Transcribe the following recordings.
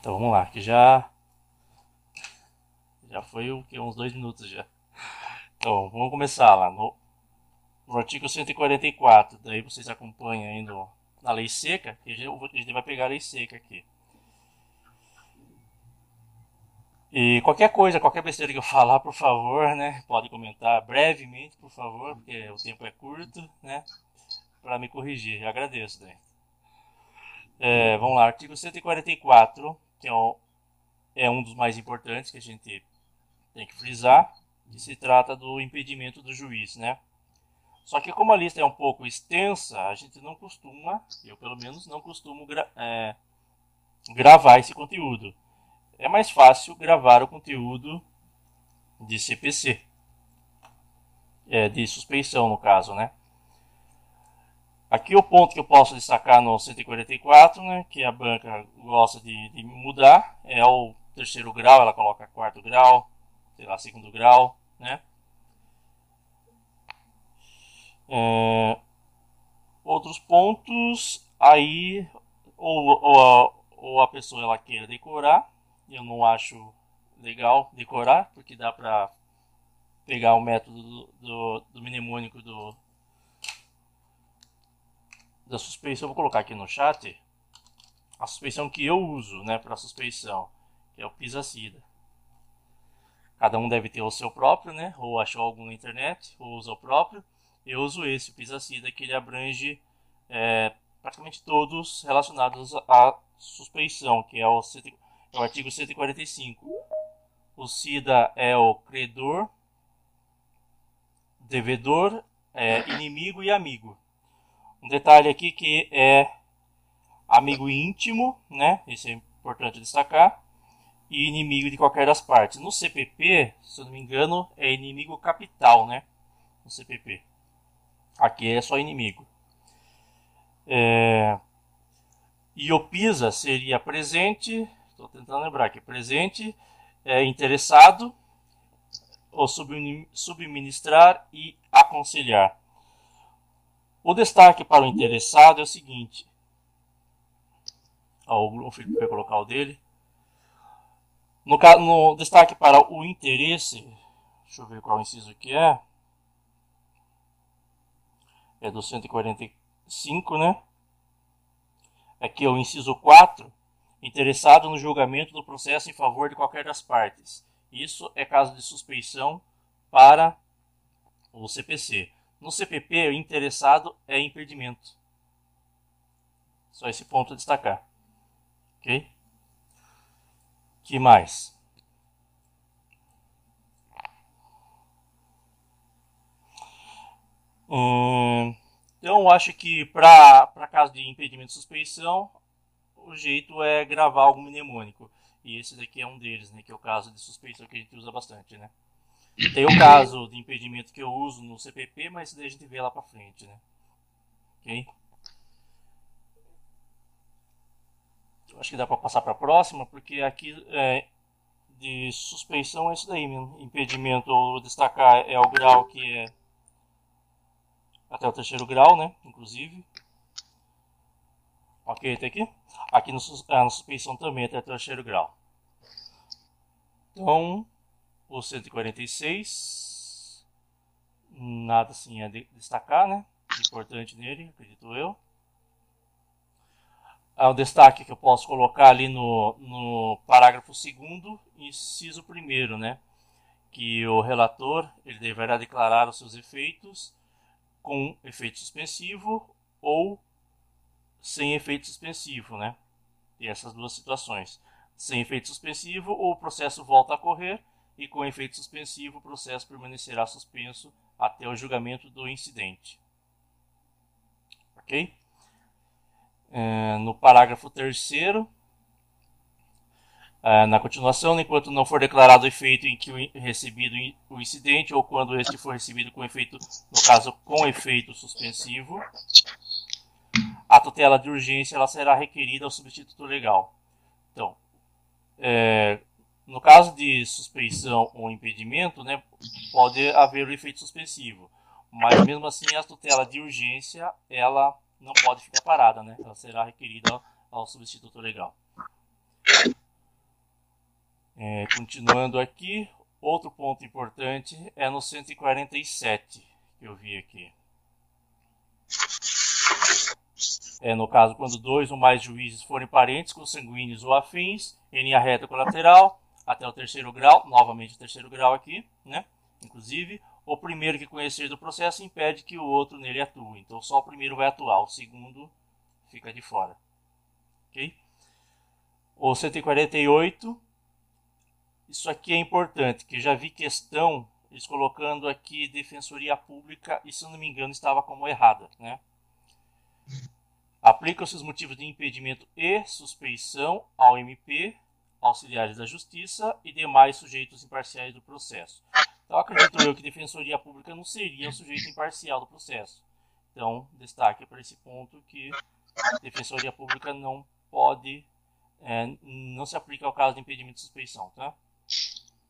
Então vamos lá, que já já foi o que uns dois minutos já. Então vamos começar lá no, no artigo 144. Daí vocês acompanham aí no, na lei seca, que a gente vai pegar a lei seca aqui. E qualquer coisa, qualquer besteira que eu falar, por favor, né, pode comentar brevemente, por favor, porque o tempo é curto, né, para me corrigir. Eu agradeço, né. É, vamos lá, artigo 144, que é um, é um dos mais importantes que a gente tem que frisar, que se trata do impedimento do juiz, né. Só que como a lista é um pouco extensa, a gente não costuma, eu pelo menos não costumo gra é, gravar esse conteúdo é mais fácil gravar o conteúdo de CPC. É, de suspeição, no caso, né? Aqui o ponto que eu posso destacar no 144, né, que a banca gosta de, de mudar, é o terceiro grau, ela coloca quarto grau, sei lá, segundo grau, né? É, outros pontos, aí ou, ou, ou a pessoa ela queira decorar, eu não acho legal decorar, porque dá pra pegar o método do, do, do mnemônico do, da suspeição. vou colocar aqui no chat a suspeição que eu uso né, para suspeição, que é o pisacida. Cada um deve ter o seu próprio, né? Ou achou algum na internet, ou usa o próprio. Eu uso esse, o pisacida, que ele abrange é, praticamente todos relacionados à suspeição, que é o é o artigo 145. O SIDA é o credor, devedor, é, inimigo e amigo. Um detalhe aqui que é amigo íntimo, né? Isso é importante destacar. E inimigo de qualquer das partes. No CPP, se eu não me engano, é inimigo capital, né? No CPP. Aqui é só inimigo. É... E o PISA seria presente, Estou tentando lembrar aqui. Presente, é, interessado, ou subministrar e aconselhar. O destaque para o interessado é o seguinte. O Felipe vai colocar o dele. No, no destaque para o interesse, deixa eu ver qual inciso que é. É do 145, né? Aqui é o inciso 4 interessado no julgamento do processo em favor de qualquer das partes. Isso é caso de suspeição para o CPC. No CPP, o interessado é impedimento. Só esse ponto a destacar. Ok? que mais? Hum, então, acho que para caso de impedimento de suspeição, o jeito é gravar algo mnemônico. E esse daqui é um deles, né, que é o caso de suspeição que a gente usa bastante, né. Tem o caso de impedimento que eu uso no CPP, mas daí a gente vê lá pra frente, né. Ok? Eu acho que dá para passar para a próxima, porque aqui é, de suspeição é isso daí mesmo. Impedimento, ou destacar, é o grau que é até o terceiro grau, né, inclusive. Ok, até aqui? Aqui no, ah, na suspensão também até terceiro grau. Então, o 146, nada assim a destacar, né? Importante nele, acredito eu. Ah, o destaque que eu posso colocar ali no, no parágrafo 2 inciso 1 né? Que o relator ele deverá declarar os seus efeitos com efeito suspensivo ou sem efeito suspensivo, né? E essas duas situações. Sem efeito suspensivo, o processo volta a correr e com efeito suspensivo, o processo permanecerá suspenso até o julgamento do incidente. Ok? É, no parágrafo 3 é, na continuação, enquanto não for declarado o efeito em que o recebido o incidente ou quando este for recebido com efeito, no caso com efeito suspensivo, a tutela de urgência ela será requerida ao substituto legal. Então, é, no caso de suspeição ou impedimento, né, pode haver o efeito suspensivo, mas mesmo assim a tutela de urgência ela não pode ficar parada, né? Ela será requerida ao, substituto legal. É, continuando aqui, outro ponto importante é no 147 que eu vi aqui. É, no caso, quando dois ou mais juízes forem parentes, consanguíneos ou afins, em linha reta colateral, até o terceiro grau, novamente o terceiro grau aqui, né? Inclusive, o primeiro que conhecer do processo impede que o outro nele atue. Então, só o primeiro vai atuar, o segundo fica de fora. Ok? O 148, isso aqui é importante, que já vi questão, eles colocando aqui Defensoria Pública, e se não me engano estava como errada, né? Aplicam-se os motivos de impedimento e suspeição ao MP, auxiliares da Justiça e demais sujeitos imparciais do processo. Então, acredito eu que Defensoria Pública não seria o sujeito imparcial do processo. Então, destaque para esse ponto que Defensoria Pública não pode, é, não se aplica ao caso de impedimento e suspeição, tá?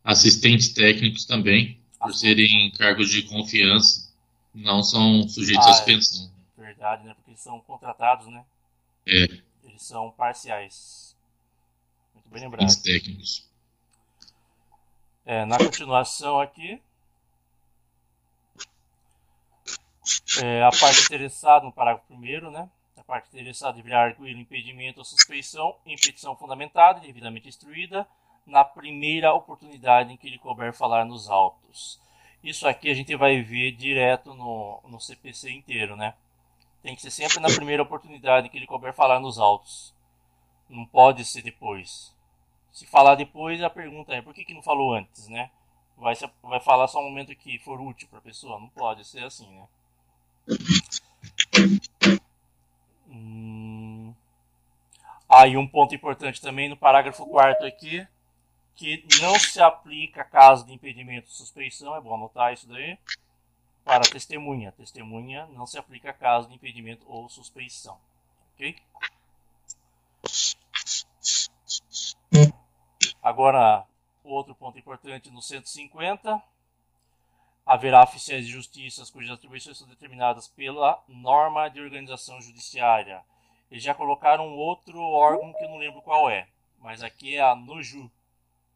Assistentes técnicos também, por serem cargos de confiança, não são sujeitos ah, à suspensão. É verdade, né? Porque eles são contratados, né? É. Eles são parciais. Bem lembrado. Técnicos. É, na continuação aqui, é, a parte interessada no parágrafo primeiro, né? A parte interessada deverá arguir o impedimento ou suspeição em petição fundamentada, devidamente instruída, na primeira oportunidade em que lhe couber falar nos autos. Isso aqui a gente vai ver direto no, no CPC inteiro, né? Tem que ser sempre na primeira oportunidade em que lhe couber falar nos autos. Não pode ser depois. Se falar depois, a pergunta é por que, que não falou antes, né? Vai, ser, vai falar só no momento que for útil para a pessoa? Não pode ser assim, né? Hum... Aí ah, um ponto importante também no parágrafo 4 aqui, que não se aplica caso de impedimento de suspeição, é bom anotar isso daí, para testemunha. Testemunha não se aplica caso de impedimento ou suspeição. Ok? Agora, outro ponto importante no 150. Haverá oficiais de justiça cujas atribuições são determinadas pela norma de organização judiciária. Eles já colocaram outro órgão que eu não lembro qual é, mas aqui é a NOJU,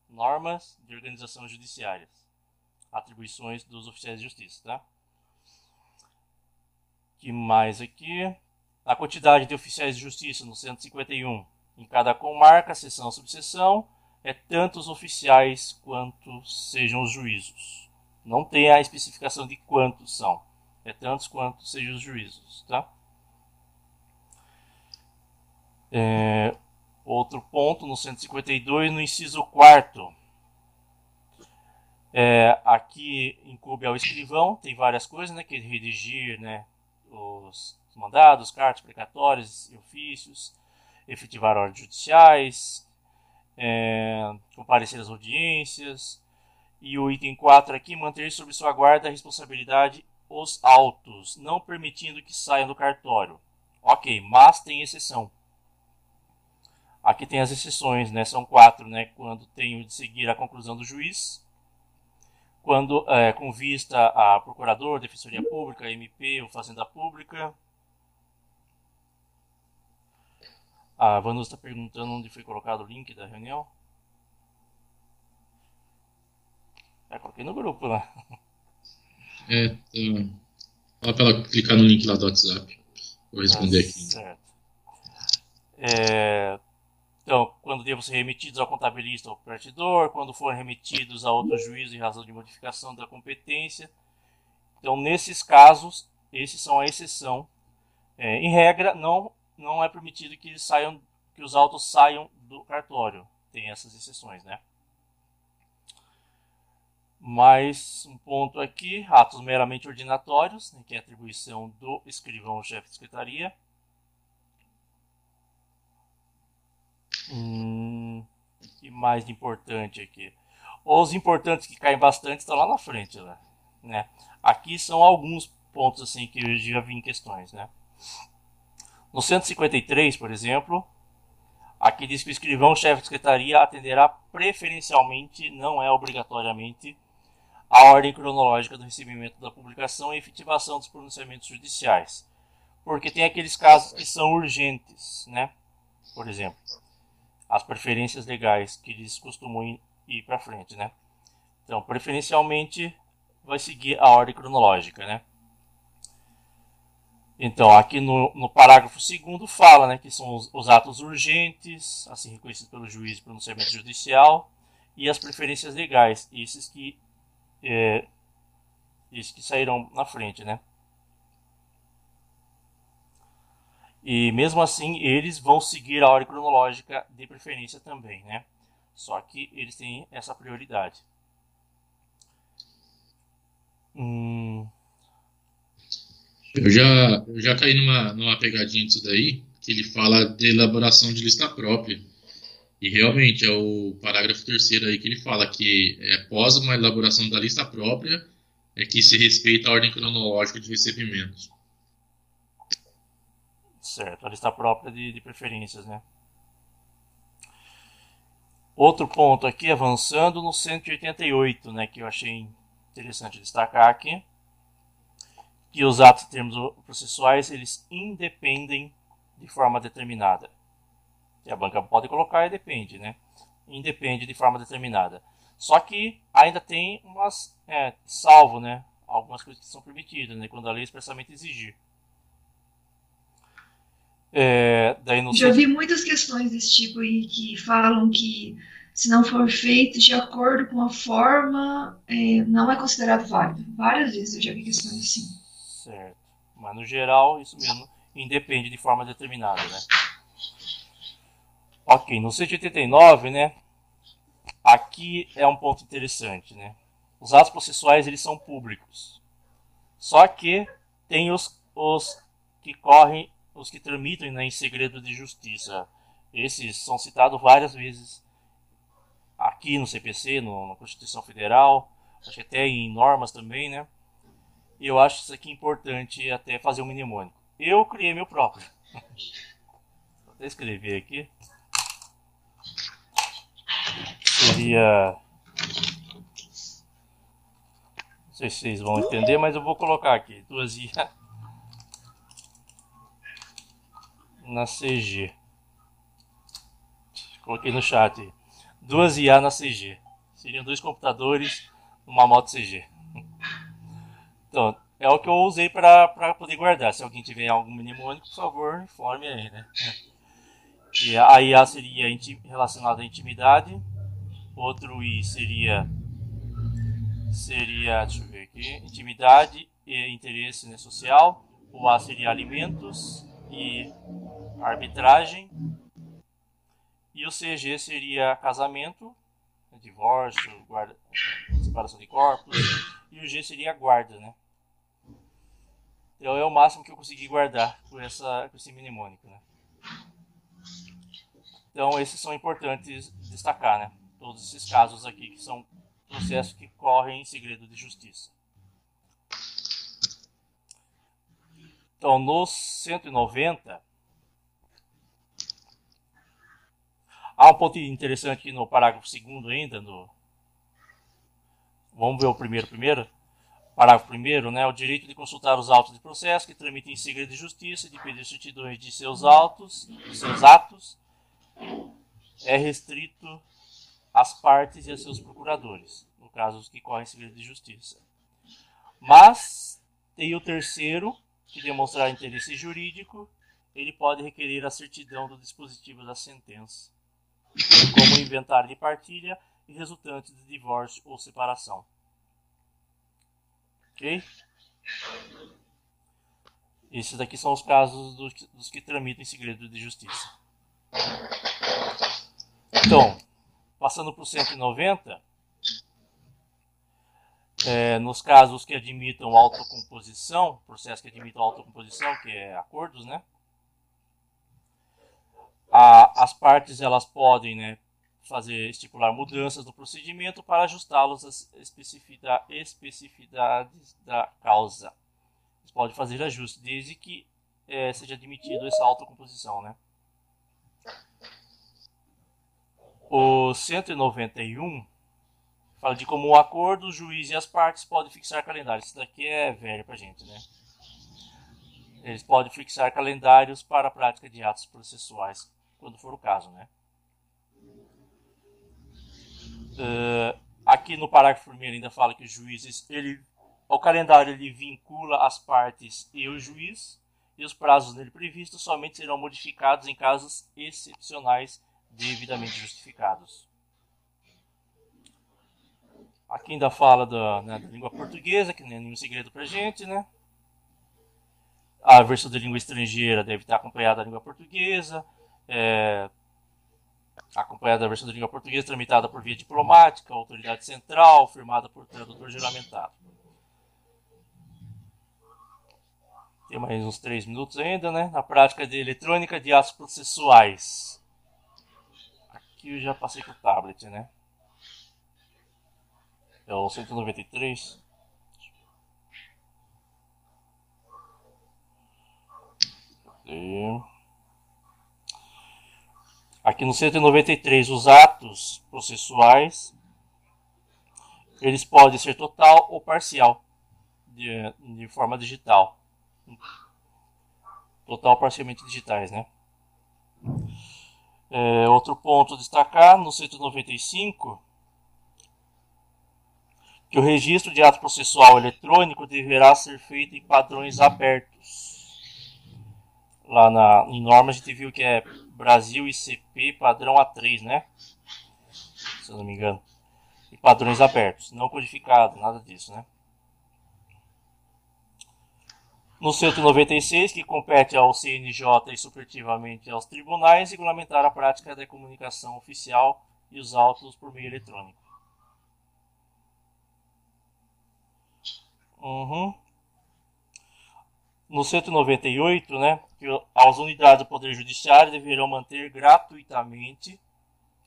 Normas de Organização Judiciárias. Atribuições dos oficiais de justiça, tá? que mais aqui? A quantidade de oficiais de justiça no 151 em cada comarca, seção subseção, é tanto os oficiais quanto sejam os juízos. Não tem a especificação de quantos são. É tantos quanto sejam os juízos, tá? É, outro ponto no 152, no inciso 4 é, aqui incube ao escrivão, tem várias coisas, né, que redigir, né, os mandados, cartas precatórias e ofícios, efetivar ordens judiciais, é, comparecer às audiências. E o item 4 aqui, manter sob sua guarda a responsabilidade os autos, não permitindo que saiam do cartório. Ok, mas tem exceção. Aqui tem as exceções, né? São quatro, né? Quando tenho de seguir a conclusão do juiz, quando é, com vista a procurador, defensoria pública, MP ou fazenda pública, A Vanus está perguntando onde foi colocado o link da reunião. Já coloquei no grupo lá. É, então, fala para ela clicar no link lá do WhatsApp. Vou responder aqui. Certo. É, então, quando devam ser remetidos ao contabilista ou partidor, quando forem remetidos a outro juízo em razão de modificação da competência. Então, nesses casos, esses são a exceção. É, em regra, não não é permitido que saiam, que os autos saiam do cartório. Tem essas exceções, né? Mais um ponto aqui, atos meramente ordinatórios, né, que é atribuição do escrivão-chefe de secretaria. Hum, que mais importante aqui? Os importantes que caem bastante estão lá na frente, né? Aqui são alguns pontos assim que eu já vi em questões, né? No 153, por exemplo, aqui diz que o escrivão-chefe de secretaria atenderá preferencialmente, não é obrigatoriamente, a ordem cronológica do recebimento da publicação e efetivação dos pronunciamentos judiciais. Porque tem aqueles casos que são urgentes, né? Por exemplo, as preferências legais que eles costumam ir para frente, né? Então, preferencialmente vai seguir a ordem cronológica, né? Então, aqui no, no parágrafo segundo fala né, que são os, os, atos urgentes, assim reconhecidos pelo juiz de pronunciamento judicial, e as preferências legais, esses que, é, esses que saíram na frente, né? E mesmo assim, eles vão seguir a ordem cronológica de preferência também, né? Só que eles têm essa prioridade. Hum... Eu já, eu já caí numa, numa pegadinha disso daí, que ele fala de elaboração de lista própria. E realmente é o parágrafo terceiro aí que ele fala que é, após uma elaboração da lista própria é que se respeita a ordem cronológica de recebimentos. Certo, a lista própria de, de preferências, né? Outro ponto aqui, avançando no 188, né, que eu achei interessante destacar aqui, que os atos processuais eles independem de forma determinada. E a banca pode colocar e depende, né? Independe de forma determinada. Só que ainda tem umas é, salvo, né? Algumas coisas que são permitidas, né? Quando a lei expressamente exigir. É, Já vi muitas questões desse tipo aí que falam que se não for feito de acordo com a forma, é, não é considerado válido. Várias vezes eu já vi questões assim. Certo. Mas no geral, isso mesmo independe de forma determinada, né? Ok, no 189, né? Aqui é um ponto interessante, né? Os atos processuais eles são públicos. Só que tem os, os que correm, os que tramitam né, em segredo de justiça. Esses são citados várias vezes aqui no CPC, no, na Constituição Federal, acho que até em normas também, né? E eu acho isso aqui importante até fazer um mnemônico. Eu criei meu próprio. Vou até escrever aqui. Seria. Não sei se vocês vão entender, mas eu vou colocar aqui. Duas I na CG. Coloquei no chat duas IA na CG. Seriam dois computadores numa moto CG. Então, é o que eu usei para poder guardar. Se alguém tiver algum mnemônico, por favor, informe aí, né? E a IA seria relacionada à intimidade. Outro I seria seria, deixa eu ver aqui, intimidade e interesse né, social. O A seria alimentos e arbitragem. E o CG seria casamento, né, divórcio, guarda, separação de corpos. E o G seria guarda, né? Então é o máximo que eu consegui guardar com, essa, esse mnemônico, né? Então esses são importantes destacar, né? Todos esses casos aqui que são processos que correm em segredo de justiça. Então, no 190, Há um ponto interessante aqui no parágrafo segundo ainda, no... vamos ver o primeiro primeiro. Parágrafo primeiro, né, o direito de consultar os autos de processo que tramitem em segredo de justiça e de pedir certidões de seus autos, de seus atos, é restrito às partes e a seus procuradores, no caso os que correm em segredo de justiça. Mas tem o terceiro, que demonstrar interesse jurídico, ele pode requerer a certidão do dispositivo da sentença como inventário de partilha e resultantes de divórcio ou separação. Ok? Esses daqui são os casos dos, que tramitam em segredo de justiça. Então, passando para o 190, é, nos casos que admitam autocomposição, processo que admitam autocomposição, que é acordos, né? a, as partes elas podem né, fazer estipular mudanças no procedimento para ajustá-los às especificidades da causa. Eles podem fazer ajuste desde que é, seja admitido essa autocomposição. Né? O 191 fala de como o acordo, o juiz e as partes podem fixar calendários. Isso daqui é velho para gente, né? Eles podem fixar calendários para a prática de atos processuais quando for o caso, né? Uh, aqui no parágrafo primeiro ainda fala que o juiz, ele, o calendário ele vincula as partes e o juiz, e os prazos nele previstos somente serão modificados em casos excepcionais devidamente justificados. Aqui ainda fala da, né, da língua portuguesa, que nem é nenhum segredo pra gente, né? A versão da língua estrangeira deve estar acompanhada da língua portuguesa, é, acompanhada da versão da língua portuguesa tramitada por via diplomática, autoridade central, firmada por tradutor juramentado. Tem mais uns três minutos ainda, né? Na prática de eletrônica de atos processuais. Aqui eu já passei com o tablet, né? É o 193. Aqui no 193, os atos processuais eles podem ser total ou parcial, de, de forma digital. Total ou parcialmente digitais, né? É, outro ponto a destacar, no 195, que o registro de ato processual eletrônico deverá ser feito em padrões abertos. Lá na, em norma a gente viu que é Brasil ICP padrão A3, né? Se eu não me engano. E padrões abertos, não codificado, nada disso, né? No 196, que compete ao CNJ e supletivamente aos tribunais, regulamentar a prática da comunicação oficial e os autos por meio eletrônico. Uhum. No 198, né, que as unidades do Poder Judiciário deverão manter gratuitamente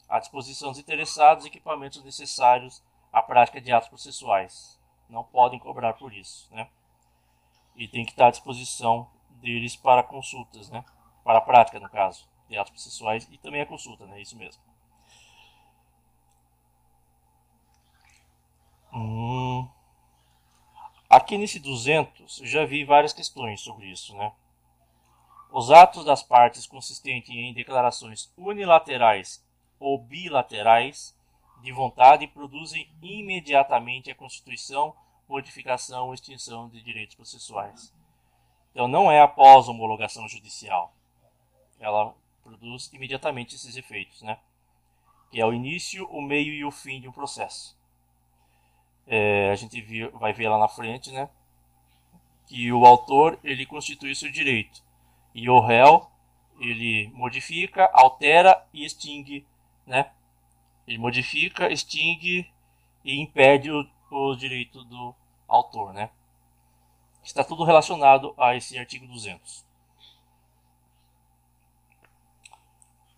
à disposição dos interessados equipamentos necessários à prática de atos processuais. Não podem cobrar por isso, né? E tem que estar à disposição deles para consultas, né? Para a prática, no caso, de atos processuais e também a consulta, né? Isso mesmo. Hum. Aqui nesse 200 eu já vi várias questões sobre isso, né? Os atos das partes consistentes em declarações unilaterais ou bilaterais de vontade produzem imediatamente a constituição, modificação ou extinção de direitos processuais. Então não é após homologação judicial. Ela produz imediatamente esses efeitos, né? Que é o início, o meio e o fim de um processo é, a gente vai ver lá na frente, né? Que o autor ele constitui seu direito e o réu ele modifica, altera e extingue, né? Ele modifica, extingue e impede o, o direito do autor, né? Está tudo relacionado a esse artigo 200.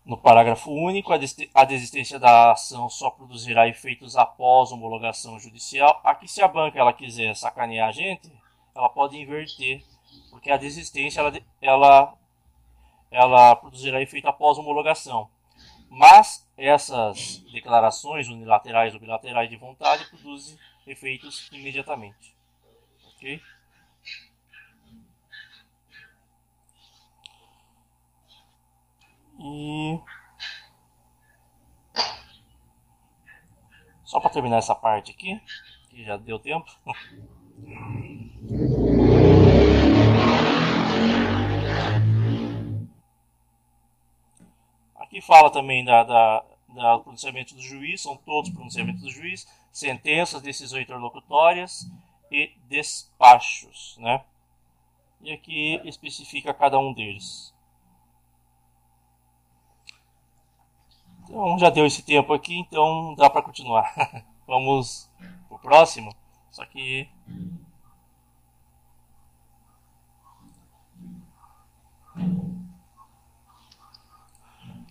No parágrafo único, a desistência da ação só produzirá efeitos após homologação judicial. Aqui, se a banca ela quiser sacanear a gente, ela pode inverter, porque a desistência ela, ela, ela produzirá efeito após homologação. Mas essas declarações unilaterais ou bilaterais de vontade produzem efeitos imediatamente. Ok? E só para terminar essa parte aqui, que já deu tempo. Aqui fala também da, da, da pronunciamento do juiz, são todos pronunciamentos do juiz, sentenças, decisões interlocutórias e despachos, né? E aqui especifica cada um deles. Então já deu esse tempo aqui, então dá para continuar. Vamos pro próximo. Só que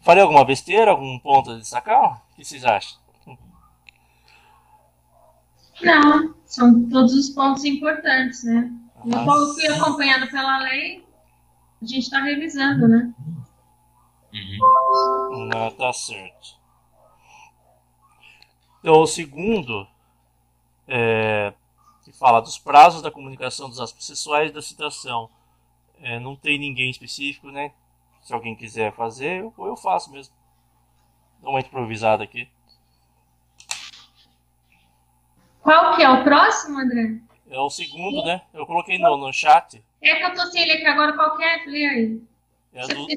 Falei alguma besteira, algum ponto a destacar? O que vocês acham? Não, são todos os pontos importantes, né? Eu fui acompanhando pela lei, a gente está revisando, né? Uhum. Não, tá certo. Então, o segundo é, que fala dos prazos da comunicação dos atos processuais e da citação. É, não tem ninguém específico, né? Se alguém quiser fazer, eu, eu faço mesmo. Dá uma improvisada aqui. Qual que é o próximo, André? É o segundo, né? Eu coloquei no, no chat. É que eu tô sem ele aqui agora, qual que é? Lê aí. É do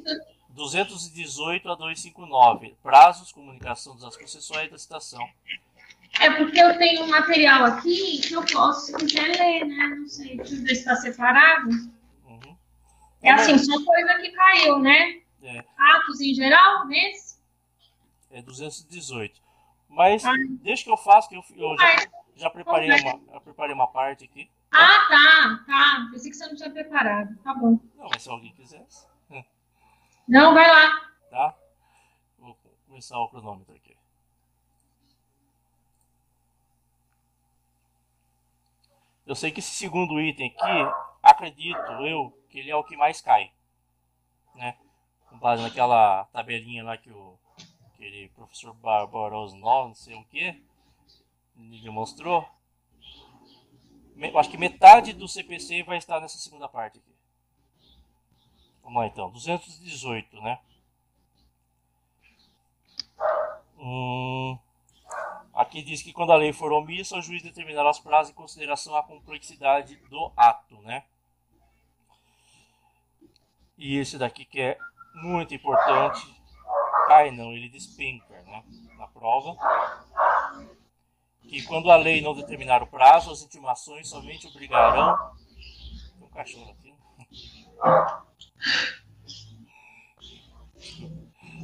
218 a 259. Prazos, comunicação processuais e da citação. É porque eu tenho um material aqui que eu posso, se quiser ler, né? Não sei, deixa eu ver se está separado. Uhum. É assim, só coisa que caiu, né? É. Atos em geral, nesse? É 218. Mas ah. deixa que eu faço, que eu, eu já, já, preparei uma, já preparei uma parte aqui. Ah, tá, tá. Pensei que você não tinha preparado. Tá bom. Não, mas se alguém quisesse. Não, vai lá. Tá? Vou começar o cronômetro aqui. Eu sei que esse segundo item aqui, acredito eu, que ele é o que mais cai. Né? Com base naquela tabelinha lá que o aquele professor Barbaroso não sei o que, ele mostrou. Acho que metade do CPC vai estar nessa segunda parte aqui. Vamos lá então, 218, né? Hum, aqui diz que quando a lei for omissa, o juiz determinará os prazos em consideração à complexidade do ato, né? E esse daqui que é muito importante, cai não, ele despenca, né? Na prova, que quando a lei não determinar o prazo, as intimações somente obrigarão. Tem um cachorro aqui.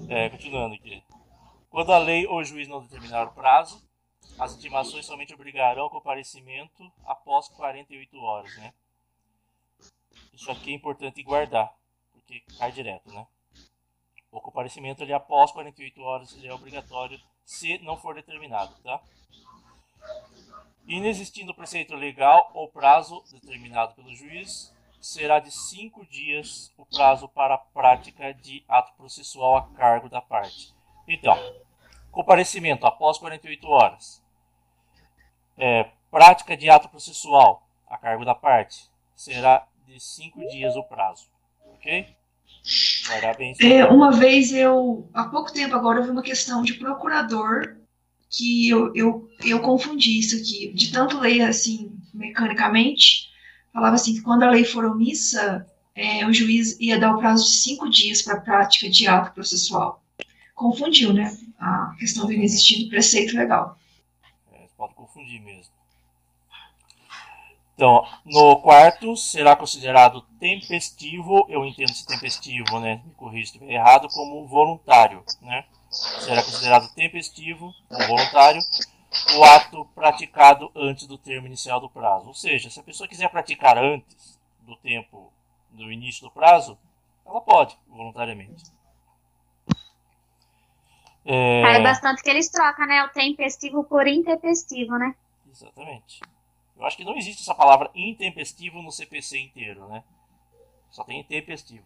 É, continuando aqui. Quando a lei ou o juiz não determinar o prazo, as intimações somente obrigarão comparecimento após 48 horas, né? Isso aqui é importante guardar, porque cai direto, né? O comparecimento ali após 48 horas ele é obrigatório se não for determinado, tá? Inexistindo preceito legal ou prazo determinado pelo juiz, será de cinco dias o prazo para a prática de ato processual a cargo da parte. Então, comparecimento após 48 horas. É, prática de ato processual a cargo da parte será de cinco dias o prazo. Ok? É, uma vez eu, há pouco tempo agora, eu vi uma questão de procurador que eu, eu, eu confundi isso aqui, de tanto ler assim mecanicamente, falava assim que quando a lei for omissa, é, o juiz ia dar o prazo de cinco dias para a prática de ato processual. Confundiu, né? A questão do inexistente preceito legal. É, pode confundir mesmo. Então, no quarto, será considerado tempestivo, eu entendo esse tempestivo, né? Me corrija se errado, como voluntário, né? Será considerado tempestivo, voluntário, o ato praticado antes do termo inicial do prazo. Ou seja, se a pessoa quiser praticar antes do tempo do início do prazo, ela pode, voluntariamente. É... é bastante que eles trocam, né? O tempestivo por intempestivo, né? Exatamente. Eu acho que não existe essa palavra intempestivo no CPC inteiro, né? Só tem intempestivo.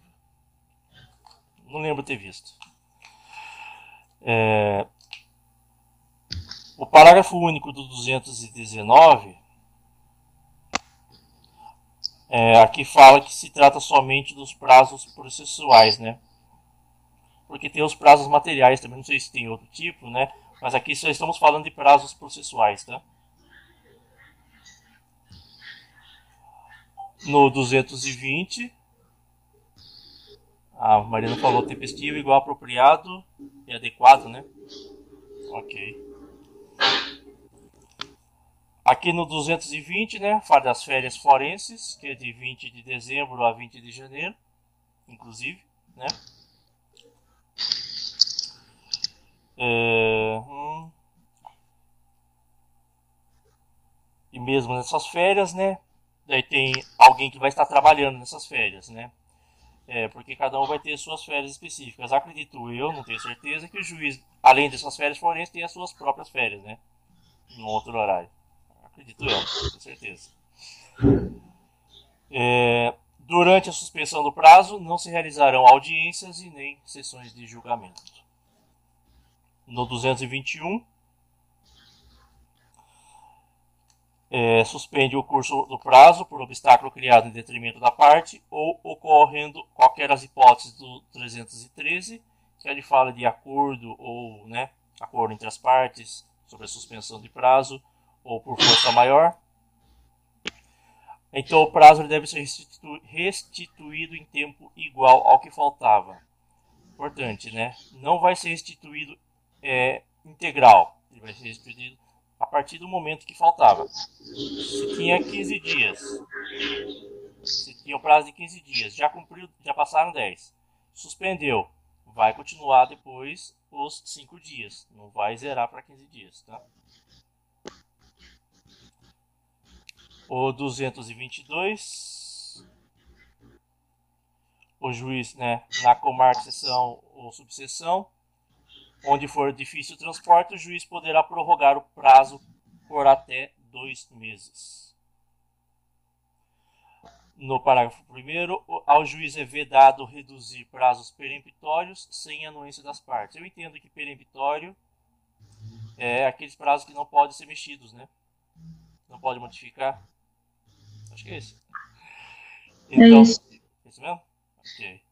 Não lembro ter visto. É, o parágrafo único do 219 é, aqui fala que se trata somente dos prazos processuais, né? Porque tem os prazos materiais também, não sei se tem outro tipo, né? Mas aqui só estamos falando de prazos processuais, tá? No 220, a Marina falou tempestivo igual apropriado e adequado, né? Ok. Aqui no 220, né, fala das férias forenses, que é de 20 de dezembro a 20 de janeiro, inclusive, né? É, hum. E mesmo nessas férias, né? Daí tem alguém que vai estar trabalhando nessas férias, né? É, porque cada um vai ter suas férias específicas. Acredito eu, não tenho certeza, que o juiz, além dessas férias forenses, tem as suas próprias férias, né? No outro horário. Acredito eu, com certeza. É, durante a suspensão do prazo, não se realizarão audiências e nem sessões de julgamento. No 221, é, suspende o curso do prazo por obstáculo criado em detrimento da parte ou ocorrendo qualquer das hipóteses do 313, que ele fala de acordo ou né, acordo entre as partes sobre a suspensão de prazo, ou por força maior. Então o prazo deve ser restituído em tempo igual ao que faltava. Importante, né? Não vai ser restituído é, integral. Ele vai ser restituído a partir do momento que faltava. Se tinha 15 dias, se tinha o prazo de 15 dias, já cumpriu, já passaram 10. Suspendeu, vai continuar depois os 5 dias. Não vai zerar para 15 dias, tá? O 222, o juiz, né, na comarca, seção ou subseção, onde for difícil o transporte, o juiz poderá prorrogar o prazo por até dois meses. No parágrafo 1, ao juiz é vedado reduzir prazos peremptórios sem anuência das partes. Eu entendo que peremptório é aqueles prazos que não podem ser mexidos, né? Não pode modificar. Acho que é esse. É então, é isso. esse mesmo? Ok.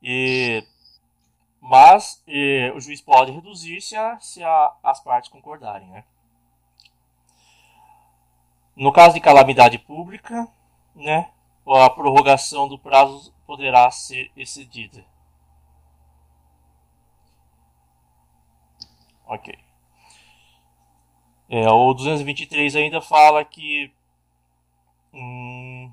E mas eh, o juiz pode reduzir se, a, se a, as partes concordarem. Né? No caso de calamidade pública, né, a prorrogação do prazo poderá ser excedida. Ok. É, o 223 ainda fala que hum,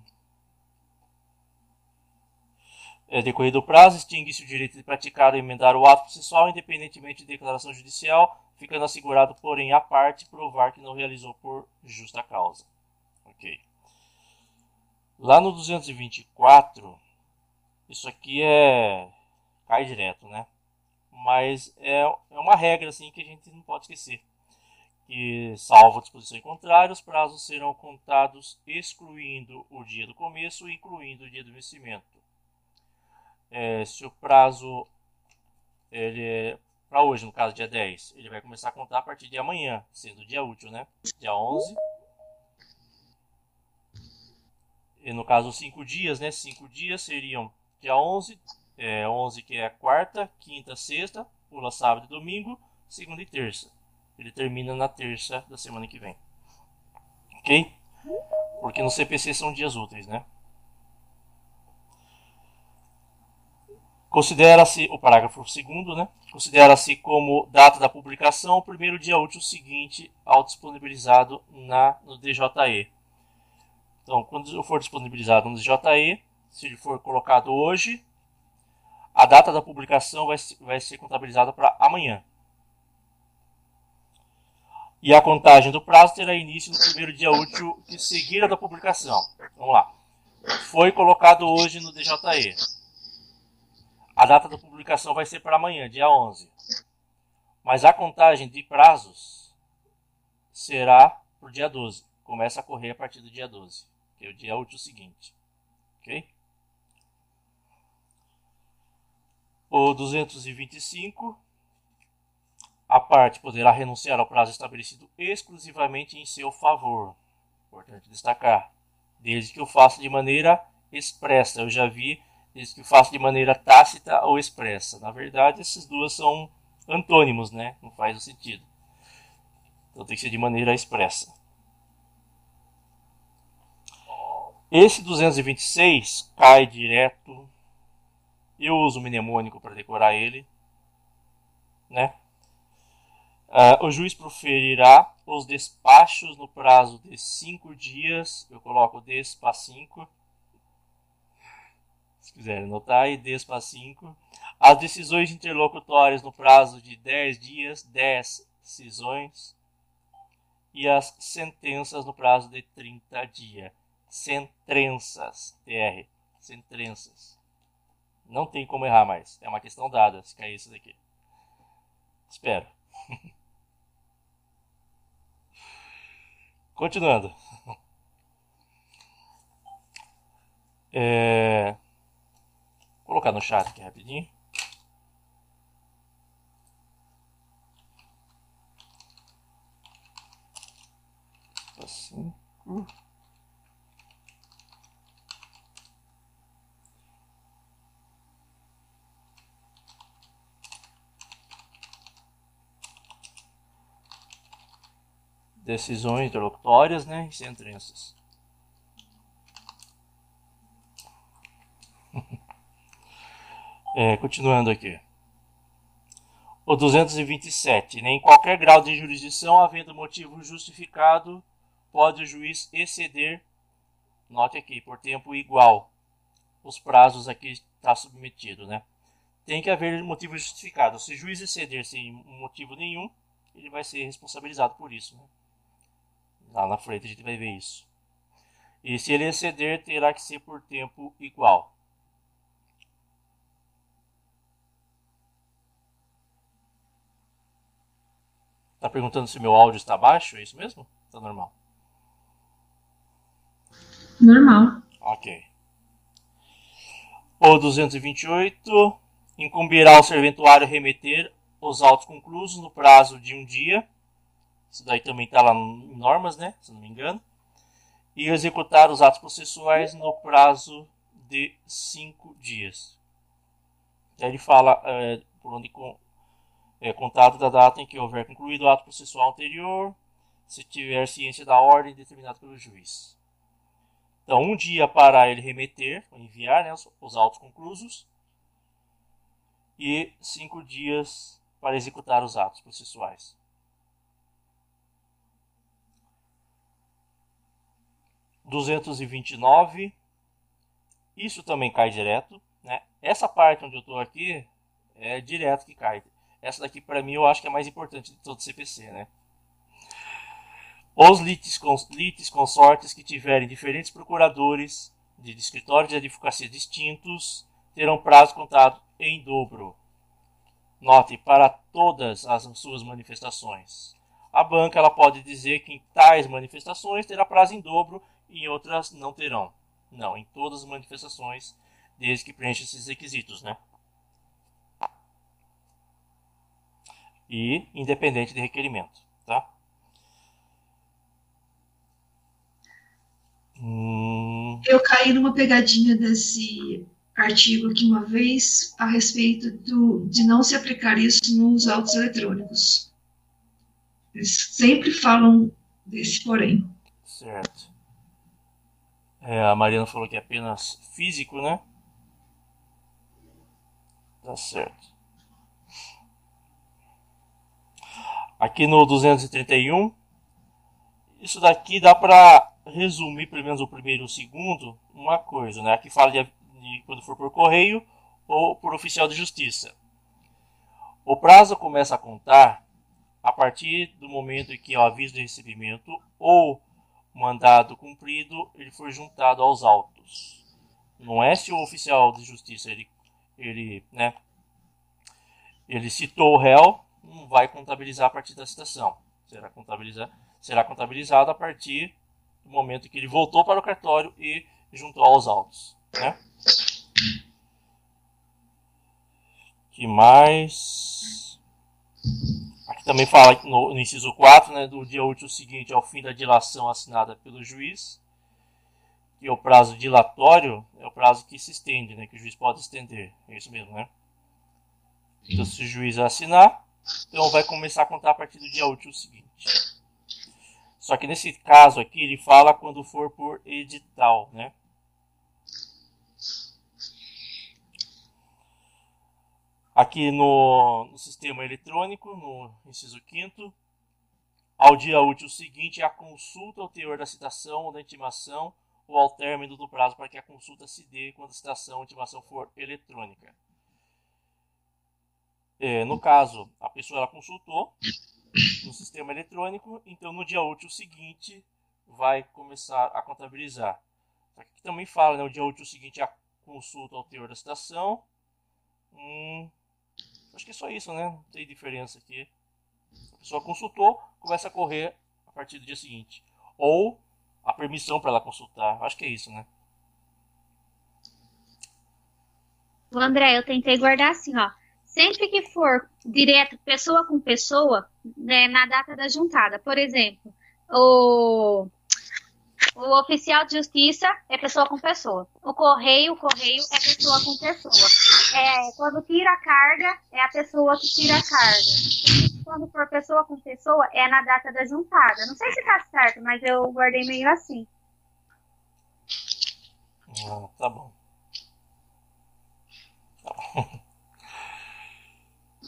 é, decorrido o prazo, extingue-se o direito de praticar ou emendar o ato processual, independentemente de declaração judicial, ficando assegurado, porém, a parte provar que não realizou por justa causa. Ok. Lá no 224, isso aqui é cai direto, né? Mas é, é uma regra assim que a gente não pode esquecer. Que, salvo disposição contrária, os prazos serão contados excluindo o dia do começo e incluindo o dia do vencimento é, se o prazo é para hoje, no caso dia 10, ele vai começar a contar a partir de amanhã, sendo dia útil, né? Dia 11. E no caso, 5 dias, né? 5 dias seriam dia 11, é, 11 que é quarta, quinta, sexta, pula sábado e domingo, segunda e terça. Ele termina na terça da semana que vem. Ok? Porque no CPC são dias úteis, né? Considera-se, o parágrafo 2 né? Considera-se como data da publicação o primeiro dia útil seguinte ao disponibilizado na, no DJE. Então, quando for disponibilizado no DJE, se ele for colocado hoje, a data da publicação vai, vai ser contabilizada para amanhã. E a contagem do prazo terá início no primeiro dia útil que seguir a da publicação. Vamos lá. Foi colocado hoje no DJE a data da publicação vai ser para amanhã, dia 11. Mas a contagem de prazos será para o dia 12. Começa a correr a partir do dia 12, que é o dia útil seguinte. Ok? O 225. A parte poderá renunciar ao prazo estabelecido exclusivamente em seu favor. Importante destacar. Desde que o faça de maneira expressa. Eu já vi diz que faço de maneira tácita ou expressa. Na verdade, essas duas são antônimos, né? Não faz o sentido. Então tem que ser de maneira expressa. Esse 226 cai direto. Eu uso o mnemônico para decorar ele, né? Uh, o juiz proferirá os despachos no prazo de cinco dias. Eu coloco despa 5 se quiserem anotar aí, 10 para 5. As decisões interlocutórias no prazo de 10 dias, 10 decisões. E as sentenças no prazo de 30 dias. Sentrenças, TR. Sentrenças. Não tem como errar mais. É uma questão dada se cair isso daqui. Espero. Continuando. É... Vou colocar no chat aqui rapidinho. Assim. Decisões interlocutórias né, e sentenças. é, continuando aqui. O 227. Nem qualquer grau de jurisdição, havendo motivo justificado, pode o juiz exceder, note aqui, por tempo igual, os prazos aqui está submetido, né? Tem que haver motivo justificado. Se o juiz exceder sem motivo nenhum, ele vai ser responsabilizado por isso. Né? Lá na frente a gente vai ver isso. E se ele exceder, terá que ser por tempo igual. Está perguntando se meu áudio está baixo? É isso mesmo? Está normal? Normal. Ok. O 228 incumbirá o serventuário remeter os autos conclusos no prazo de um dia. Isso daí também está lá em normas, né? Se não me engano. E executar os atos processuais no prazo de cinco dias. Aí ele fala é, por onde é contado da data em que houver concluído o ato processual anterior, se tiver ciência da ordem determinada pelo juiz. Então, um dia para ele remeter, enviar né, os, os autos conclusos, e cinco dias para executar os atos processuais. Duzentos e vinte e nove. Isso também cai direto, né? Essa parte onde eu estou aqui é direto que cai. Essa daqui para mim eu acho que é mais importante de todo CPC, né? Os litis, litis consortes que tiverem diferentes procuradores de escritórios de advocacia distintos terão prazo contado em dobro. Note, para todas as suas manifestações. A banca ela pode dizer que em tais manifestações terá prazo em dobro e em outras não terão. Não, em todas as manifestações, desde que preencha esses requisitos, né? E independente de requerimento, tá? Hum... Eu caí numa pegadinha desse artigo aqui uma vez a respeito do, de não se aplicar isso nos autos eletrônicos. Eles sempre falam desse porém. Certo. É, a Mariana falou que é apenas físico, né? Tá certo. Aqui no 231, isso daqui dá para resumir, pelo menos o primeiro e o segundo, uma coisa, né? Aqui fala de de quando for por correio ou por oficial de justiça. O prazo começa a contar a partir do momento em que o aviso de recebimento ou mandado cumprido ele for juntado aos autos. Não é se o oficial de justiça ele, ele, né, ele citou o réu, não vai contabilizar a partir da citação. Será contabilizado, será contabilizado a partir do momento que ele voltou para o cartório e juntou aos autos. Né? que mais? Também fala no, no inciso 4, né, do dia útil seguinte ao fim da dilação assinada pelo juiz. Que o prazo dilatório é o prazo que se estende, né, que o juiz pode estender. É isso mesmo, né? Então, se o juiz assinar, então vai começar a contar a partir do dia útil seguinte. Só que nesse caso aqui ele fala quando for por edital, né? Aqui no, no sistema eletrônico, no inciso 5 ao dia útil seguinte a consulta ao teor da citação ou da intimação ou ao término do prazo para que a consulta se dê quando a citação ou intimação for eletrônica. É, no caso, a pessoa ela consultou no sistema eletrônico, então no dia útil seguinte vai começar a contabilizar. Aqui também fala, né, o dia útil seguinte a consulta ao teor da citação. Hum, Acho que é só isso, né? Não tem diferença aqui. A pessoa consultou, começa a correr a partir do dia seguinte. Ou a permissão para ela consultar. Acho que é isso, né? O André, eu tentei guardar assim, ó. Sempre que for direto, pessoa com pessoa, né, na data da juntada, por exemplo, o O oficial de justiça é pessoa com pessoa. O correio, o correio é pessoa com pessoa. É, quando tira a carga, é a pessoa que tira a carga. Quando for pessoa com pessoa, é na data da juntada. Não sei se tá certo, mas eu guardei meio assim. Ah, tá bom. Tá.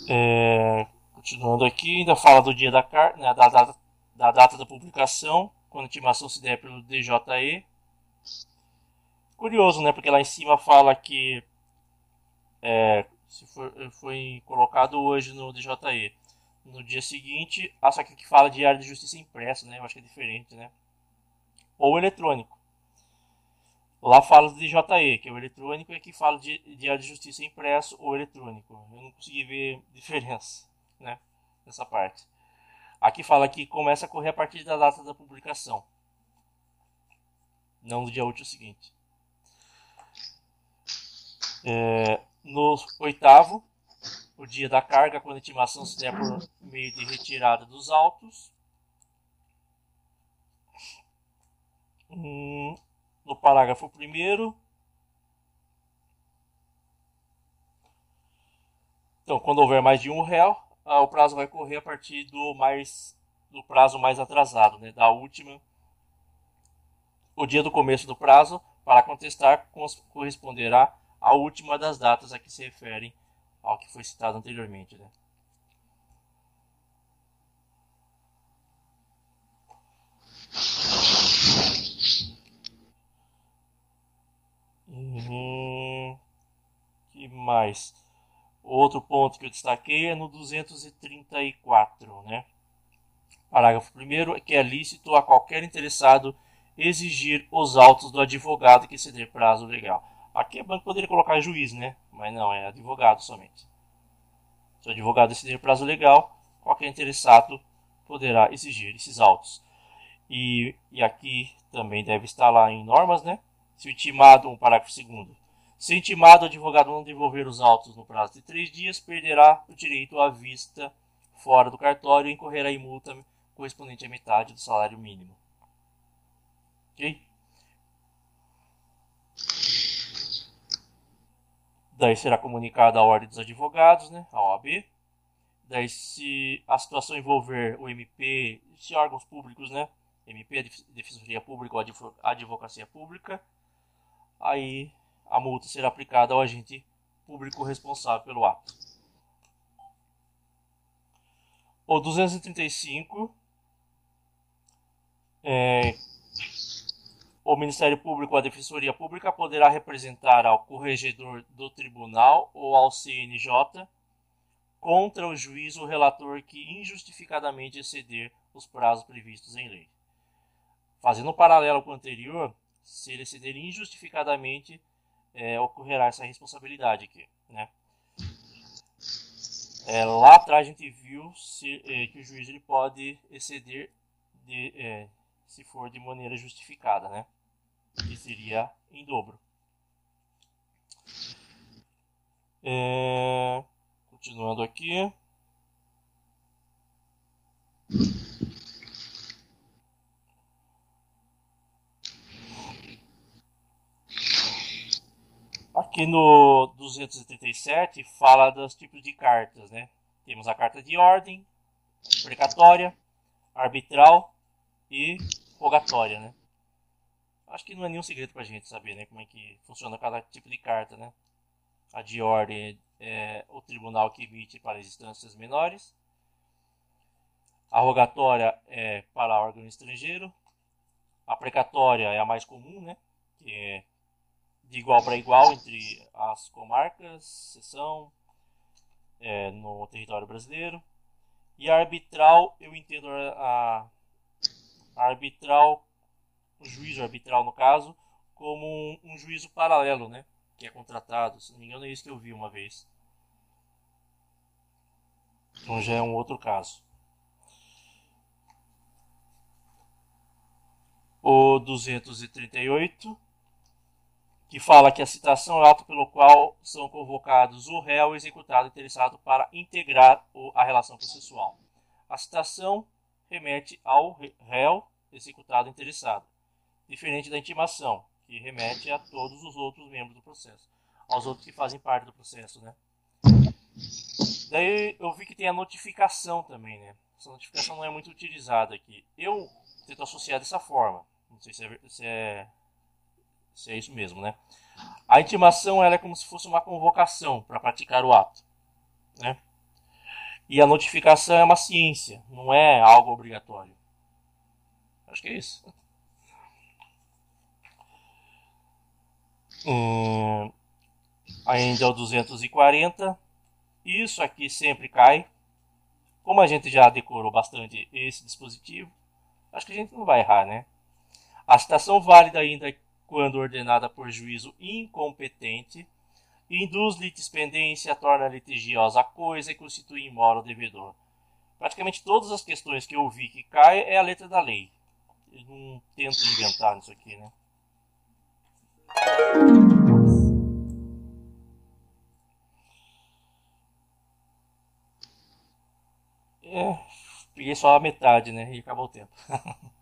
É, continuando aqui, ainda fala do dia da carta, né, da, data, da data da publicação, quando intimação se der pelo DJE. Curioso, né? Porque lá em cima fala que é, se for, foi colocado hoje no DJE. No dia seguinte, ah, só que aqui fala Diário de Justiça impresso, né? Eu acho que é diferente, né? Ou eletrônico. Lá fala do DJE, que é o eletrônico, e aqui fala de Diário de Justiça impresso ou eletrônico. Eu não consegui ver diferença, né? Nessa parte. Aqui fala que começa a correr a partir da data da publicação, não do dia útil seguinte. É, no oitavo, o dia da carga, quando a intimação se der por meio de retirada dos autos. Hum, no parágrafo primeiro. Então, quando houver mais de um réu, ah, o prazo vai correr a partir do mais do prazo mais atrasado, né, da última o dia do começo do prazo para contestar corresponderá à última das datas a que se referem ao que foi citado anteriormente. Né? Uhum. que mais? Outro ponto que eu destaquei é no 234, né? Parágrafo 1 é que é lícito a qualquer interessado exigir os autos do advogado que ceder prazo legal. Aqui é banco poderia colocar juiz, né? Mas não, é advogado somente. Se o advogado decidir prazo legal, qualquer interessado poderá exigir esses autos. E, e aqui também deve estar lá em normas, né? Se o intimado, um parágrafo segundo, se intimado, o advogado não devolver os autos no prazo de três dias, perderá o direito à vista fora do cartório e incorrerá em multa correspondente à metade do salário mínimo. Ok? Daí será comunicada a ordem dos advogados, né, a OAB. Daí, se a situação envolver o MP, se órgãos públicos, né, MP, a Defensoria Pública ou a Advocacia Pública, aí a multa será aplicada ao agente público responsável pelo ato. O 235 é, o Ministério Público ou a Defensoria Pública poderá representar ao corregedor do tribunal ou ao CNJ contra o juiz ou relator que injustificadamente exceder os prazos previstos em lei. Fazendo um paralelo com o anterior, se ele exceder injustificadamente, é, ocorrerá essa responsabilidade aqui, né? É, lá atrás a gente viu se, é, que o juiz ele pode exceder de, é, se for de maneira justificada, né? Que seria em dobro. É, continuando aqui. Aqui no 237 fala dos tipos de cartas, né? Temos a carta de ordem, precatória, arbitral e rogatória, né? Acho que não é nenhum segredo pra gente saber, né? Como é que funciona cada tipo de carta, né? A de ordem é o tribunal que emite para as instâncias menores. A rogatória é para órgão estrangeiro. A precatória é a mais comum, né? Que é de igual para igual entre as comarcas, seção, é, no território brasileiro. E a arbitral, eu entendo a, a arbitral, o juízo arbitral no caso, como um, um, juízo paralelo, né? Que é contratado. Se não me engano, é isso que eu vi uma vez. Então já é um outro caso. O 238 que fala que a citação é o ato pelo qual são convocados o réu e o executado interessado para integrar a relação processual. A citação remete ao réu executado interessado. diferente da intimação, que remete a todos os outros membros do processo, aos outros que fazem parte do processo, né? Daí eu vi que tem a notificação também, né? Essa notificação não é muito utilizada aqui. Eu tento associar dessa forma. Não sei se é, se é, se é isso mesmo, né? A intimação ela é como se fosse uma convocação para praticar o ato, né? E a notificação é uma ciência, não é algo obrigatório. Acho que é isso. Hum, ainda é o 240. Isso aqui sempre cai. Como a gente já decorou bastante esse dispositivo, acho que a gente não vai errar, né? A citação válida ainda quando ordenada por juízo incompetente induz litispendência, torna litigiosa a coisa e constitui imóvel devedor. Praticamente todas as questões que eu vi que cai é a letra da lei. Eu não tento inventar nisso aqui, né? É, peguei só a metade, né? E acabou o tempo.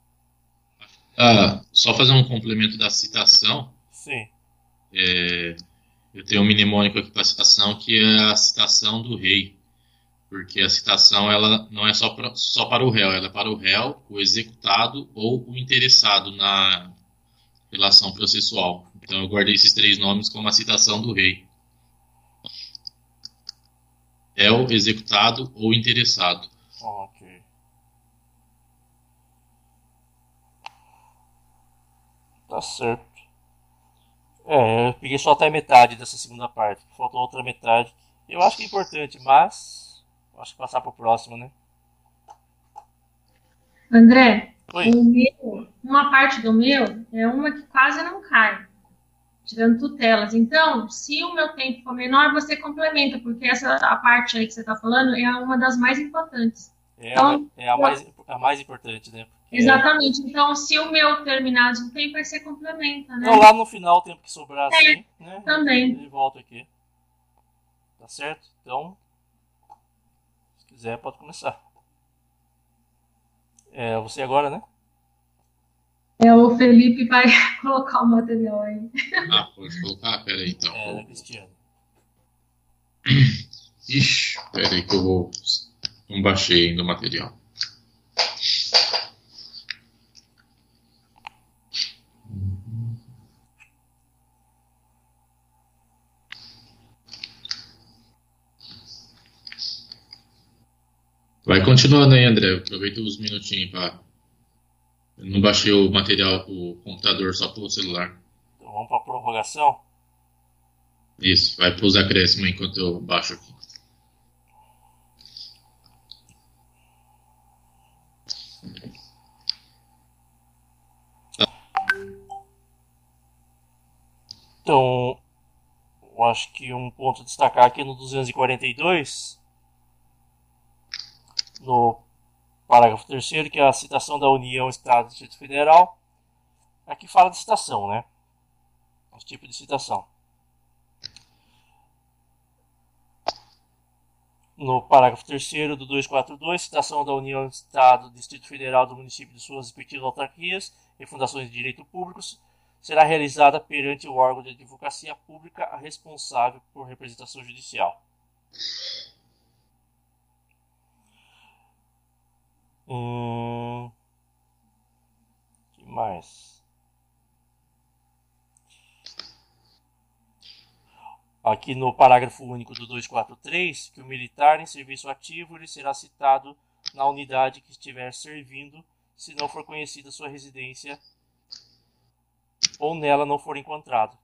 ah, só fazer um complemento da citação. Sim. É, eu tenho um mnemônico aqui para citação que é a citação do rei. Porque a citação ela não é só, pra, só para o réu, ela é para o réu, o executado ou o interessado na relação processual. Então eu guardei esses três nomes como a citação do rei. Réu, executado ou interessado. Ok. Tá certo. É, eu peguei só até a metade dessa segunda parte. Faltou outra metade. Eu acho que é importante, mas. Acho que passar pro próximo, né? André, meu, uma parte do meu é uma que quase não cai, tirando tutelas. Então, se o meu tempo for menor, você complementa, porque essa a parte aí que você está falando é uma das mais importantes. É, então, é a, mais, a mais importante, né? Porque exatamente. Então, se o meu terminar de um tempo, aí você complementa, né? Então, lá no final, o tempo que sobrar, é, assim, né? Também. Ele volta aqui. Tá certo? Então, se quiser, pode começar. É você agora, né? É, o Felipe vai colocar o material aí. Ah, pode colocar? Pera aí, então. É, Cristiano. Ixi, pera aí que eu vou não baixei ainda o material. Vai continuando aí, André. Aproveita os minutinhos para. Eu não baixei o material, o computador só pelo celular. Então vamos para a prorrogação? Isso, vai para os acréscimos enquanto eu baixo aqui. Então, eu acho que um ponto a destacar aqui no 242, no parágrafo 3 que é a citação da União, Estado e Distrito Federal, aqui fala de citação, né? Os tipos de citação. No parágrafo 3 do 242, citação da União, Estado, Distrito Federal, do município de suas respectivas autarquias e fundações de direito públicos será realizada perante o órgão de advocacia pública responsável por representação judicial. Que mais? Aqui no parágrafo único do 243, que o militar em serviço ativo ele será citado na unidade que estiver servindo, se não for conhecida sua residência ou nela não for encontrado.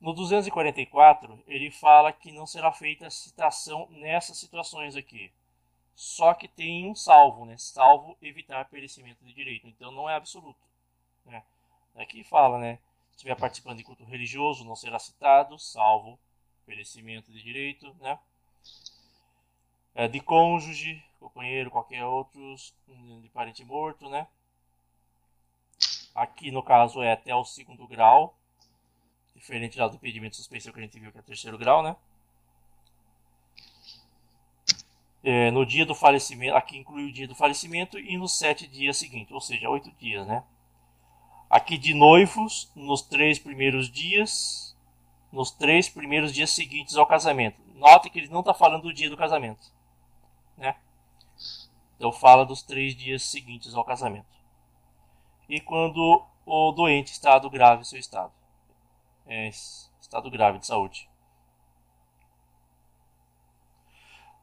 No 244, ele fala que não será feita citação nessas situações aqui. Só que tem um salvo, né? Salvo evitar perecimento de direito. Então não é absoluto. Né? Aqui fala, né? Se estiver participando de culto religioso, não será citado, salvo perecimento de direito, né? É, de cônjuge, companheiro, qualquer outro, de parente morto, né? Aqui no caso é até o segundo grau, diferente lá do impedimento suspensivo que a gente viu que é terceiro grau, né? É, no dia do falecimento, aqui inclui o dia do falecimento e nos sete dias seguintes, ou seja, oito dias, né? Aqui de noivos, nos três primeiros dias, nos três primeiros dias seguintes ao casamento. Note que ele não está falando do dia do casamento, né? Então fala dos três dias seguintes ao casamento. E quando o doente estado grave, seu estado, é, estado grave de saúde.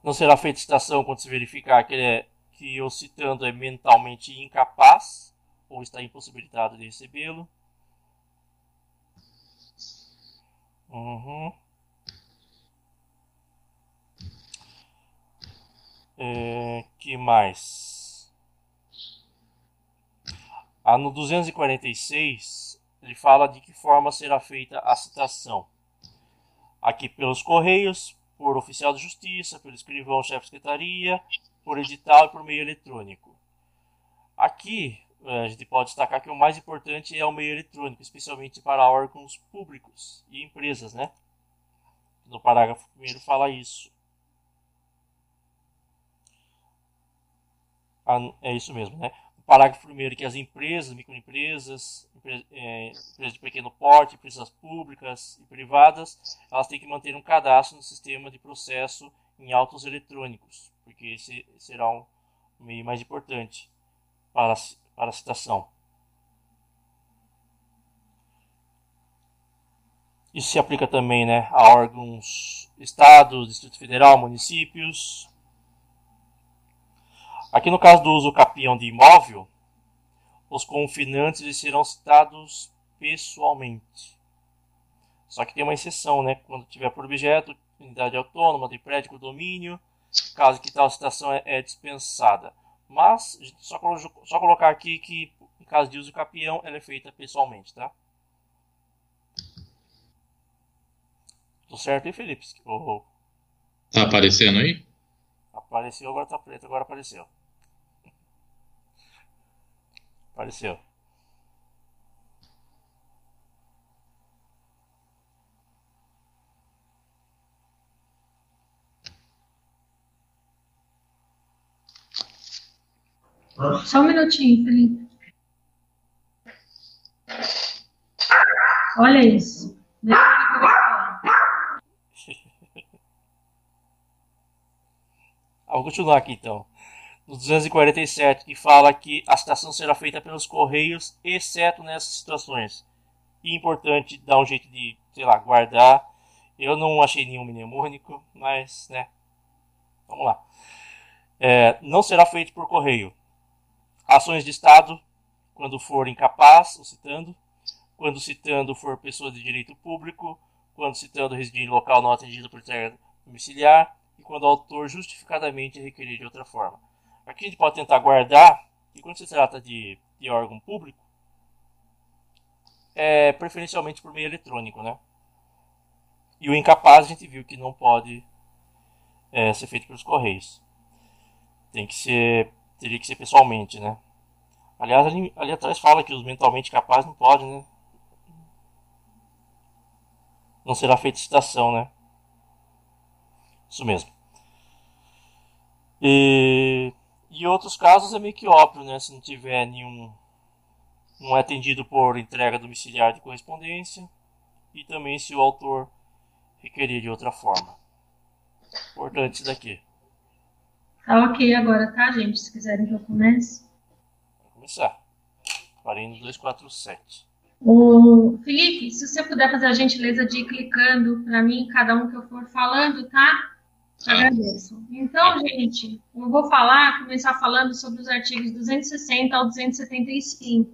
Não será feita citação quando se verificar que, ele é, que o citando é mentalmente incapaz ou está impossibilitado de recebê-lo. Uhum. É, que mais? Ah, no 246, ele fala de que forma será feita a citação. Aqui pelos correios, por oficial de justiça, pelo escrivão-chefe de secretaria, por edital e por meio eletrônico. Aqui, eh, a gente pode destacar que o mais importante é o meio eletrônico, especialmente para órgãos públicos e empresas, né? No parágrafo primeiro fala isso. Ah, é isso mesmo, né? Parágrafo primeiro que as empresas, microempresas, é, empresas de pequeno porte, empresas públicas e privadas, elas têm que manter um cadastro no sistema de processo em autos eletrônicos, porque esse será um meio mais importante para, para a citação. Isso se aplica também né, a órgãos, estados, Distrito Federal, municípios. Aqui no caso do uso capião de imóvel, os confinantes serão citados pessoalmente. Só que tem uma exceção, né? Quando tiver por objeto, unidade autônoma de prédio condomínio, caso que tal citação é, é dispensada. Mas, só, só colocar aqui que, em caso de uso capião, ela é feita pessoalmente, tá? Tô certo aí, Felipe? Oh. Tá aparecendo aí? Apareceu, agora tá preto, agora apareceu. Apareceu. Só um minutinho, Felipe. Olha isso. Vou continuar aqui então no 247, que fala que a citação será feita pelos correios, exceto nessas situações. E importante dar um jeito de, sei lá, guardar. Eu não achei nenhum mnemônico, mas, né. Vamos lá. É, não será feito por correio. Ações de Estado, quando for incapaz, ou citando. Quando citando for pessoa de direito público. Quando citando residir em local não atendido por entrega domiciliar. E quando o autor justificadamente requerer de outra forma. Aqui a gente pode tentar guardar, e quando se trata de, de órgão público, é preferencialmente por meio eletrônico, né? E o incapaz a gente viu que não pode é, ser feito pelos correios. Tem que ser, teria que ser pessoalmente, né? Aliás, ali, ali atrás fala que os mentalmente capazes não podem, né? Não será feita citação, né? Isso mesmo. E e outros casos é meio que óbvio, né? Se não tiver nenhum. Não é atendido por entrega domiciliar de correspondência. E também se o autor requerer de outra forma. Importante isso daqui. Tá ok agora, tá, gente? Se quiserem que eu comece. Vou começar. Parei no 247. O Felipe, se você puder fazer a gentileza de ir clicando para mim, cada um que eu for falando, tá? Agradeço. Então, gente, eu vou falar, começar falando sobre os artigos 260 ao 275.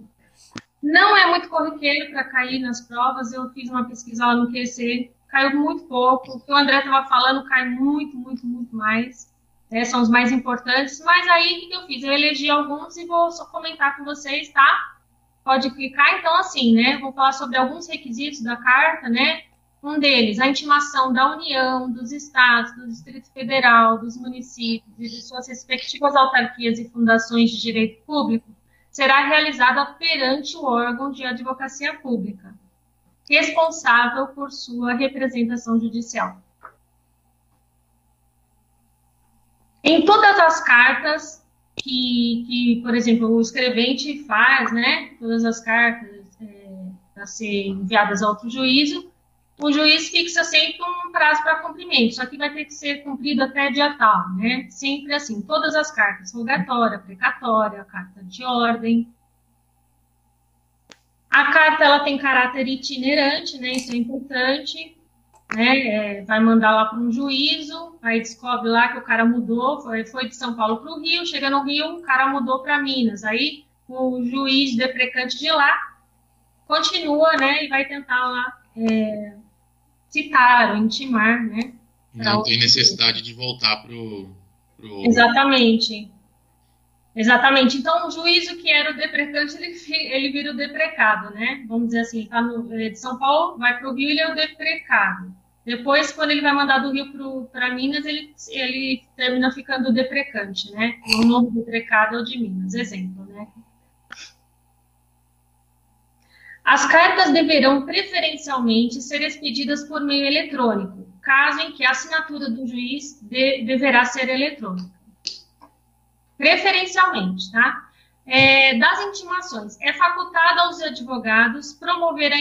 Não é muito corriqueiro para cair nas provas, eu fiz uma pesquisa lá no QC, caiu muito pouco. O que o André estava falando cai muito, muito, muito mais. Né? São os mais importantes. Mas aí, o que eu fiz? Eu elegi alguns e vou só comentar com vocês, tá? Pode clicar. Então, assim, né? Vou falar sobre alguns requisitos da carta, né? Um deles, a intimação da União, dos estados, do Distrito Federal, dos municípios e de suas respectivas autarquias e fundações de direito público será realizada perante o órgão de advocacia pública, responsável por sua representação judicial. Em todas as cartas que, que por exemplo, o escrevente faz, né, todas as cartas é, a ser enviadas ao outro juízo, o juiz fixa sempre um prazo para cumprimento, só que vai ter que ser cumprido até dia tal, né? Sempre assim, todas as cartas, rogatória, precatória, carta de ordem. A carta ela tem caráter itinerante, né? Isso é importante. Né? É, vai mandar lá para um juízo, aí descobre lá que o cara mudou, foi, foi de São Paulo para o Rio, chega no Rio, o cara mudou para Minas. Aí o juiz deprecante de lá continua, né? E vai tentar lá é, citar ou intimar, né? Não tem necessidade de voltar para o. Pro... Exatamente. Exatamente. Então, o juízo que era o deprecante, ele, ele vira o deprecado, né? Vamos dizer assim, está é, de São Paulo, vai para o Rio, ele é o deprecado. Depois, quando ele vai mandar do Rio para Minas, ele, ele termina ficando o deprecante, né? O novo deprecado é o de Minas, exemplo, né? As cartas deverão preferencialmente ser expedidas por meio eletrônico, caso em que a assinatura do juiz de, deverá ser eletrônica. Preferencialmente, tá? É, das intimações, é facultado aos advogados promover a,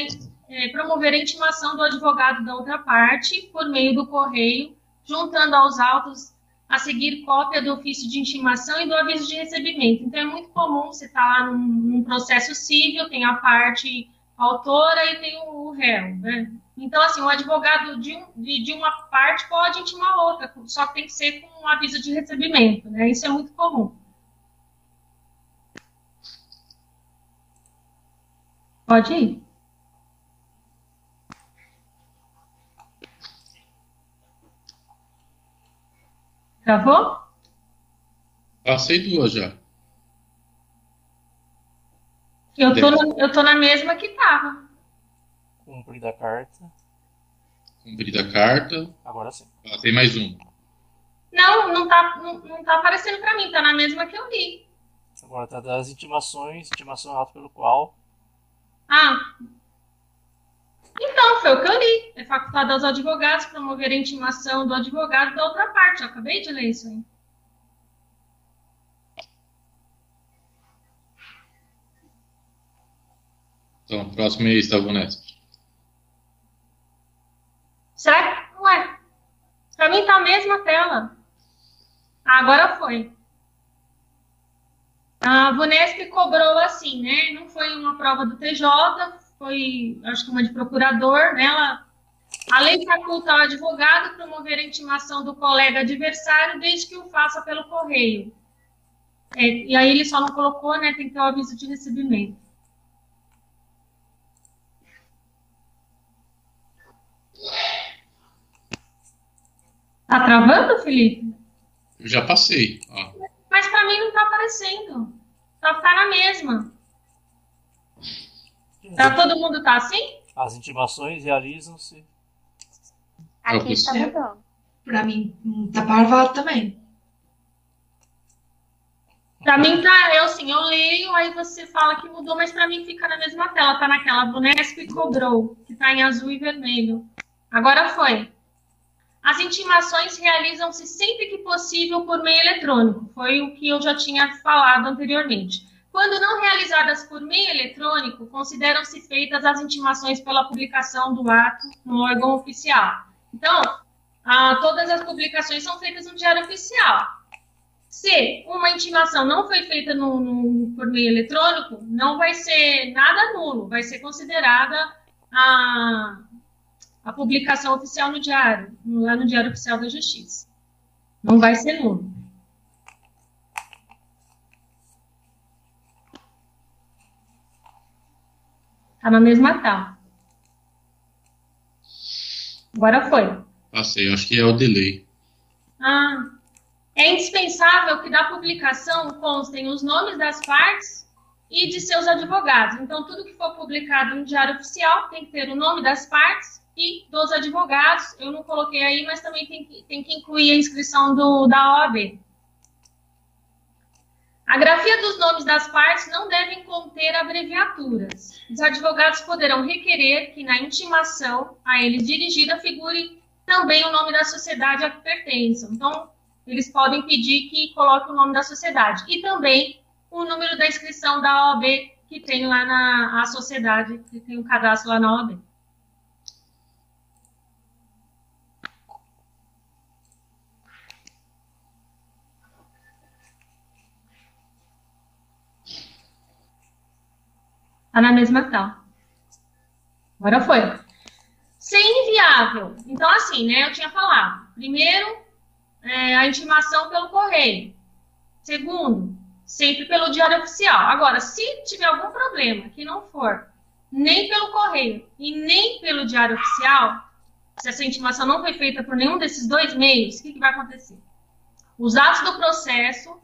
é, promover a intimação do advogado da outra parte por meio do correio, juntando aos autos a seguir cópia do ofício de intimação e do aviso de recebimento. Então, é muito comum você estar tá lá num, num processo civil, tem a parte autora e tem o, réu, né? Então, assim, o advogado de, um, de, de, uma parte pode intimar outra, só tem que ser com um aviso de recebimento, né? Isso é muito comum. Pode ir. Travou? Passei duas já. Eu tô, na, eu tô na mesma que tava. Cumprida a carta. Cumprida a carta. Agora sim. Ah, tem mais um. Não, não tá, não, não tá aparecendo pra mim, tá na mesma que eu li. Agora tá das intimações, intimação ato pelo qual. Ah. Então, foi o que eu li. É facultado aos advogados promover a intimação do advogado da outra parte. Eu acabei de ler isso aí. Então, próximo é Estava Unesp. Será que. Ué? Pra mim tá a mesma tela. Ah, agora foi. A Vunesp cobrou assim, né? Não foi uma prova do TJ, foi, acho que uma de procurador, né? Ela, a lei faculta ao advogado promover a intimação do colega adversário desde que o faça pelo correio. É, e aí ele só não colocou, né? Tem que ter o aviso de recebimento. Tá travando, Felipe? Eu já passei. Ó. Mas para mim não tá aparecendo. Tá, tá na mesma. Tá, todo mundo tá assim? As intimações realizam-se. Aqui está mudando. Pra mim, tá parvado também. Pra mim tá, eu sim, eu leio, aí você fala que mudou, mas pra mim fica na mesma tela, tá naquela Bunesp e cobrou, que tá em azul e vermelho. Agora foi. As intimações realizam-se sempre que possível por meio eletrônico, foi o que eu já tinha falado anteriormente. Quando não realizadas por meio eletrônico, consideram-se feitas as intimações pela publicação do ato no órgão oficial. Então, ah, todas as publicações são feitas no Diário Oficial. Se uma intimação não foi feita no, no, por meio eletrônico, não vai ser nada nulo, vai ser considerada a, a publicação oficial no diário, lá no Diário Oficial da Justiça. Não vai ser nulo. Tá na mesma tal. Agora foi. Passei, acho que é o delay. Ah, é indispensável que da publicação constem os nomes das partes e de seus advogados. Então, tudo que for publicado no Diário Oficial tem que ter o nome das partes e dos advogados. Eu não coloquei aí, mas também tem que, tem que incluir a inscrição do, da OAB. A grafia dos nomes das partes não devem conter abreviaturas. Os advogados poderão requerer que na intimação a eles dirigida figure também o nome da sociedade a que pertençam. Então, eles podem pedir que coloque o nome da sociedade. E também o número da inscrição da OAB que tem lá na sociedade, que tem o um cadastro lá na OAB. Está na mesma tela. Agora foi. Ser inviável. Então, assim, né? Eu tinha falado. Primeiro, é, a intimação pelo correio. Segundo, sempre pelo diário oficial. Agora, se tiver algum problema que não for nem pelo correio e nem pelo diário oficial, se essa intimação não foi feita por nenhum desses dois meios, o que, que vai acontecer? Os atos do processo,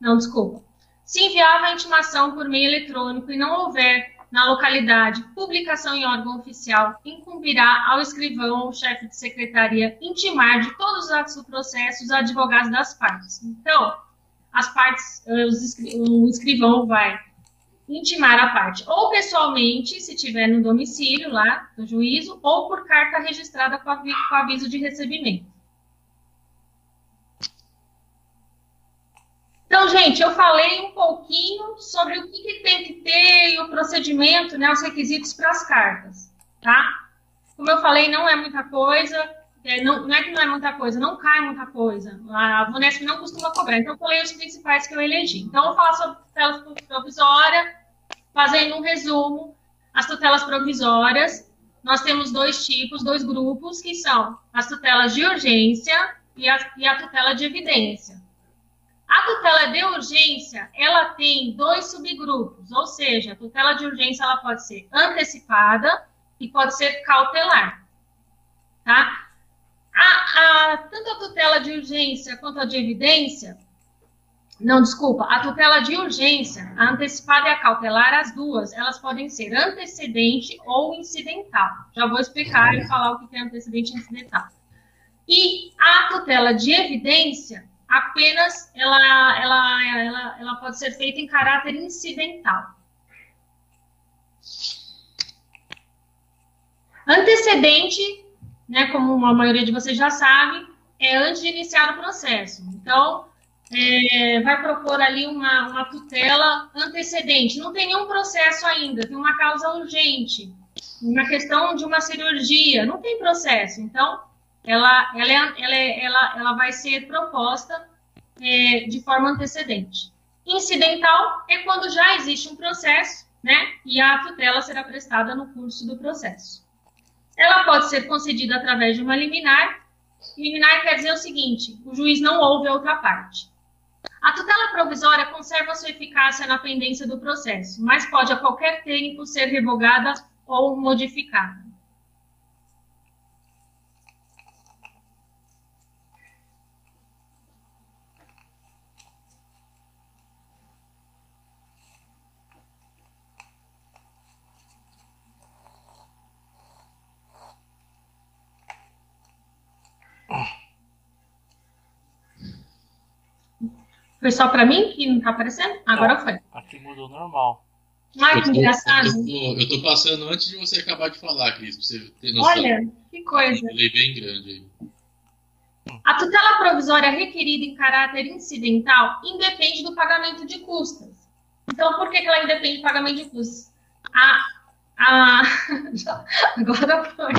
não, desculpa, se enviava a intimação por meio eletrônico e não houver na localidade publicação em órgão oficial, incumbirá ao escrivão ou chefe de secretaria intimar de todos os atos do processo os advogados das partes. Então, as partes, eh, o escrivão vai intimar a parte ou pessoalmente, se tiver no domicílio lá do juízo, ou por carta registrada com aviso de recebimento. Então, gente, eu falei um pouquinho sobre o que, que tem que ter e o procedimento, né, os requisitos para as cartas, tá? Como eu falei, não é muita coisa, é, não, não, é que não é muita coisa, não cai muita coisa. A Vunesp não costuma cobrar, então eu falei os principais que eu elegi. Então, eu falar sobre tutelas provisórias, fazendo um resumo. As tutelas provisórias, nós temos dois tipos, dois grupos, que são as tutelas de urgência e a, e a tutela de evidência. A tutela de urgência, ela tem dois subgrupos, ou seja, a tutela de urgência ela pode ser antecipada e pode ser cautelar, tá? A, a, tanto a tutela de urgência quanto a de evidência, não, desculpa, a tutela de urgência, a antecipada e a cautelar, as duas, elas podem ser antecedente ou incidental. Já vou explicar e falar o que é antecedente e incidental. E a tutela de evidência, apenas ela, ela, ela, ela pode ser feita em caráter incidental. Antecedente, né, como a maioria de vocês já sabe, é antes de iniciar o processo. Então, é, vai propor ali uma, uma tutela antecedente. Não tem nenhum processo ainda, tem uma causa urgente, uma questão de uma cirurgia, não tem processo. Então, ela, ela, é, ela, é, ela, ela vai ser proposta é, de forma antecedente. Incidental é quando já existe um processo, né? E a tutela será prestada no curso do processo. Ela pode ser concedida através de uma liminar. Liminar quer dizer o seguinte: o juiz não ouve a outra parte. A tutela provisória conserva sua eficácia na pendência do processo, mas pode a qualquer tempo ser revogada ou modificada. Foi só para mim que não tá aparecendo? Agora foi. Aqui mudou normal. Ai, que engraçado. Eu tô, eu tô, passando antes de você acabar de falar, Cris, pra você ter noção. Olha, que coisa. Eu bem grande aí. A tutela provisória requerida em caráter incidental independe do pagamento de custas. Então, por que, que ela independe do pagamento de custas? A, a... Agora foi.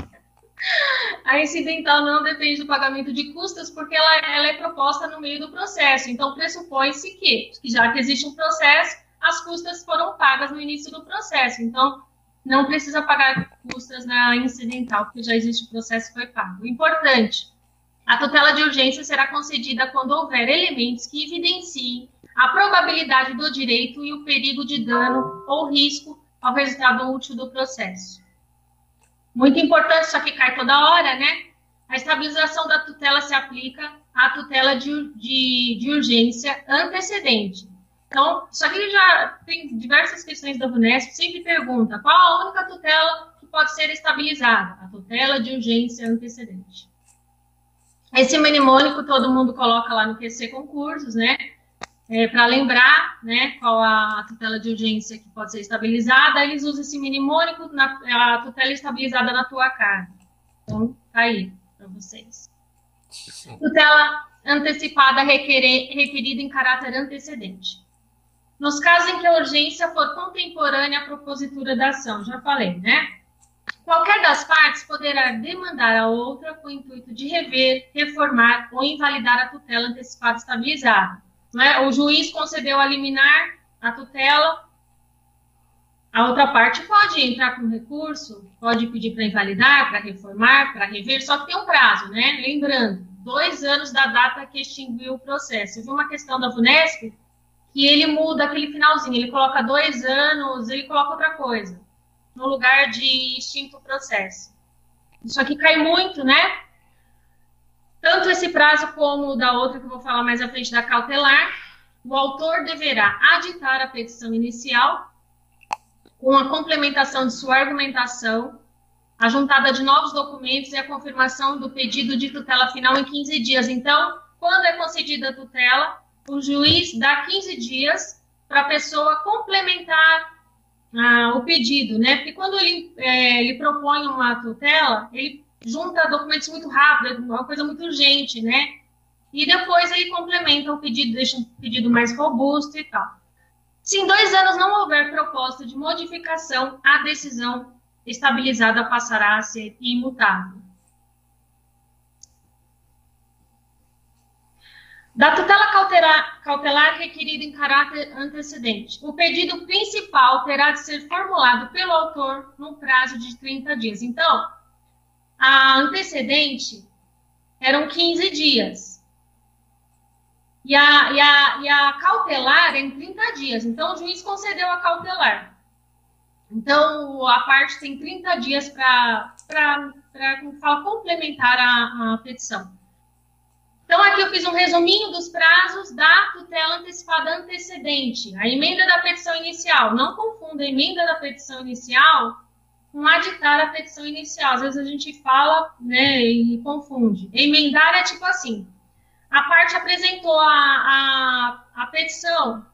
A incidental não depende do pagamento de custas porque ela, ela é proposta no meio do processo. Então, pressupõe-se que, já que existe um processo, as custas foram pagas no início do processo. Então, não precisa pagar custas na incidental, porque já existe o processo foi pago. Importante, a tutela de urgência será concedida quando houver elementos que evidenciem a probabilidade do direito e o perigo de dano ou risco ao resultado útil do processo. Muito importante, só que cai toda hora, né? A estabilização da tutela se aplica à tutela de, de, de urgência antecedente. Então, isso aqui já tem diversas questões da VUNESP, sempre pergunta qual a única tutela que pode ser estabilizada? A tutela de urgência antecedente. Esse mnemônico todo mundo coloca lá no QC Concursos, né? É, para lembrar né, qual a tutela de urgência que pode ser estabilizada, eles usam esse mnemônico, na, a tutela estabilizada na tua cara. Então, tá aí para vocês. Tutela antecipada requerida em caráter antecedente. Nos casos em que a urgência for contemporânea à propositura da ação, já falei, né? Qualquer das partes poderá demandar a outra com o intuito de rever, reformar ou invalidar a tutela antecipada estabilizada. Né? O juiz concedeu a liminar a tutela, a outra parte pode entrar com recurso, pode pedir para invalidar, para reformar, para rever, só que tem um prazo, né? Lembrando, dois anos da data que extinguiu o processo. Eu vi uma questão da VUNESP que ele muda aquele finalzinho, ele coloca dois anos, ele coloca outra coisa, no lugar de extinto processo. Isso aqui cai muito, né? Tanto esse prazo como o da outra que eu vou falar mais à frente da cautelar, o autor deverá aditar a petição inicial com a complementação de sua argumentação, a juntada de novos documentos e a confirmação do pedido de tutela final em 15 dias. Então, quando é concedida a tutela, o juiz dá 15 dias para a pessoa complementar ah, o pedido, né? Porque quando ele, é, ele propõe uma tutela, ele junta documentos muito rápido, é uma coisa muito urgente, né? E depois ele complementa o pedido, deixa um pedido mais robusto e tal. Se em dois anos não houver proposta de modificação, a decisão estabilizada passará a ser imutável. Da tutela cautelar, cautelar requerida em caráter antecedente. O pedido principal terá de ser formulado pelo autor no prazo de 30 dias. Então, a antecedente eram 15 dias. E a, e, a, e a cautelar em 30 dias. Então, o juiz concedeu a cautelar. Então, a parte tem 30 dias para complementar a, a petição. Então, aqui eu fiz um resuminho dos prazos da tutela antecipada antecedente, a emenda da petição inicial. Não confunda a emenda da petição inicial com aditar a petição inicial. Às vezes a gente fala né, e confunde. Emendar é tipo assim: a parte apresentou a, a, a petição,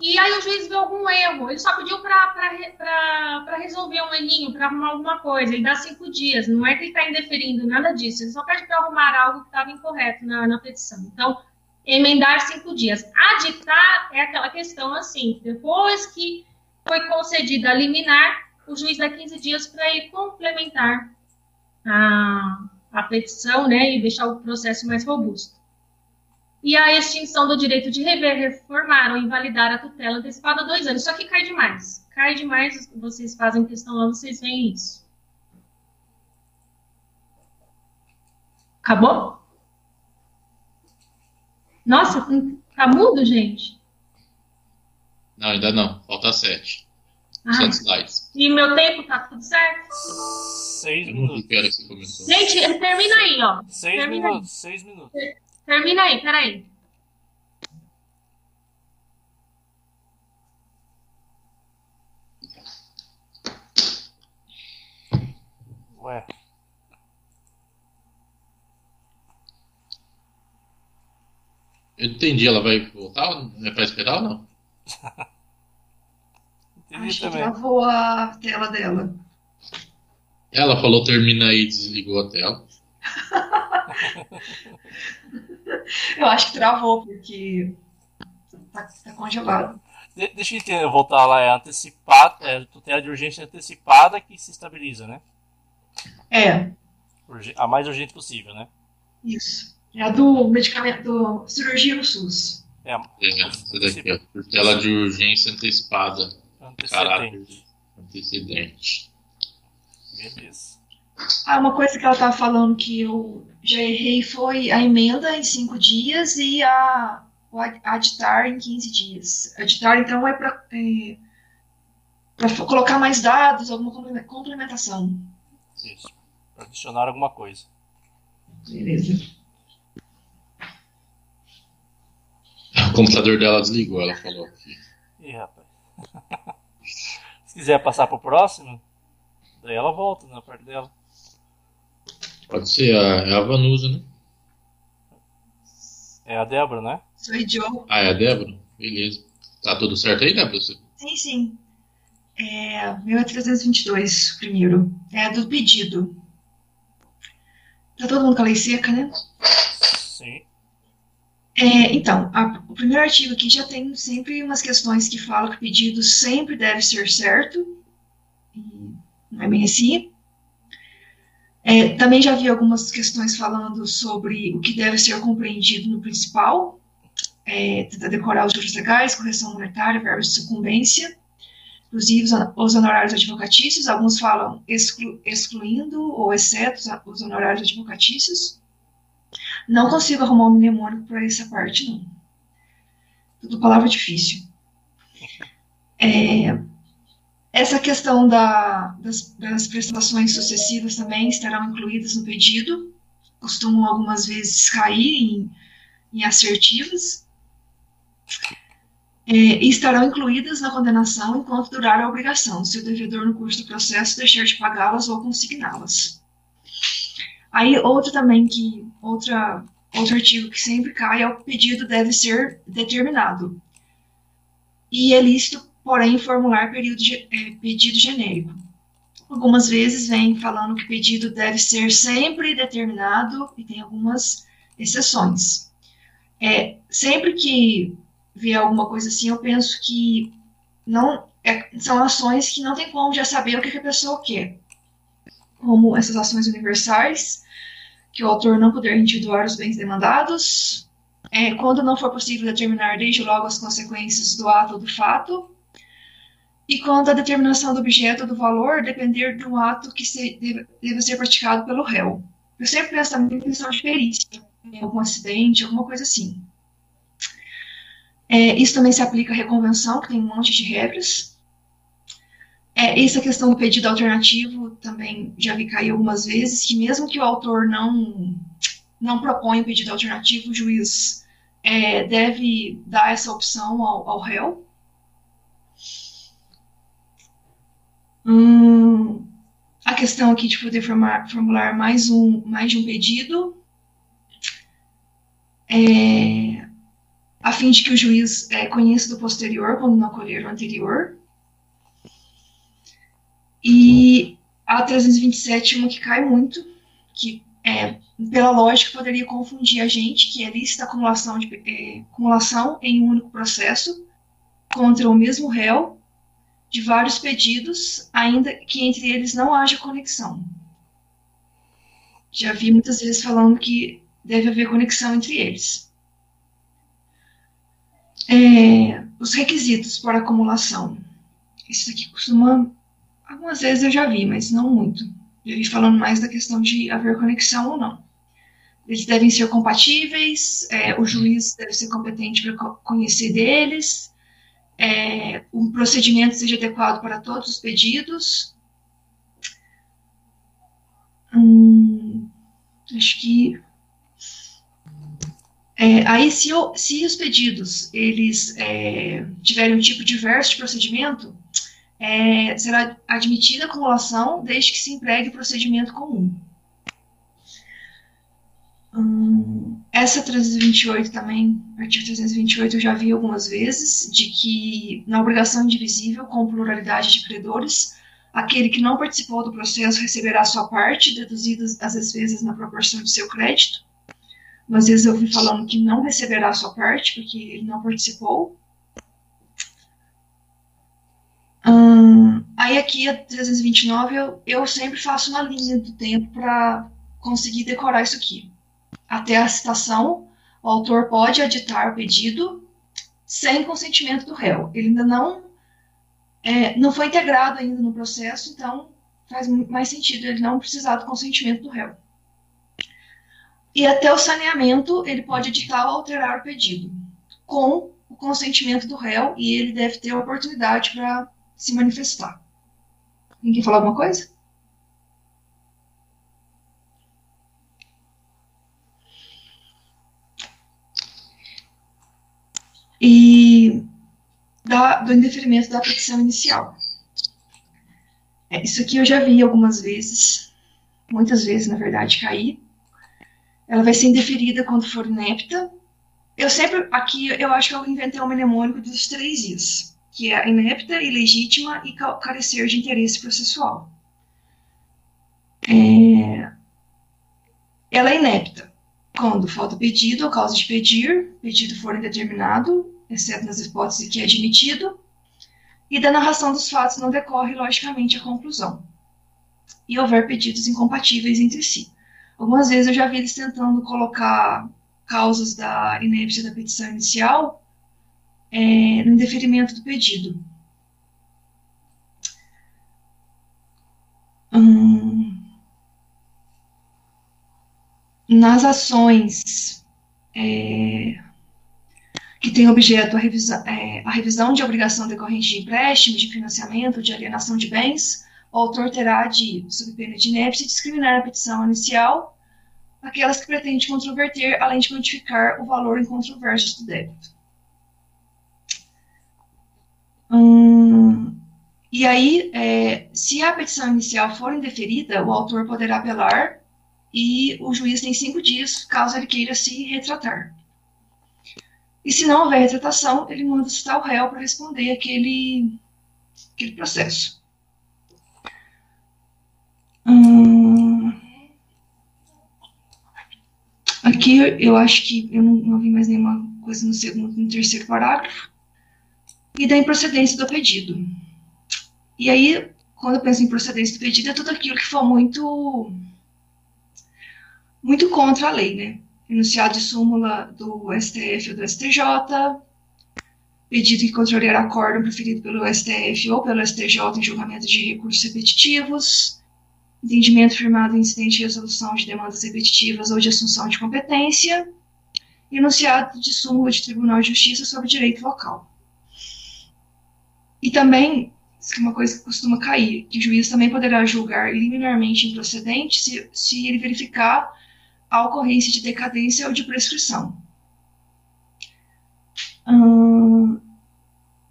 e aí o juiz viu algum erro. Ele só pediu para resolver um errinho, para arrumar alguma coisa. Ele dá cinco dias. Não é que ele está indeferindo, nada disso. Ele só pede para arrumar algo que estava incorreto na, na petição. Então, emendar cinco dias. Aditar é aquela questão assim: depois que foi concedida a liminar, o juiz dá 15 dias para ir complementar a, a petição né, e deixar o processo mais robusto e a extinção do direito de rever, reformar ou invalidar a tutela antecipada dois anos. Só que cai demais. Cai demais, vocês fazem questão lá, vocês veem isso. Acabou? Nossa, tá mudo, gente? Não, ainda não. Falta sete. Ah. Sete slides. E meu tempo tá tudo certo? Seis minutos. Gente, termina aí, ó. Seis termina minutos. Aí. Seis minutos. Termina aí, peraí. Ué. Eu entendi, ela vai voltar? É pra esperar ou não? entendi Acho também. que travou a tela dela. Ela falou termina aí e desligou a tela. Eu acho que travou, porque tá, tá congelado. De, deixa eu voltar lá, é antecipada, é tutela de urgência antecipada que se estabiliza, né? É. A mais urgente possível, né? Isso. É a do medicamento, do cirurgia no SUS. É, é essa daqui, ó. Tutela de urgência antecipada. Antecedente. Beleza. Ah, uma coisa que ela estava falando que eu já errei foi a emenda em cinco dias e a, o aditar em 15 dias. Aditar, então, é para é, colocar mais dados, alguma complementação. Isso, para adicionar alguma coisa. Beleza. O computador dela desligou, ela falou aqui. Ih, rapaz. Se quiser passar para o próximo, daí ela volta na parte dela. Pode ser a, é a Vanusa, né? É a Débora, né? Sou Joe. Ah, é a Débora? Beleza. Tá tudo certo aí, Débora? Sim, sim. É, meu é 322, primeiro. É do pedido. Tá todo mundo com a lei seca, né? É, então, a, o primeiro artigo aqui já tem sempre umas questões que falam que o pedido sempre deve ser certo, não é bem assim. É, também já vi algumas questões falando sobre o que deve ser compreendido no principal, é, tentar decorar os juros legais, correção monetária, verbos de sucumbência, inclusive os honorários advocatícios, alguns falam exclu, excluindo ou exceto os honorários advocatícios. Não consigo arrumar um mnemônico para essa parte, não. Tudo palavra difícil. É, essa questão da, das, das, prestações sucessivas também estarão incluídas no pedido, costumam algumas vezes cair em, em assertivas é, e estarão incluídas na condenação enquanto durar a obrigação, se o devedor no curso do processo deixar de pagá-las ou consigná-las. Aí, outro também que, outra, outro artigo que sempre cai é o pedido deve ser determinado. E é lícito, porém, formular período, é, pedido genérico. Algumas vezes vem falando que pedido deve ser sempre determinado e tem algumas exceções. É, sempre que ver alguma coisa assim, eu penso que não é, são ações que não tem como já saber o que, que a pessoa quer. Como essas ações universais, que o autor não puder individuar os bens demandados, é, quando não for possível determinar desde logo as consequências do ato ou do fato, e quando a determinação do objeto ou do valor depender de um ato que se, deve, deve, ser praticado pelo réu. Eu sempre penso também em questão de perícia, algum acidente, alguma coisa assim. É, isso também se aplica à reconvenção, que tem um monte de regras. É, essa questão do pedido alternativo também já vi cair algumas vezes, que mesmo que o autor não, não proponha o pedido alternativo, o juiz é, deve dar essa opção ao, ao réu. Hum, a questão aqui de poder formar, formular mais, um, mais de um pedido. É, a fim de que o juiz é, conheça do posterior quando não colher o anterior. E a 327 uma que cai muito, que é, pela lógica poderia confundir a gente, que é lista acumulação, de, é, acumulação em um único processo contra o mesmo réu de vários pedidos, ainda que entre eles não haja conexão. Já vi muitas vezes falando que deve haver conexão entre eles. É, os requisitos para acumulação. Isso aqui costuma. Algumas vezes eu já vi, mas não muito. Já vi falando mais da questão de haver conexão ou não. Eles devem ser compatíveis, é, o juiz deve ser competente para conhecer deles, é, o procedimento seja adequado para todos os pedidos. Hum, acho que é, aí, se, se, os pedidos eles é, tiverem um tipo diverso de procedimento, é, será admitida a acumulação desde que se empregue procedimento comum. Hum, essa 328 também, artigo 328, eu já vi algumas vezes, de que na obrigação indivisível com pluralidade de credores, aquele que não participou do processo receberá sua parte, deduzidas as despesas na proporção de seu crédito às vezes eu vi falando que não receberá sua parte, porque ele não participou. Hum, aí aqui, a 329, eu, eu sempre faço uma linha do tempo para conseguir decorar isso aqui. Até a citação, o autor pode aditar o pedido sem consentimento do réu. Ele ainda não, é, não foi integrado ainda no processo, então faz mais sentido ele não precisar do consentimento do réu. E até o saneamento, ele pode editar ou alterar o pedido, com o consentimento do réu, e ele deve ter a oportunidade para se manifestar. Ninguém falou alguma coisa? E da, do indeferimento da petição inicial. É, isso aqui eu já vi algumas vezes, muitas vezes, na verdade, cair ela vai ser indeferida quando for inepta. Eu sempre, aqui, eu acho que eu inventei um mnemônico dos três Is, que é inepta, ilegítima e carecer de interesse processual. É, ela é inepta. quando falta pedido ou causa de pedir, pedido for indeterminado, exceto nas hipóteses que é admitido, e da narração dos fatos não decorre, logicamente, a conclusão. E houver pedidos incompatíveis entre si. Algumas vezes eu já vi eles tentando colocar causas da inépcia da petição inicial é, no indeferimento do pedido. Hum, nas ações é, que têm objeto a, revisa, é, a revisão de obrigação decorrente de empréstimo, de financiamento, de alienação de bens, o autor terá de, sob pena de inépcia, discriminar a petição inicial aquelas que pretende controverter, além de quantificar o valor incontroverso do débito. Hum, e aí, é, se a petição inicial for indeferida, o autor poderá apelar e o juiz tem cinco dias, caso ele queira se retratar. E se não houver retratação, ele manda citar o réu para responder aquele, aquele processo. Hum, aqui eu acho que eu não, não vi mais nenhuma coisa no segundo no terceiro parágrafo. E da improcedência do pedido. E aí, quando eu penso em procedência do pedido, é tudo aquilo que for muito muito contra a lei, né? Enunciado de súmula do STF ou do STJ, pedido que controlar acórdão preferido pelo STF ou pelo STJ em julgamento de recursos repetitivos, entendimento firmado em incidente de resolução de demandas repetitivas ou de assunção de competência, enunciado de súmula de Tribunal de Justiça sobre direito local. E também, isso é uma coisa que costuma cair, que o juiz também poderá julgar liminarmente improcedente se, se ele verificar a ocorrência de decadência ou de prescrição. Hum,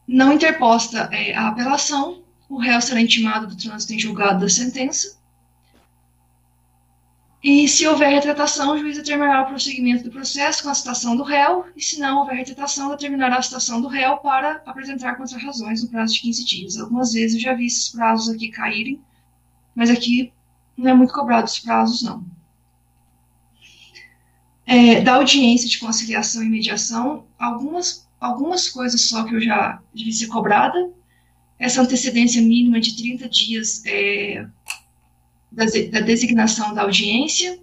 não interposta é, a apelação, o réu será intimado do trânsito em julgado da sentença. E se houver retratação, o juiz determinará o prosseguimento do processo com a citação do réu, e se não houver retratação, determinará a citação do réu para apresentar contra-razões no prazo de 15 dias. Algumas vezes eu já vi esses prazos aqui caírem, mas aqui não é muito cobrado os prazos, não é, da audiência de conciliação e mediação, algumas, algumas coisas só que eu já devia ser cobrada. Essa antecedência mínima de 30 dias é, da, designação da audiência,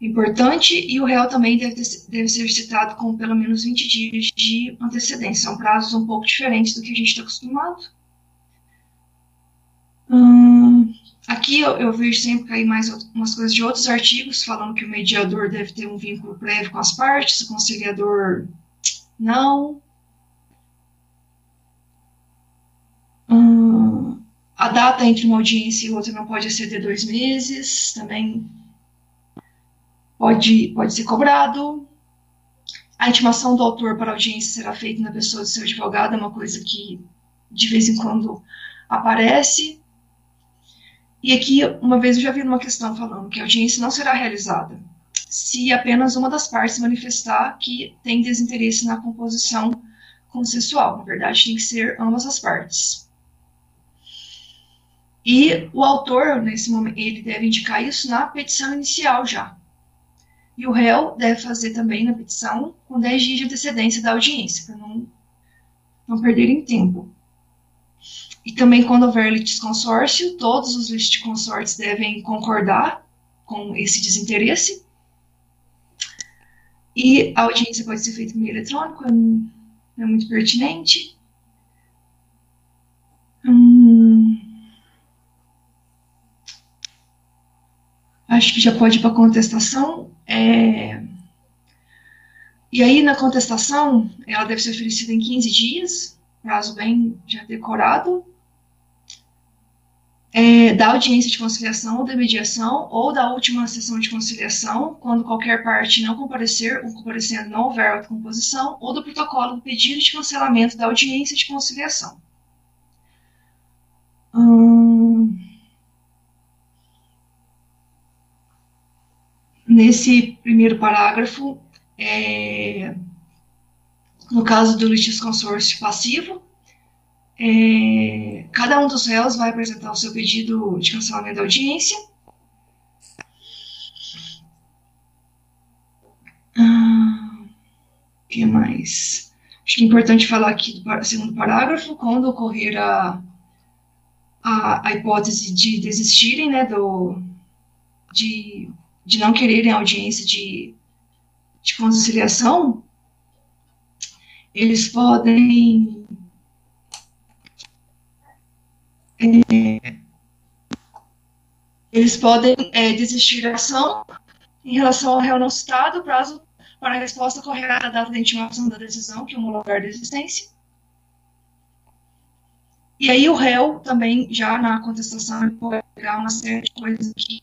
importante, e o réu também deve, ter, deve ser citado com pelo menos 20 dias de antecedência. São prazos um pouco diferentes do que a gente está acostumado. Hum, Aqui eu, eu, vejo sempre cair mais umas coisas de outros artigos, falando que o mediador deve ter um vínculo prévio com as partes, o conciliador não. Hum, a data entre uma audiência e outra não pode exceder dois meses, também pode, pode ser cobrado. A intimação do autor para audiência será feita na pessoa do seu advogado, é uma coisa que de vez em quando aparece. E aqui, uma vez eu já vi uma questão falando que a audiência não será realizada se apenas uma das partes manifestar que tem desinteresse na composição consensual. Na verdade, tem que ser ambas as partes. E o autor, nesse momento, ele deve indicar isso na petição inicial já. E o réu deve fazer também na petição com 10 dias de antecedência da audiência, para não, não perderem tempo. E também, quando houver litisconsórcio, todos os litisconsortes devem concordar com esse desinteresse. E a audiência pode ser feita por meio eletrônico, não é muito pertinente. Hum, acho que já pode ir para contestação. É, e aí, na contestação, ela deve ser oferecida em 15 dias, prazo bem já decorado é, da audiência de conciliação ou da mediação ou da última sessão de conciliação, quando qualquer parte não comparecer ou comparecendo não houver outra composição, ou do protocolo do pedido de cancelamento da audiência de conciliação. Hum, nesse primeiro parágrafo, é, no caso do litisconsórcio passivo, é, cada um dos réus vai apresentar o seu pedido de cancelamento da audiência. Ah, que mais? Acho que é importante falar aqui do segundo parágrafo, quando ocorrer a, a, a hipótese de desistirem, né, do, de, de não quererem audiência de, de conciliação, eles podem é, eles podem é, desistir da ação em relação ao réu não citado, prazo para a resposta correta da data de intimação da decisão, que um lugar de existência. E aí o réu também, já na contestação, pode pegar uma série de coisas que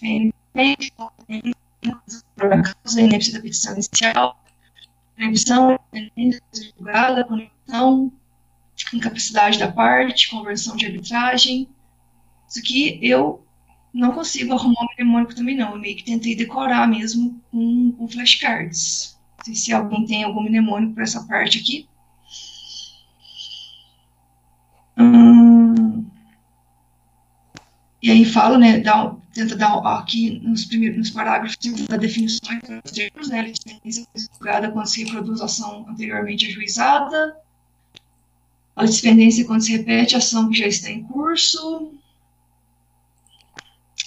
é, a causa da petição inicial, emissão julgada, conexão, incapacidade da parte, conversão de arbitragem. Isso aqui eu não consigo arrumar um mnemônico também não. Eu meio que tentei decorar mesmo com, com flashcards. Não sei se alguém tem algum mnemônico para essa parte aqui. Hum, e aí fala, né, dá, tenta dar aqui nos primeiros nos parágrafos da definições dos termos, né, licença julgada quando se reproduz a ação anteriormente ajuizada, a litispendência quando se repete a ação que já está em curso,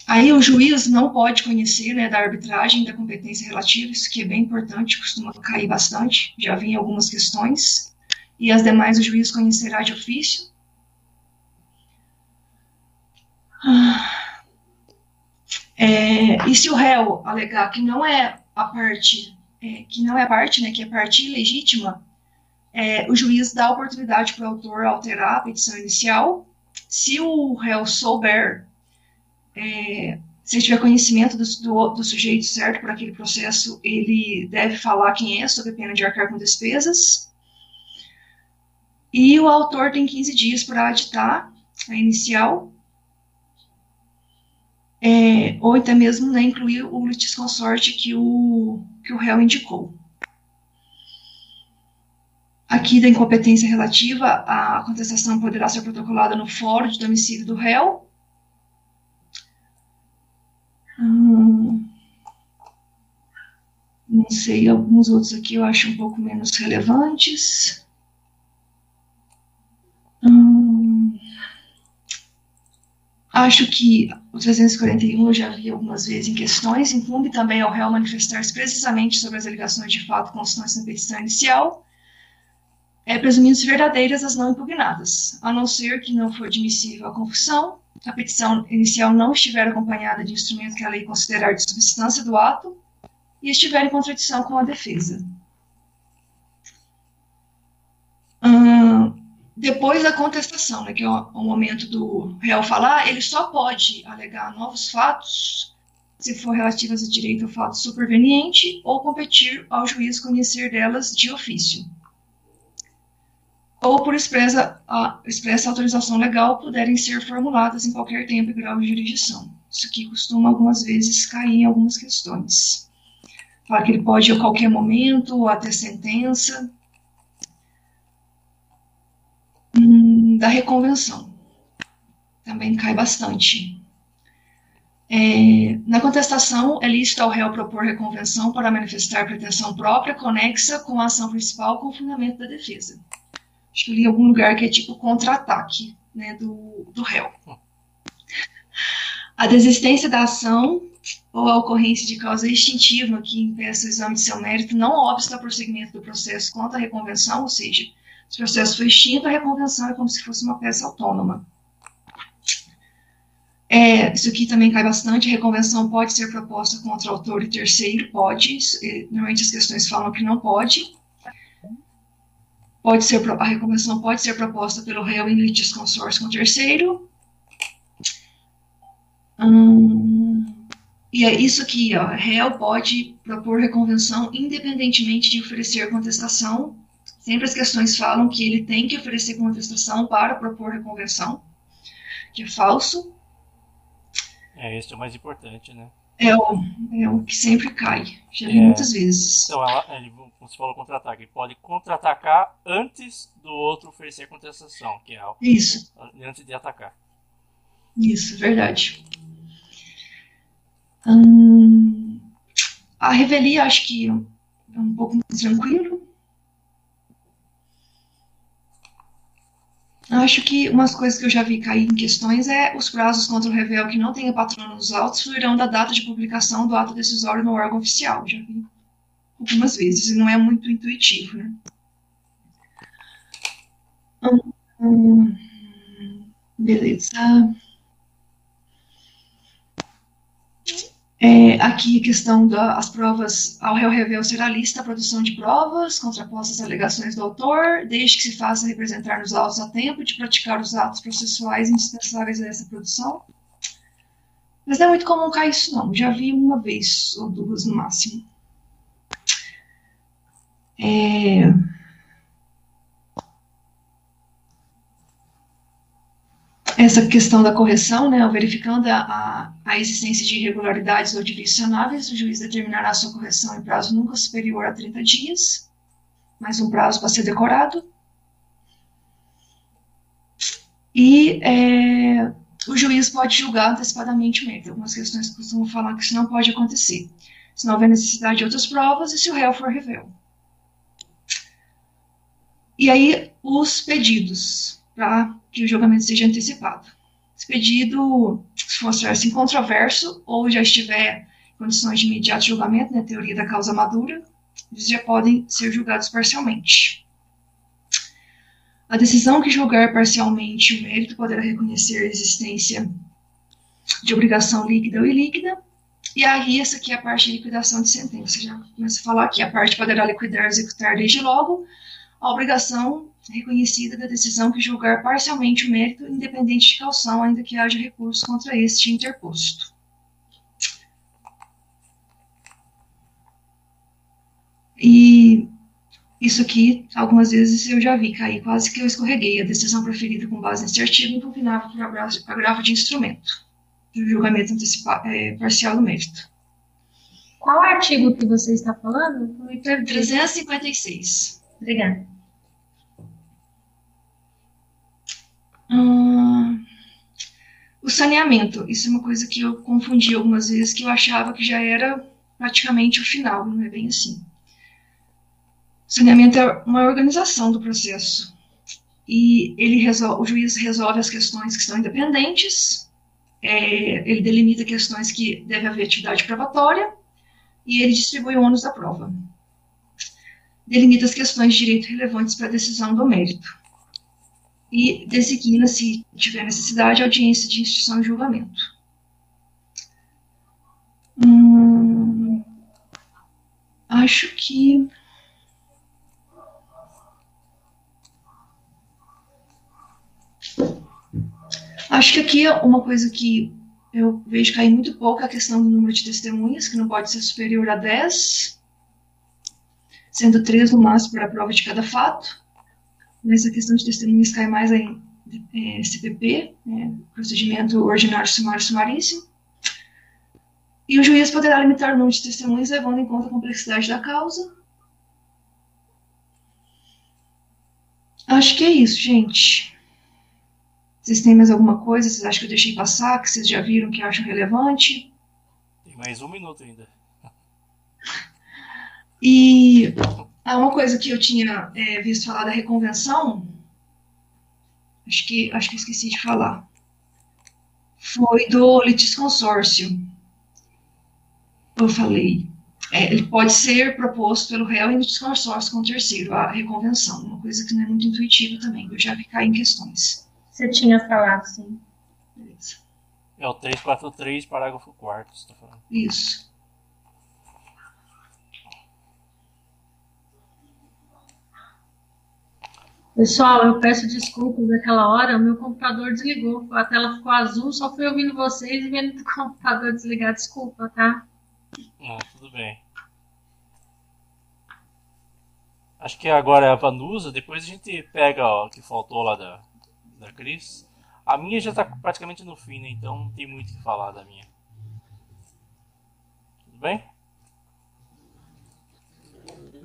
Aí o juiz não pode conhecer né, da arbitragem da competência relativa, isso que é bem importante, costuma cair bastante, já vi em algumas questões, e as demais o juiz conhecerá de ofício. Ah, é, e se o réu alegar que não é a parte, é, que não é parte, né, que é parte ilegítima, é, o juiz dá oportunidade para o autor alterar a petição inicial. Se o réu souber é, se tiver conhecimento do, do, do, sujeito certo para aquele processo, ele deve falar quem é, sob pena de arcar com despesas. E o autor tem 15 dias para aditar a inicial, é, ou até mesmo né, incluir o litisconsorte que o, que o réu indicou. Aqui da incompetência relativa, a contestação poderá ser protocolada no fórum de domicílio do réu, Hum, não sei, alguns outros aqui eu acho um pouco menos relevantes. Acho que o 341 eu já vi algumas vezes em questões, incumbe também ao réu manifestar-se precisamente sobre as alegações de fato constantes na petição inicial, é, presumindo-se verdadeiras as não impugnadas, a não ser que não for admissível a confusão, a petição inicial não estiver acompanhada de instrumento que a lei considerar de substância do ato e estiver em contradição com a defesa. Hum, depois da contestação, né, que é o, momento do réu falar, ele só pode alegar novos fatos se for relativas a direito ao fato superveniente ou competir ao juiz conhecer delas de ofício ou por expressa, a, expressa autorização legal puderem ser formuladas em qualquer tempo e grau de jurisdição. Isso aqui costuma algumas vezes cair em algumas questões. Fala que ele pode a qualquer momento, ou até sentença. Hum, da reconvenção. Também cai bastante. É, na contestação, é lícito ao réu propor reconvenção para manifestar pretensão própria conexa com a ação principal com fundamento da defesa acho que eu li em algum lugar que é tipo contra-ataque né, do, do réu. A desistência da ação ou a ocorrência de causa extintiva que impeça o exame de seu mérito não obsta ao prosseguimento do processo contra a reconvenção, ou seja, se o processo foi extinto, a reconvenção é como se fosse uma peça autônoma. É, isso aqui também cai bastante. A reconvenção pode ser proposta contra autor e terceiro? Pode. Normalmente as questões falam que não pode pode ser, a recomendação pode ser proposta pelo réu em litisconsórcio com terceiro. Hum, e é isso aqui, ó, réu pode propor reconvenção independentemente de oferecer contestação. Sempre as questões falam que ele tem que oferecer contestação para propor reconvenção, que é falso. É, esse é o mais importante, né? É o, é o que sempre cai. Já vi é, muitas vezes. Então, ela, ele, como você falou, contra-ataque. Ele pode contra-atacar antes do outro oferecer contestação, que é algo Isso. antes de atacar. Isso, verdade. Hum, a revelia, acho que é um pouco mais tranquilo. Acho que umas coisas que eu já vi cair em questões é os prazos contra o revel que não tenha patronos altos fluirão da data de publicação do ato decisório no órgão oficial. Já vi algumas vezes, e não é muito intuitivo, né? Hum, hum, beleza. É, aqui a questão das provas, ao réu revel será lista a produção de provas contrapostas às alegações do autor, desde que se faça representar nos autos a tempo de praticar os atos processuais indispensáveis a essa produção. Mas não é muito comum cair isso não, já vi uma vez ou duas no máximo. É... essa questão da correção, né, verificando a, a, existência de irregularidades ou direcionáveis, o juiz determinará sua correção em prazo nunca superior a 30 dias, mais um prazo para ser decorado. E é, o juiz pode julgar antecipadamente o mérito. Algumas questões costumam falar que isso não pode acontecer, se não houver necessidade de outras provas e se o réu for revel. E aí, os pedidos para que o julgamento seja antecipado. Esse pedido, se for assim, controverso ou já estiver em condições de imediato julgamento, na né, teoria da causa madura, eles já podem ser julgados parcialmente. A decisão que julgar parcialmente o mérito poderá reconhecer a existência de obrigação líquida ou ilíquida, e aí essa aqui é a parte de liquidação de sentença. Já começa a falar que a parte poderá liquidar executar desde logo a obrigação reconhecida da decisão que julgar parcialmente o mérito, independente de calção, ainda que haja recurso contra este interposto. E isso aqui, algumas vezes eu já vi cair, quase que eu escorreguei. A decisão preferida com base neste artigo impugnava o parágrafo de instrumento do julgamento é, parcial do mérito. Qual artigo que você está falando? 356. Obrigada. Hum, o saneamento, isso é uma coisa que eu confundi algumas vezes, que eu achava que já era praticamente o final, não é bem assim. O saneamento é uma organização do processo. E ele resolve, o juiz resolve as questões que estão independentes, é, ele delimita questões que deve haver atividade probatória e ele distribui o ônus da prova. Delimita as questões de direito relevantes para a decisão do mérito e designa, se tiver necessidade, audiência de instrução e julgamento. Hum, acho que. Acho que aqui é uma coisa que eu vejo cair muito pouco é a questão do número de testemunhas, que não pode ser superior a 10, sendo 3 no máximo para a prova de cada fato nessa questão de testemunhas cai mais em é, CPP, né, procedimento ordinário sumário sumaríssimo. E o juiz poderá limitar o número de testemunhas levando em conta a complexidade da causa. Acho que é isso, gente. Vocês têm mais alguma coisa? Vocês acham que eu deixei passar? Que vocês já viram que acham relevante? Tem mais um minuto ainda. E ah, uma coisa que eu tinha é, visto falar da reconvenção, acho que, acho que esqueci de falar, foi do litisconsórcio. Eu falei. É, ele pode ser proposto pelo réu em litisconsórcio com o terceiro, a reconvenção, uma coisa que não é muito intuitiva também, eu já vi cair em questões. Você tinha falado, sim. Beleza. É o 343, parágrafo 4 você está falando. Isso. Pessoal, eu peço desculpas naquela hora, o meu computador desligou, a tela ficou azul, só fui ouvindo vocês e vendo o computador desligar, desculpa, tá? Ah, tudo bem. Acho que agora é a Vanusa, depois a gente pega ó, o que faltou lá da, da Cris. A minha já está praticamente no fim, né? Então não tem muito o que falar da minha. Tudo bem?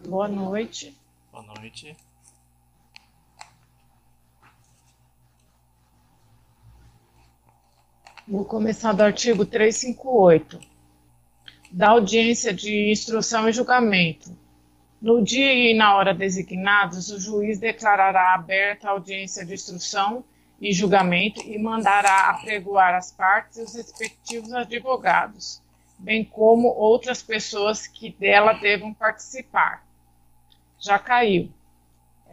Boa noite. Boa noite. Vou começar do artigo 358. da audiência de instrução e julgamento. No dia e na hora designados, o juiz declarará aberta a audiência de instrução e julgamento e mandará apregoar as partes e os respectivos advogados, bem como outras pessoas que dela devam participar. Já caiu.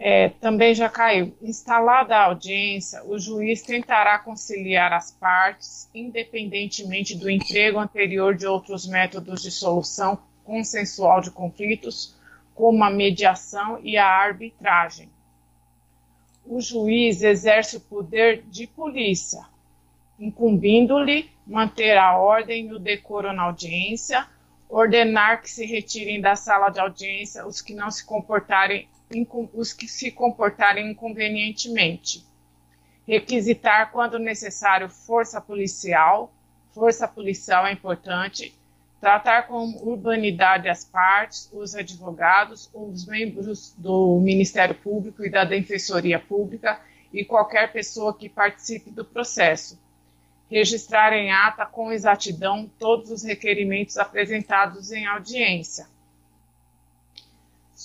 É, também já caiu. Instalada a audiência, o juiz tentará conciliar as partes, independentemente do emprego anterior de outros métodos de solução consensual de conflitos, como a mediação e a arbitragem o juiz exerce o poder de polícia, incumbindo-lhe manter a ordem e o decoro na audiência, ordenar que se retirem da sala de audiência os que não se comportarem os que se comportarem inconvenientemente, requisitar quando necessário força policial, força policial é importante, tratar com urbanidade as partes, os advogados, os membros do Ministério Público e da Defensoria Pública e qualquer pessoa que participe do processo. Registrar em ata com exatidão todos os requerimentos apresentados em audiência.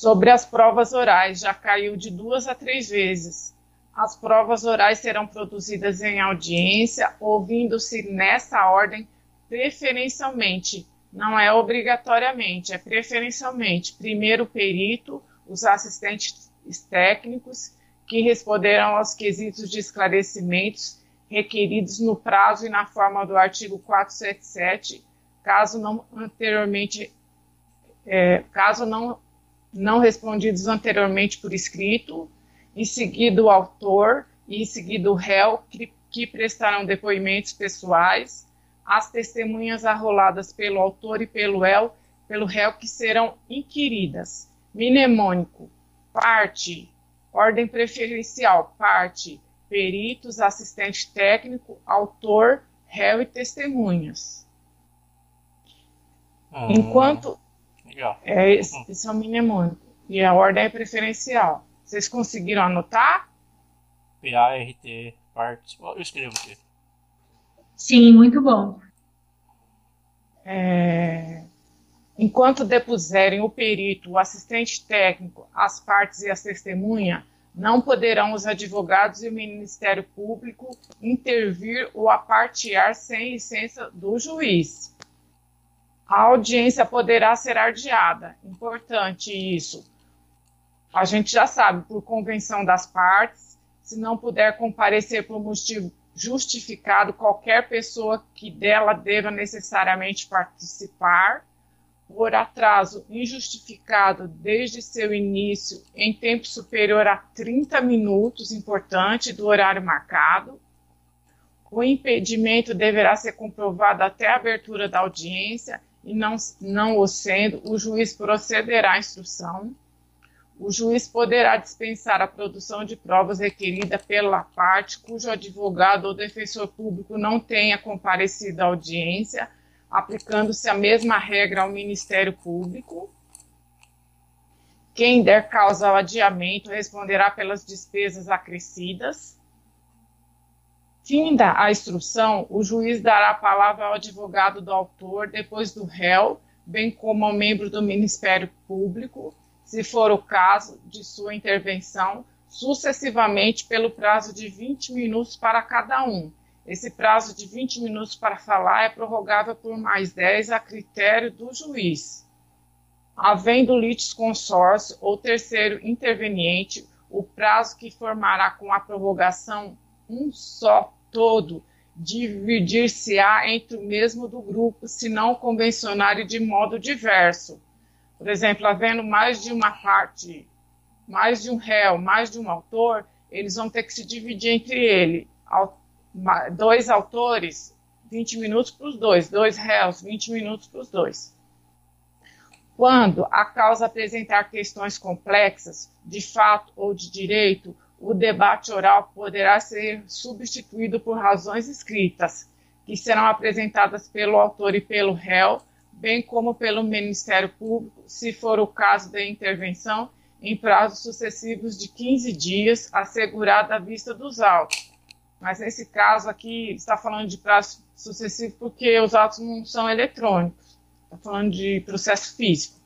Sobre as provas orais, já caiu de duas a três vezes. As provas orais serão produzidas em audiência, ouvindo-se nessa ordem, preferencialmente não é obrigatoriamente, é preferencialmente primeiro o perito, os assistentes técnicos que responderam aos quesitos de esclarecimentos requeridos no prazo e na forma do artigo 477, caso não anteriormente, é, caso não, não respondidos anteriormente por escrito, em seguida o autor e em seguida o réu que, que prestaram depoimentos pessoais as testemunhas arroladas pelo autor e pelo réu, pelo réu que serão inquiridas. Mnemônico, parte, ordem preferencial, parte, peritos, assistente técnico, autor, réu e testemunhas. Hum, Enquanto. Legal. É, esse, hum. esse é o mnemônico. E a ordem é preferencial. Vocês conseguiram anotar? P-A-R-T, parte. Eu escrevo aqui. Sim, muito bom. É, enquanto depuserem o perito, o assistente técnico, as partes e as testemunhas, não poderão os advogados e o Ministério Público intervir ou apartear sem licença do juiz. A audiência poderá ser adiada. Importante isso. A gente já sabe, por convenção das partes, se não puder comparecer por motivo justificado qualquer pessoa que dela deva necessariamente participar, por atraso injustificado desde seu início em tempo superior a 30 minutos, importante, do horário marcado. O impedimento deverá ser comprovado até a abertura da audiência e, não, não o sendo, o juiz procederá à instrução o juiz poderá dispensar a produção de provas requerida pela parte cujo advogado ou defensor público não tenha comparecido à audiência, aplicando-se a mesma regra ao Ministério Público. Quem der causa ao adiamento responderá pelas despesas acrescidas. Finda a instrução, o juiz dará a palavra ao advogado do autor, depois do réu, bem como ao membro do Ministério Público, se for o caso, de sua intervenção, sucessivamente pelo prazo de 20 minutos para cada um. Esse prazo de 20 minutos para falar é prorrogável por mais 10 a critério do juiz. Havendo litisconsórcio ou terceiro interveniente, o prazo que formará com a prorrogação um só todo dividir-se-á entre o mesmo do grupo, se não convencionário de modo diverso por exemplo, havendo mais de uma parte, mais de um réu, mais de um autor, eles vão ter que se dividir entre ele. Dois autores, 20 minutos para os dois. Dois réus, 20 minutos para os dois. Quando a causa apresentar questões complexas, de fato ou de direito, o debate oral poderá ser substituído por razões escritas, que serão apresentadas pelo autor e pelo réu, bem como pelo Ministério Público, se for o caso da intervenção, em prazos sucessivos de 15 dias, assegurada a vista dos autos. Mas nesse caso aqui, está falando de prazo sucessivo porque os autos não são eletrônicos, Está falando de processo físico.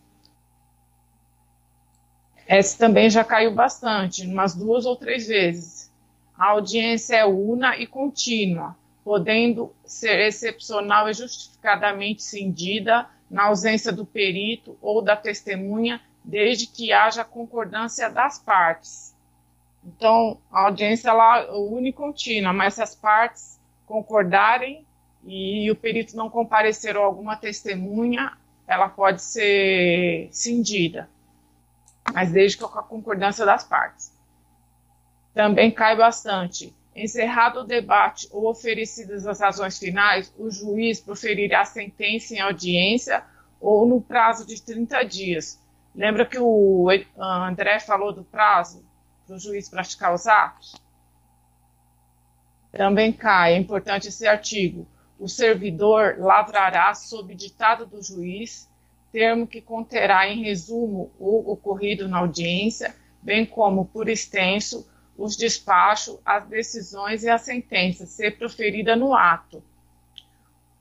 Essa também já caiu bastante, umas duas ou três vezes. A audiência é una e contínua, podendo ser excepcional e justificadamente cindida na ausência do perito ou da testemunha, desde que haja concordância das partes. Então, a audiência é une e contínua, mas se as partes concordarem e o perito não comparecer ou alguma testemunha, ela pode ser cindida, mas desde que com a concordância das partes. Também cai bastante. Encerrado o debate ou oferecidas as razões finais, o juiz proferirá a sentença em audiência ou no prazo de 30 dias. Lembra que o André falou do prazo para o juiz praticar os atos? Também cai, é importante esse artigo. O servidor lavrará sob ditado do juiz, termo que conterá em resumo o ocorrido na audiência, bem como por extenso os despachos, as decisões e a sentença ser proferida no ato.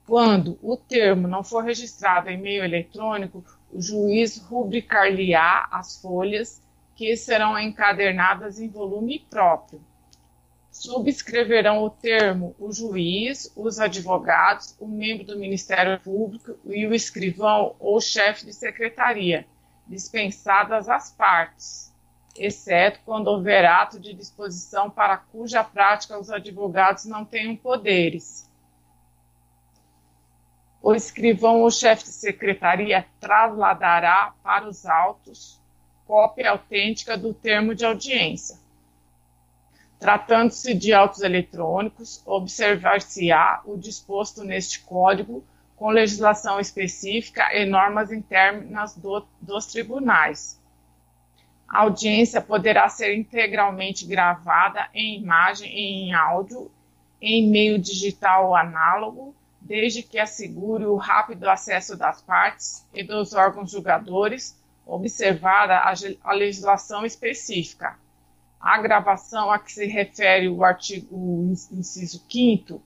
Quando o termo não for registrado em meio eletrônico, o juiz rubricar-lhe-á as folhas que serão encadernadas em volume próprio. Subscreverão o termo o juiz, os advogados, o membro do Ministério Público e o escrivão ou chefe de secretaria, dispensadas as partes exceto quando houver ato de disposição para cuja prática os advogados não tenham poderes. O escrivão ou chefe de secretaria trasladará para os autos cópia autêntica do termo de audiência. Tratando-se de autos eletrônicos, observar-se-á o disposto neste código com legislação específica e normas internas do, dos tribunais a audiência poderá ser integralmente gravada em imagem e em áudio em meio digital ou análogo, desde que assegure o rápido acesso das partes e dos órgãos julgadores, observada a, a legislação específica. A gravação a que se refere o artigo o inciso 5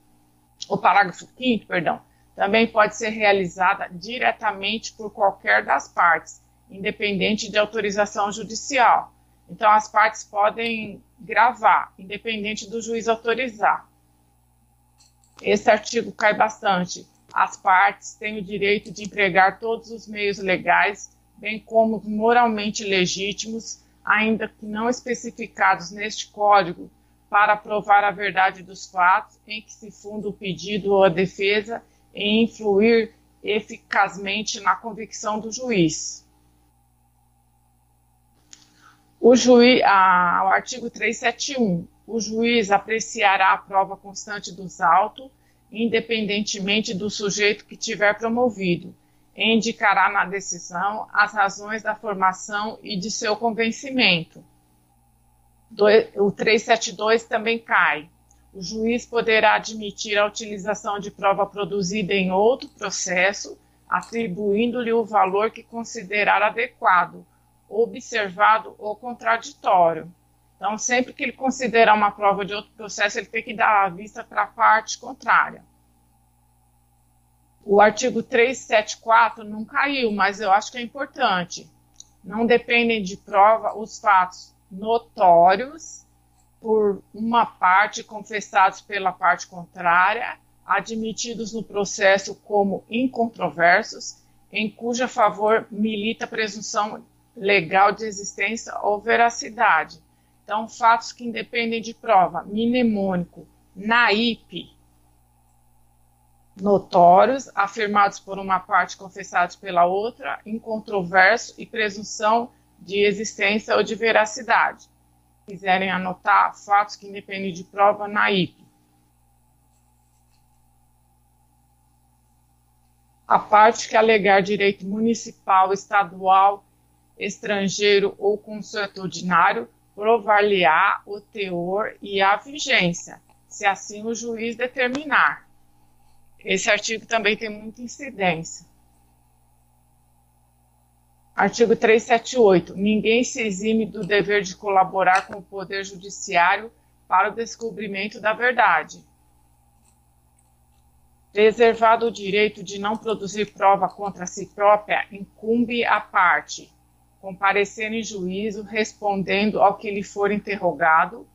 o parágrafo 5 perdão, também pode ser realizada diretamente por qualquer das partes, independente de autorização judicial. Então, as partes podem gravar, independente do juiz autorizar. Esse artigo cai bastante. As partes têm o direito de empregar todos os meios legais, bem como moralmente legítimos, ainda que não especificados neste Código, para provar a verdade dos fatos em que se funda o pedido ou a defesa e influir eficazmente na convicção do juiz. O, juiz, a, o artigo 371. O juiz apreciará a prova constante dos autos, independentemente do sujeito que tiver promovido, indicará na decisão as razões da formação e de seu convencimento. O 372 também cai. O juiz poderá admitir a utilização de prova produzida em outro processo, atribuindo-lhe o valor que considerar adequado, observado ou contraditório. Então, sempre que ele considerar uma prova de outro processo, ele tem que dar a vista para a parte contrária. O artigo 374 não caiu, mas eu acho que é importante. Não dependem de prova os fatos notórios por uma parte confessados pela parte contrária, admitidos no processo como incontroversos, em cuja favor milita a presunção legal de existência ou veracidade. Então, fatos que independem de prova, mnemônico, naip, notórios, afirmados por uma parte, confessados pela outra, incontroverso e presunção de existência ou de veracidade. Quiserem anotar fatos que independem de prova, naip. A parte que alegar direito municipal, estadual, estrangeiro ou consuetudinário, provar-lhe-á o teor e a vigência, se assim o juiz determinar. Esse artigo também tem muita incidência. Artigo 378. Ninguém se exime do dever de colaborar com o Poder Judiciário para o descobrimento da verdade. Preservado o direito de não produzir prova contra si própria, incumbe a parte comparecer em juízo respondendo ao que lhe for interrogado,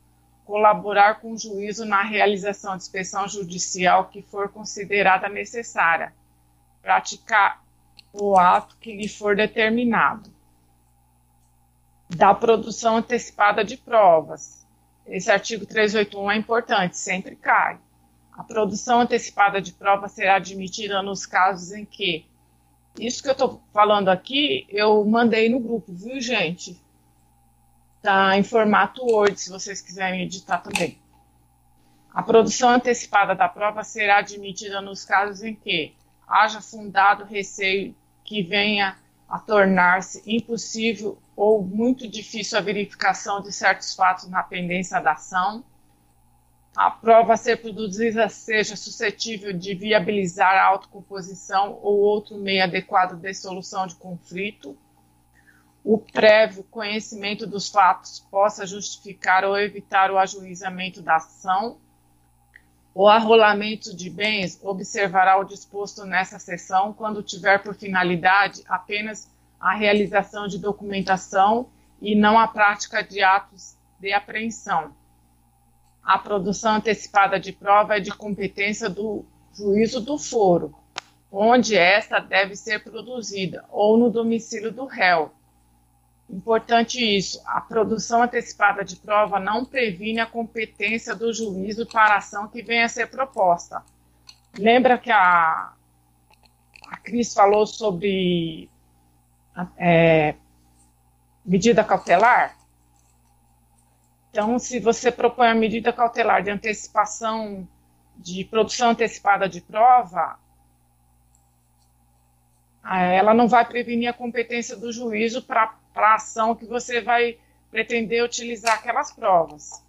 colaborar com o juízo na realização de inspeção judicial que for considerada necessária, praticar o ato que lhe for determinado. Da produção antecipada de provas. Esse artigo 381 é importante, sempre cai. A produção antecipada de prova será admitida nos casos em que. Isso que eu estou falando aqui, eu mandei no grupo, viu, gente? Está em formato Word, se vocês quiserem editar também. A produção antecipada da prova será admitida nos casos em que haja fundado receio que venha a tornar-se impossível ou muito difícil a verificação de certos fatos na pendência da ação, a prova a ser produzida seja suscetível de viabilizar a autocomposição ou outro meio adequado de solução de conflito, o prévio conhecimento dos fatos possa justificar ou evitar o ajuizamento da ação, o arrolamento de bens observará o disposto nessa seção quando tiver por finalidade apenas a realização de documentação e não a prática de atos de apreensão a produção antecipada de prova é de competência do juízo do foro, onde esta deve ser produzida, ou no domicílio do réu. Importante isso, a produção antecipada de prova não previne a competência do juízo para a ação que venha a ser proposta. Lembra que a, a Cris falou sobre é, medida cautelar? Então, se você propõe a medida cautelar de antecipação, de produção antecipada de prova, ela não vai prevenir a competência do juízo para a ação que você vai pretender utilizar aquelas provas.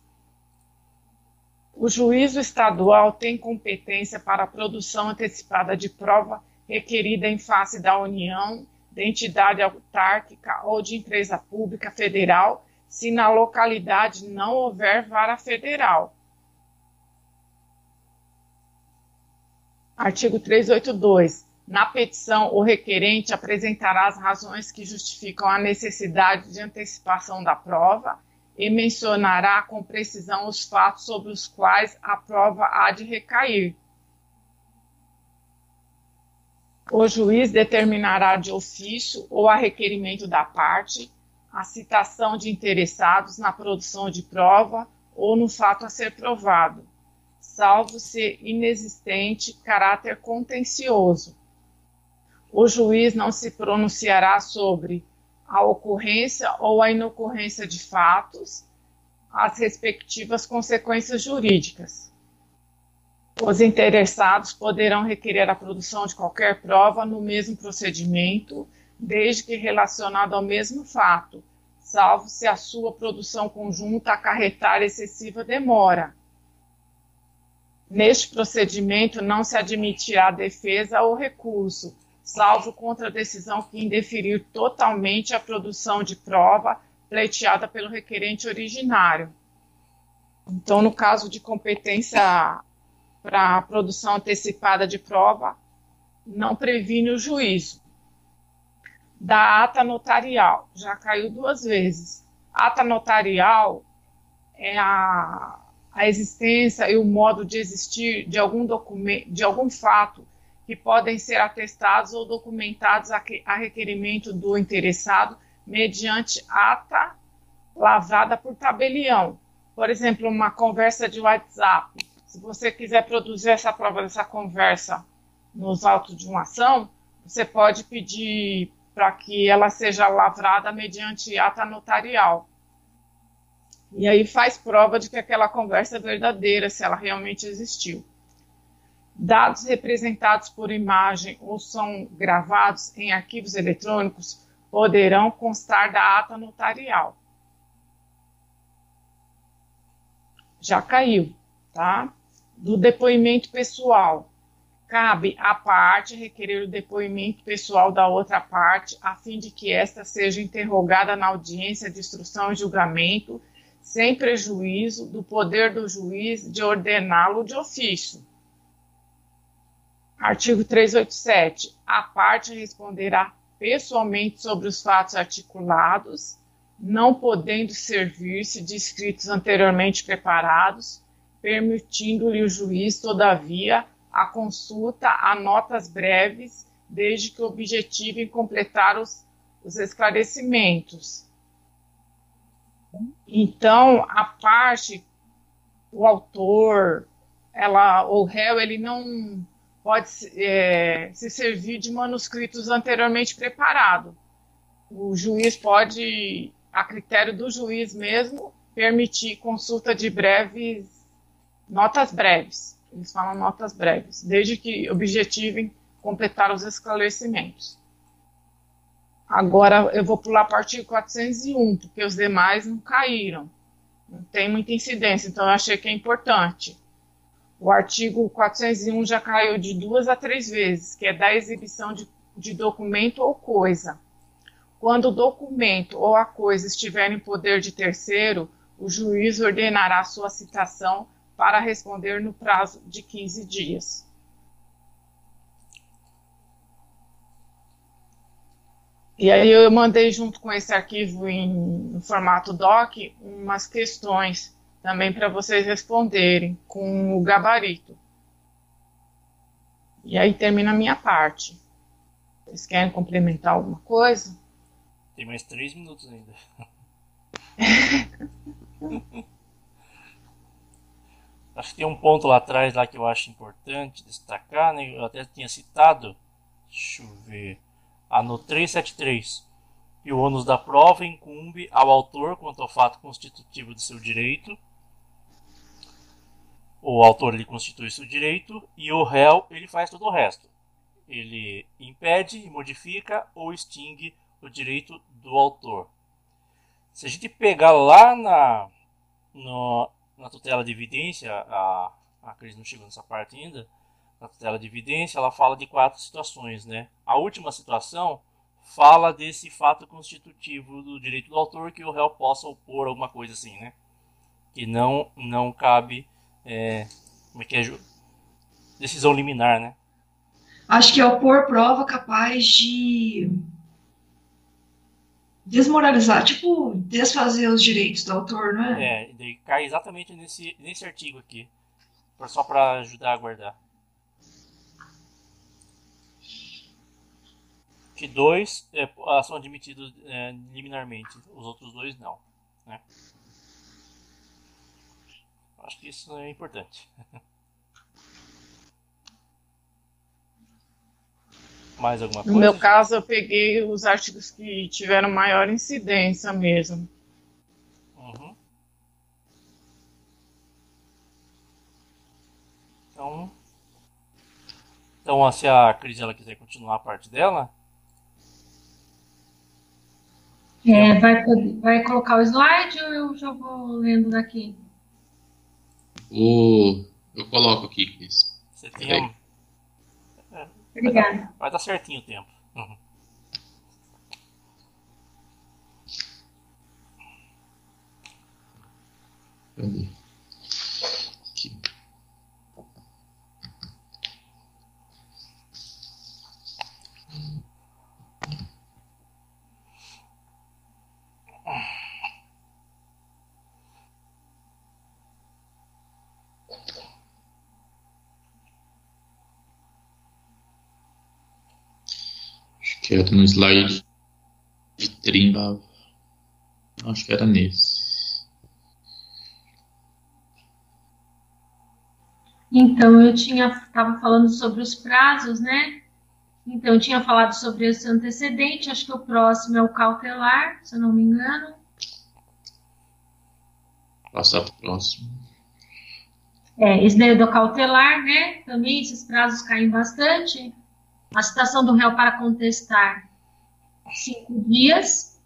O juízo estadual tem competência para a produção antecipada de prova requerida em face da União, de entidade autárquica ou de empresa pública federal se na localidade não houver vara federal. Artigo 382. Na petição, o requerente apresentará as razões que justificam a necessidade de antecipação da prova e mencionará com precisão os fatos sobre os quais a prova há de recair. O juiz determinará de ofício ou a requerimento da parte a citação de interessados na produção de prova ou no fato a ser provado, salvo ser inexistente caráter contencioso. O juiz não se pronunciará sobre a ocorrência ou a inocorrência de fatos, as respectivas consequências jurídicas. Os interessados poderão requerer a produção de qualquer prova no mesmo procedimento desde que relacionado ao mesmo fato, salvo se a sua produção conjunta acarretar excessiva demora. Neste procedimento não se admitirá defesa ou recurso, salvo contra a decisão que indeferir totalmente a produção de prova pleiteada pelo requerente originário. Então, no caso de competência para produção antecipada de prova, não previne o juízo da ata notarial. Já caiu duas vezes. Ata notarial é a, a existência e o modo de existir de algum documento, de algum fato que podem ser atestados ou documentados a, a requerimento do interessado mediante ata lavrada por tabelião. Por exemplo, uma conversa de WhatsApp. Se você quiser produzir essa prova dessa conversa nos autos de uma ação, você pode pedir para que ela seja lavrada mediante ata notarial. E aí faz prova de que aquela conversa é verdadeira, se ela realmente existiu. Dados representados por imagem ou são gravados em arquivos eletrônicos poderão constar da ata notarial. Já caiu, tá? Do depoimento pessoal cabe à parte requerer o depoimento pessoal da outra parte, a fim de que esta seja interrogada na audiência de instrução e julgamento, sem prejuízo do poder do juiz de ordená-lo de ofício. Artigo 387. A parte responderá pessoalmente sobre os fatos articulados, não podendo servir-se de escritos anteriormente preparados, permitindo-lhe o juiz, todavia, a consulta a notas breves, desde que objetivem completar os, os esclarecimentos. Então, a parte, o autor, ela, o réu, ele não pode é, se servir de manuscritos anteriormente preparados. O juiz pode, a critério do juiz mesmo, permitir consulta de breves, notas breves. Eles falam notas breves, desde que objetivem completar os esclarecimentos. Agora eu vou pular para o artigo 401, porque os demais não caíram. Não tem muita incidência, então eu achei que é importante. O artigo 401 já caiu de duas a três vezes, que é da exibição de, de documento ou coisa. Quando o documento ou a coisa estiver em poder de terceiro, o juiz ordenará sua citação para responder no prazo de 15 dias. E aí eu mandei junto com esse arquivo em, em formato doc umas questões também para vocês responderem com o gabarito. E aí termina a minha parte. Vocês querem complementar alguma coisa? Tem mais três minutos ainda. acho que tem um ponto lá atrás lá que eu acho importante destacar, né? Eu até tinha citado. Deixa eu ver. Ah, no 373 que o ônus da prova incumbe ao autor quanto ao fato constitutivo de seu direito o autor ele constitui seu direito e o réu ele faz todo o resto. Ele impede, modifica ou extingue o direito do autor. Se a gente pegar lá na, no, na tutela de evidência, a, a Cris não chegou nessa parte ainda, na tutela de evidência ela fala de quatro situações. Né? A última situação fala desse fato constitutivo do direito do autor que o réu possa opor alguma coisa assim, né? que não, não cabe é, como é que é? Decisão liminar, né? Acho que é opor prova capaz de desmoralizar, tipo, desfazer os direitos do autor, não é? É, daí cai exatamente nesse, nesse artigo aqui. Só para ajudar a guardar. Que dois é, são admitidos é, liminarmente, os outros dois não. Né? Acho que isso é importante. Mais alguma coisa? No meu caso, eu peguei os artigos que tiveram maior incidência mesmo. Uhum. Então, então, se a Cris ela quiser continuar a parte dela. É, vai, vai colocar o slide ou eu já vou lendo daqui? O... Eu coloco aqui, Cris. Você tem um... é. Obrigada. Vai dar certinho o tempo. Uhum. Cadê? Que era no slide de 30. Acho que era nesse. Então, eu tinha estava falando sobre os prazos, né? Então, eu tinha falado sobre esse antecedente, acho que o próximo é o cautelar, se eu não me engano. Passar para o próximo. É, esse daí é do cautelar, né? Também esses prazos caem bastante a citação do réu para contestar cinco dias.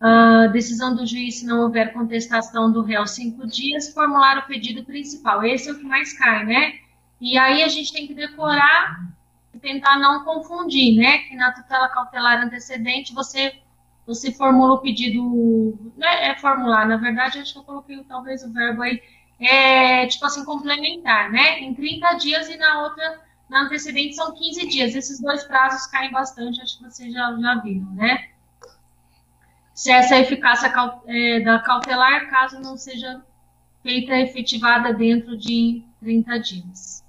A decisão do juiz, se não houver contestação do réu, cinco dias. Formular o pedido principal. Esse é o que mais cai, né? E aí a gente tem que decorar e tentar não confundir, né? Que na tutela cautelar antecedente você você formula o pedido, né, é formular, na verdade, acho que eu coloquei talvez o verbo aí, é, tipo assim, complementar, né? Em 30 dias e na outra na antecedente são 15 dias. Esses dois prazos caem bastante, acho que vocês já, já viram, né? Se essa eficácia é, da cautelar, caso não seja feita efetivada dentro de 30 dias.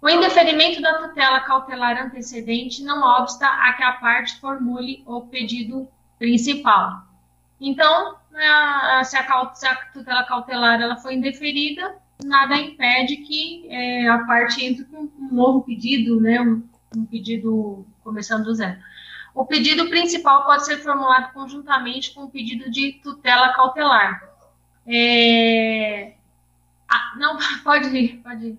O indeferimento da tutela cautelar antecedente não obsta a que a parte formule o pedido principal. Então, se a, se a tutela cautelar ela foi indeferida, nada impede que é, a parte entre com um novo pedido, né, um, um, pedido começando do zero. O pedido principal pode ser formulado conjuntamente com o pedido de tutela cautelar. É... Ah, não, pode ir, pode ir.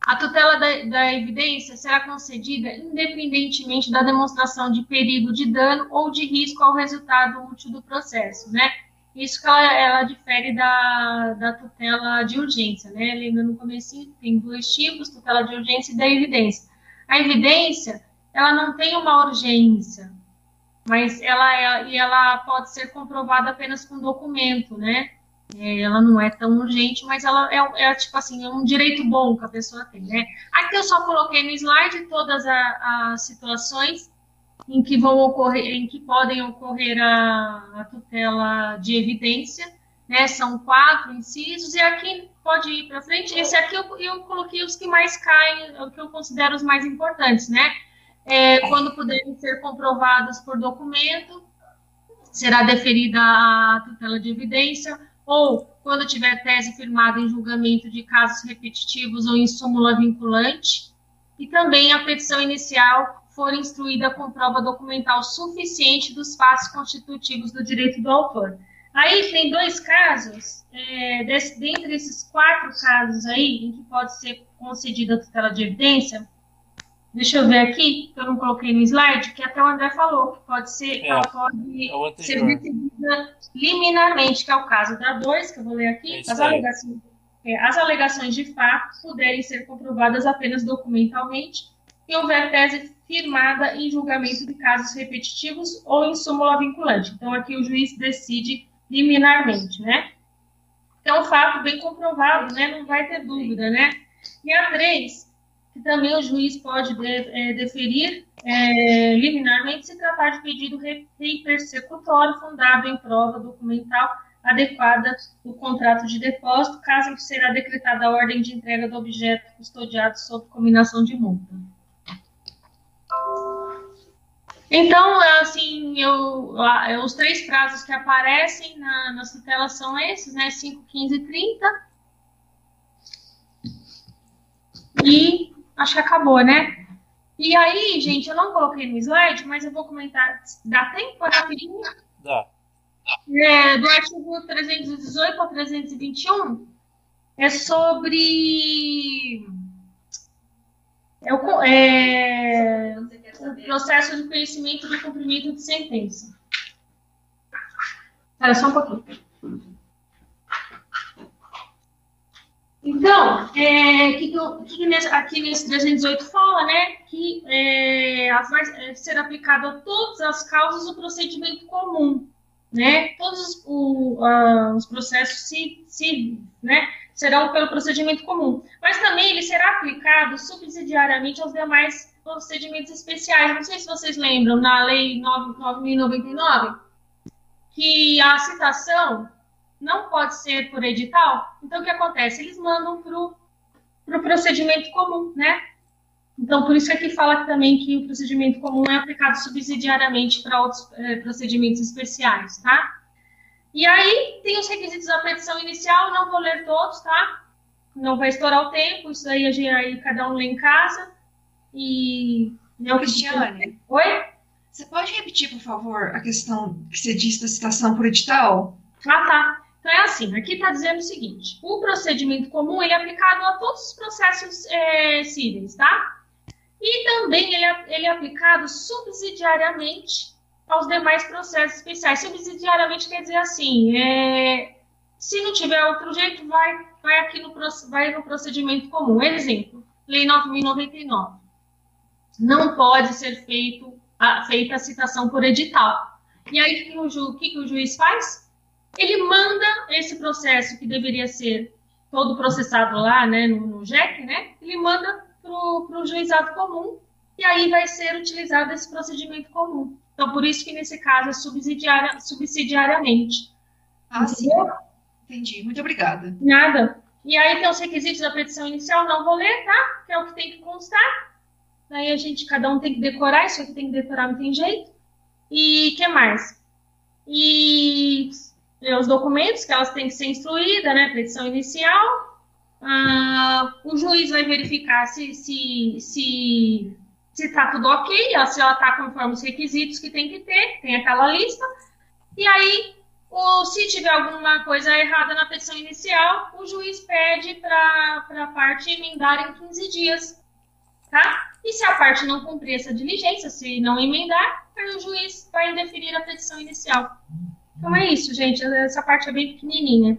A tutela da, da, evidência será concedida independentemente da demonstração de perigo de dano ou de risco ao resultado útil do processo, né? Isso que ela, ela difere da, da tutela de urgência, né? Lembra no começo tem dois tipos, tutela de urgência e da evidência. A evidência, ela não tem uma urgência, mas ela, e ela pode ser comprovada apenas com documento, né? É, ela não é tão urgente, mas ela é, é, tipo assim, é um direito bom que a pessoa tem, né? Aqui eu só coloquei no slide todas as situações em que vão ocorrer, em que podem ocorrer a, a tutela de evidência, né? São quatro incisos e aqui pode ir para frente. Esse aqui eu, eu coloquei os que mais caem, o que eu considero os mais importantes, né? É, quando puderem ser comprovados por documento, será deferida a tutela de evidência ou quando tiver tese firmada em julgamento de casos repetitivos ou em súmula vinculante, e também a petição inicial for instruída com prova documental suficiente dos fatos constitutivos do direito do autor. Aí tem dois casos, é, desse, dentre esses quatro casos aí, em que pode ser concedida a tutela de evidência, Deixa eu ver aqui, que eu não coloquei no slide, que até o André falou, que pode ser, é, ela pode é ser decidida liminarmente, que é o caso da 2, que eu vou ler aqui, é as, alegações, é, as alegações de fato puderem ser comprovadas apenas documentalmente e houver tese firmada em julgamento de casos repetitivos ou em súmula vinculante. Então, aqui o juiz decide liminarmente, né? É um fato bem comprovado, né? Não vai ter dúvida, né? E a 3 que também o juiz pode de, é, deferir é, liminarmente se tratar de pedido hipersecutório fundado em prova documental adequada do contrato de depósito, caso será decretada a ordem de entrega do objeto custodiado sob combinação de multa. Então, assim, eu, os três prazos que aparecem na, nas tutelas são esses, né? 5, 15 e 30. E acho que acabou, né? E aí, gente, eu não coloquei no slide, mas eu vou comentar. Dá tempo rapidinho? Dá. É, do artigo 318 ao 321 é sobre é o, é, o processo de conhecimento do cumprimento de sentença. Espera só um pouquinho. Então, é, que, que, nesse, aqui nesse 318 fala, né, que é, vai é, ser aplicado a todas as causas o procedimento comum, né, todos o, uh, os processos se, se, né, serão pelo procedimento comum, mas também ele será aplicado subsidiariamente aos demais procedimentos especiais. Não sei se vocês lembram, na Lei 9.099, que a citação não pode ser por edital, então o que acontece? Eles mandam para o pro procedimento comum, né? Então, por isso é que fala também que o procedimento comum é aplicado subsidiariamente para outros é, procedimentos especiais, tá? E aí, tem os requisitos da petição inicial, não vou ler todos, tá? Não vai estourar o tempo, isso aí, aí cada um lê em casa. E... Não, Cristiane. Oi? Você pode repetir, por favor, a questão que você disse da citação por edital? Ah, tá. Então é assim, aqui está dizendo o seguinte: o procedimento comum ele é aplicado a todos os processos é, cíveis, tá? E também ele é, ele é aplicado subsidiariamente aos demais processos especiais. Subsidiariamente quer dizer assim, é, se não tiver outro jeito, vai, vai aqui no, vai no procedimento comum. Exemplo, Lei 9.099. Não pode ser feito, a, feita a citação por edital. E aí, o que o, ju, que, que o juiz faz? ele manda esse processo que deveria ser todo processado lá, né, no, no JEC, né, ele manda para o juizado comum e aí vai ser utilizado esse procedimento comum. Então, por isso que nesse caso é subsidiaria, subsidiariamente. Ah, sim. Entendi. Muito obrigada. Nada. E aí tem os requisitos da petição inicial, não vou ler, tá? Que é o que tem que constar. Daí a gente, cada um tem que decorar, isso aqui tem que decorar, não tem jeito. E que mais? E os documentos que elas têm que ser instruídas, né? Petição inicial. Ah, o juiz vai verificar se, se, se, se está tudo ok, se ela está conforme os requisitos que tem que ter, tem aquela lista. E aí, o, se tiver alguma coisa errada na petição inicial, o juiz pede para a parte emendar em 15 dias. Tá? E se a parte não cumprir essa diligência, se não emendar, aí o juiz vai indeferir a petição inicial. Então é isso, gente. Essa parte é bem pequenininha.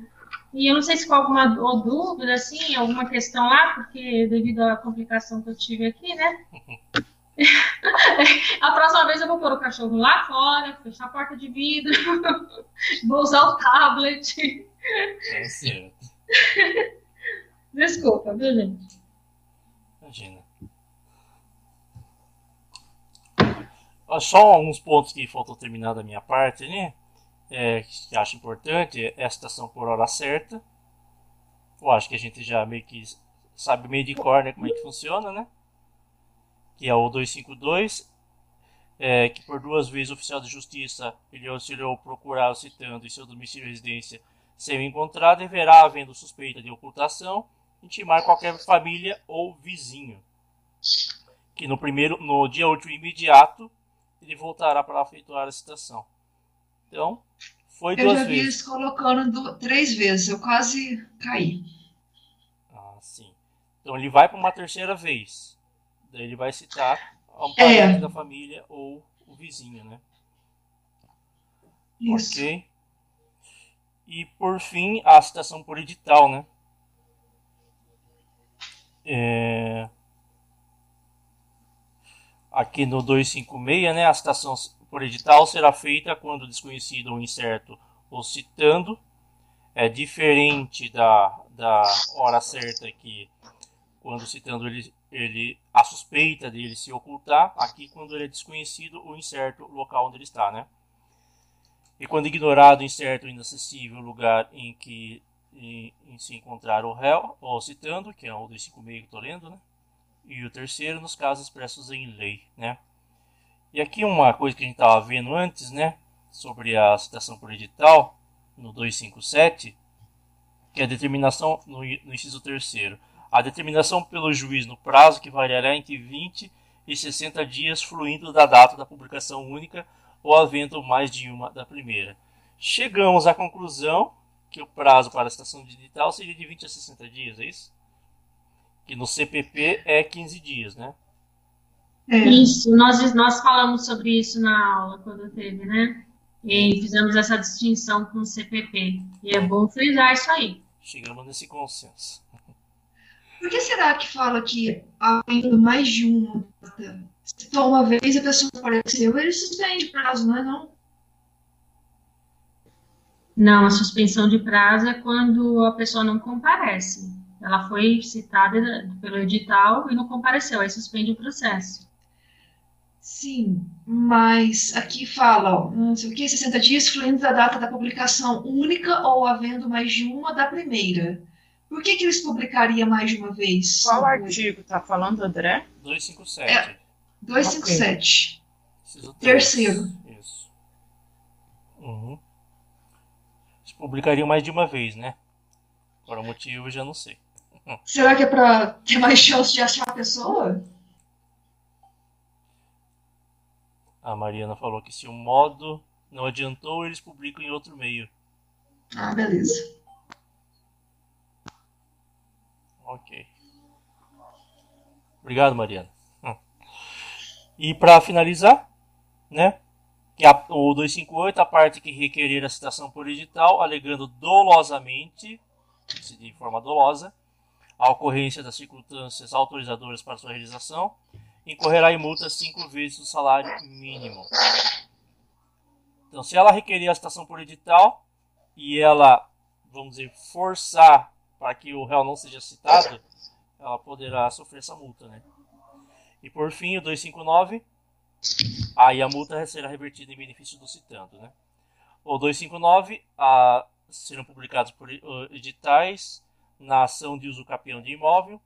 E eu não sei se com alguma dúvida, assim, alguma questão lá, porque devido à complicação que eu tive aqui, né? a próxima vez eu vou pôr o cachorro lá fora, fechar a porta de vidro, vou usar o tablet. É certo. Desculpa, viu, gente? Imagina. Só alguns pontos que faltou terminar da minha parte, né? é, que acho importante é a citação por hora certa. Eu acho que a gente já meio que sabe meio de cor né, como é que funciona, né? Que é o 252, é, que por duas vezes o oficial de justiça ele auxiliou procurar o citando em seu domicílio e residência sem encontrar, deverá, havendo suspeita de ocultação, intimar qualquer família ou vizinho. Que no primeiro, no dia útil imediato, ele voltará para efetuar a citação. Então, foi eu duas já vi vezes. eles colocando do, três vezes, eu quase caí. Ah, sim. Então ele vai para uma terceira vez. Daí ele vai citar um parente é. da família ou o vizinho, né? Isso. Ok. E por fim, a citação por edital, né? É... Aqui no 256, né? A citação por edital será feita quando desconhecido ou incerto ou citando. É diferente da, da hora certa que quando citando ele, ele a suspeita dele se ocultar, aqui quando ele é desconhecido ou incerto o local onde ele está, né? E quando ignorado, incerto ou inacessível o lugar em que em, em se encontrar o réu, ou citando, que é o 256 que estou lendo, né? E o terceiro, nos casos expressos em lei, né? E aqui uma coisa que a gente estava vendo antes, né? Sobre a citação por edital, no 257, que é a determinação, no, no inciso terceiro, a determinação pelo juiz no prazo que variará entre 20 e 60 dias, fluindo da data da publicação única ou havendo mais de uma da primeira. Chegamos à conclusão que o prazo para a citação digital seria de 20 a 60 dias, é isso? Que no CPP é 15 dias, né? É. Isso, nós, nós falamos sobre isso na aula quando teve, né? E fizemos essa distinção com o CPP. E é bom frisar isso aí. Chegamos nesse consenso. Por que será que fala que havendo mais de uma se uma vez a pessoa apareceu, ele suspende o prazo, não é não? Não, a suspensão de prazo é quando a pessoa não comparece. Ela foi citada pelo edital e não compareceu, aí suspende o processo. Sim, mas aqui fala, ó, não sei o que, 60 dias fluindo da data da publicação única ou havendo mais de uma da primeira. Por que, que eles publicariam mais de uma vez? Qual artigo está falando, André? 257. É, 257. Okay. Terceiro. Isso. Uhum. Eles publicariam mais de uma vez, né? Por um motivo eu já não sei. Será que é para ter mais chance de achar a pessoa? A Mariana falou que se o modo não adiantou, eles publicam em outro meio. Ah, beleza. Ok. Obrigado, Mariana. Hum. E para finalizar, né? O 258, a parte que requerer a citação por edital, alegando dolosamente, de forma dolosa, a ocorrência das circunstâncias autorizadoras para sua realização, incorrerá em multa cinco vezes o salário mínimo. Então, se ela requerer a citação por edital e ela, vamos dizer, forçar para que o réu não seja citado, ela poderá sofrer essa multa, né? E por fim, o 259, aí a multa será revertida em benefício do citando, né? O 259, a, serão publicados por editais na ação de uso capião de imóvel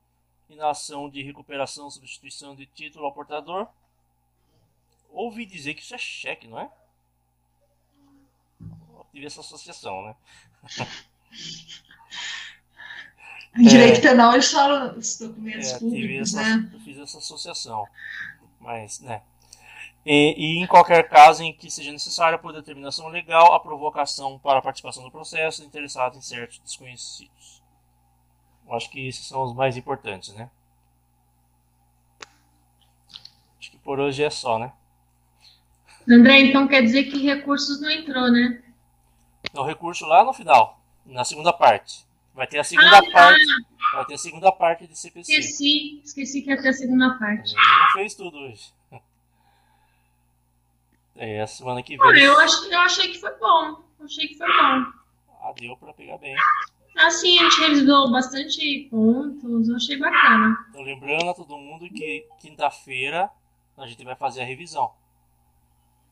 e na ação de recuperação substituição de título ao portador. Ouvi dizer que isso é cheque, não é? tive essa associação, né? Em direito é, penal eles falam os documentos é, públicos, essa, né? Eu fiz essa associação. Mas, né? E, e, em qualquer caso em que seja necessária, por determinação legal, a provocação para a participação do processo interessado em certos desconhecidos. Eu acho que esses são os mais importantes, né? Acho que por hoje é só, né? André, então quer dizer que recursos não entrou, né? É o recurso lá no final, na segunda parte. Vai ter a segunda ah, parte. Tá. Vai ter a segunda parte de CPC. Esqueci, esqueci que ia ter a segunda parte. Ele não fez tudo hoje. É, a semana que vem. Olha, eu, ach, eu achei que foi bom. Eu achei que foi bom. Ah, deu pra pegar bem. Assim, a gente revisou bastante pontos, eu achei bacana. Então, lembrando a todo mundo que quinta-feira a gente vai fazer a revisão.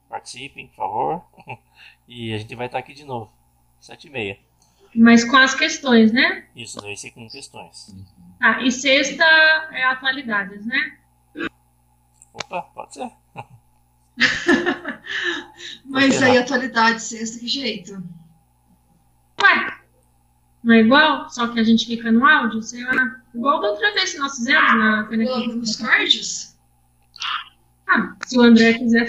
Participem, por favor. E a gente vai estar aqui de novo, sete e meia. Mas com as questões, né? Isso, daí ser com questões. Ah, e sexta é atualidades, né? Opa, pode ser. Mas aí atualidade sexta, que jeito? Ué, não é igual? Só que a gente fica no áudio, sei lá. Igual da outra vez que nós fizemos na Nos cards? Ah, se o André quiser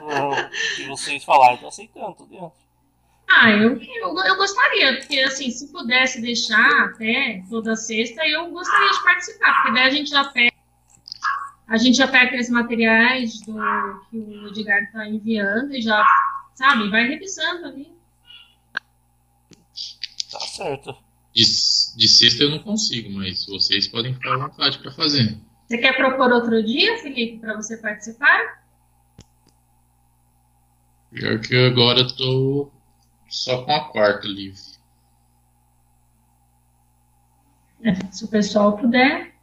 O que vocês falaram, eu tô aceitando, tô dentro. Ah, eu, eu, eu gostaria, porque assim, se pudesse deixar até toda sexta, eu gostaria de participar, porque daí a gente já pega, a gente já pega aqueles materiais do, que o Edgar está enviando e já, sabe, vai revisando ali. Tá certo. De, de sexta eu não consigo, mas vocês podem ficar à vontade para fazer. Você quer propor outro dia, Felipe, para você participar? Pior que agora eu tô só com a quarta livre. É, se o pessoal puder.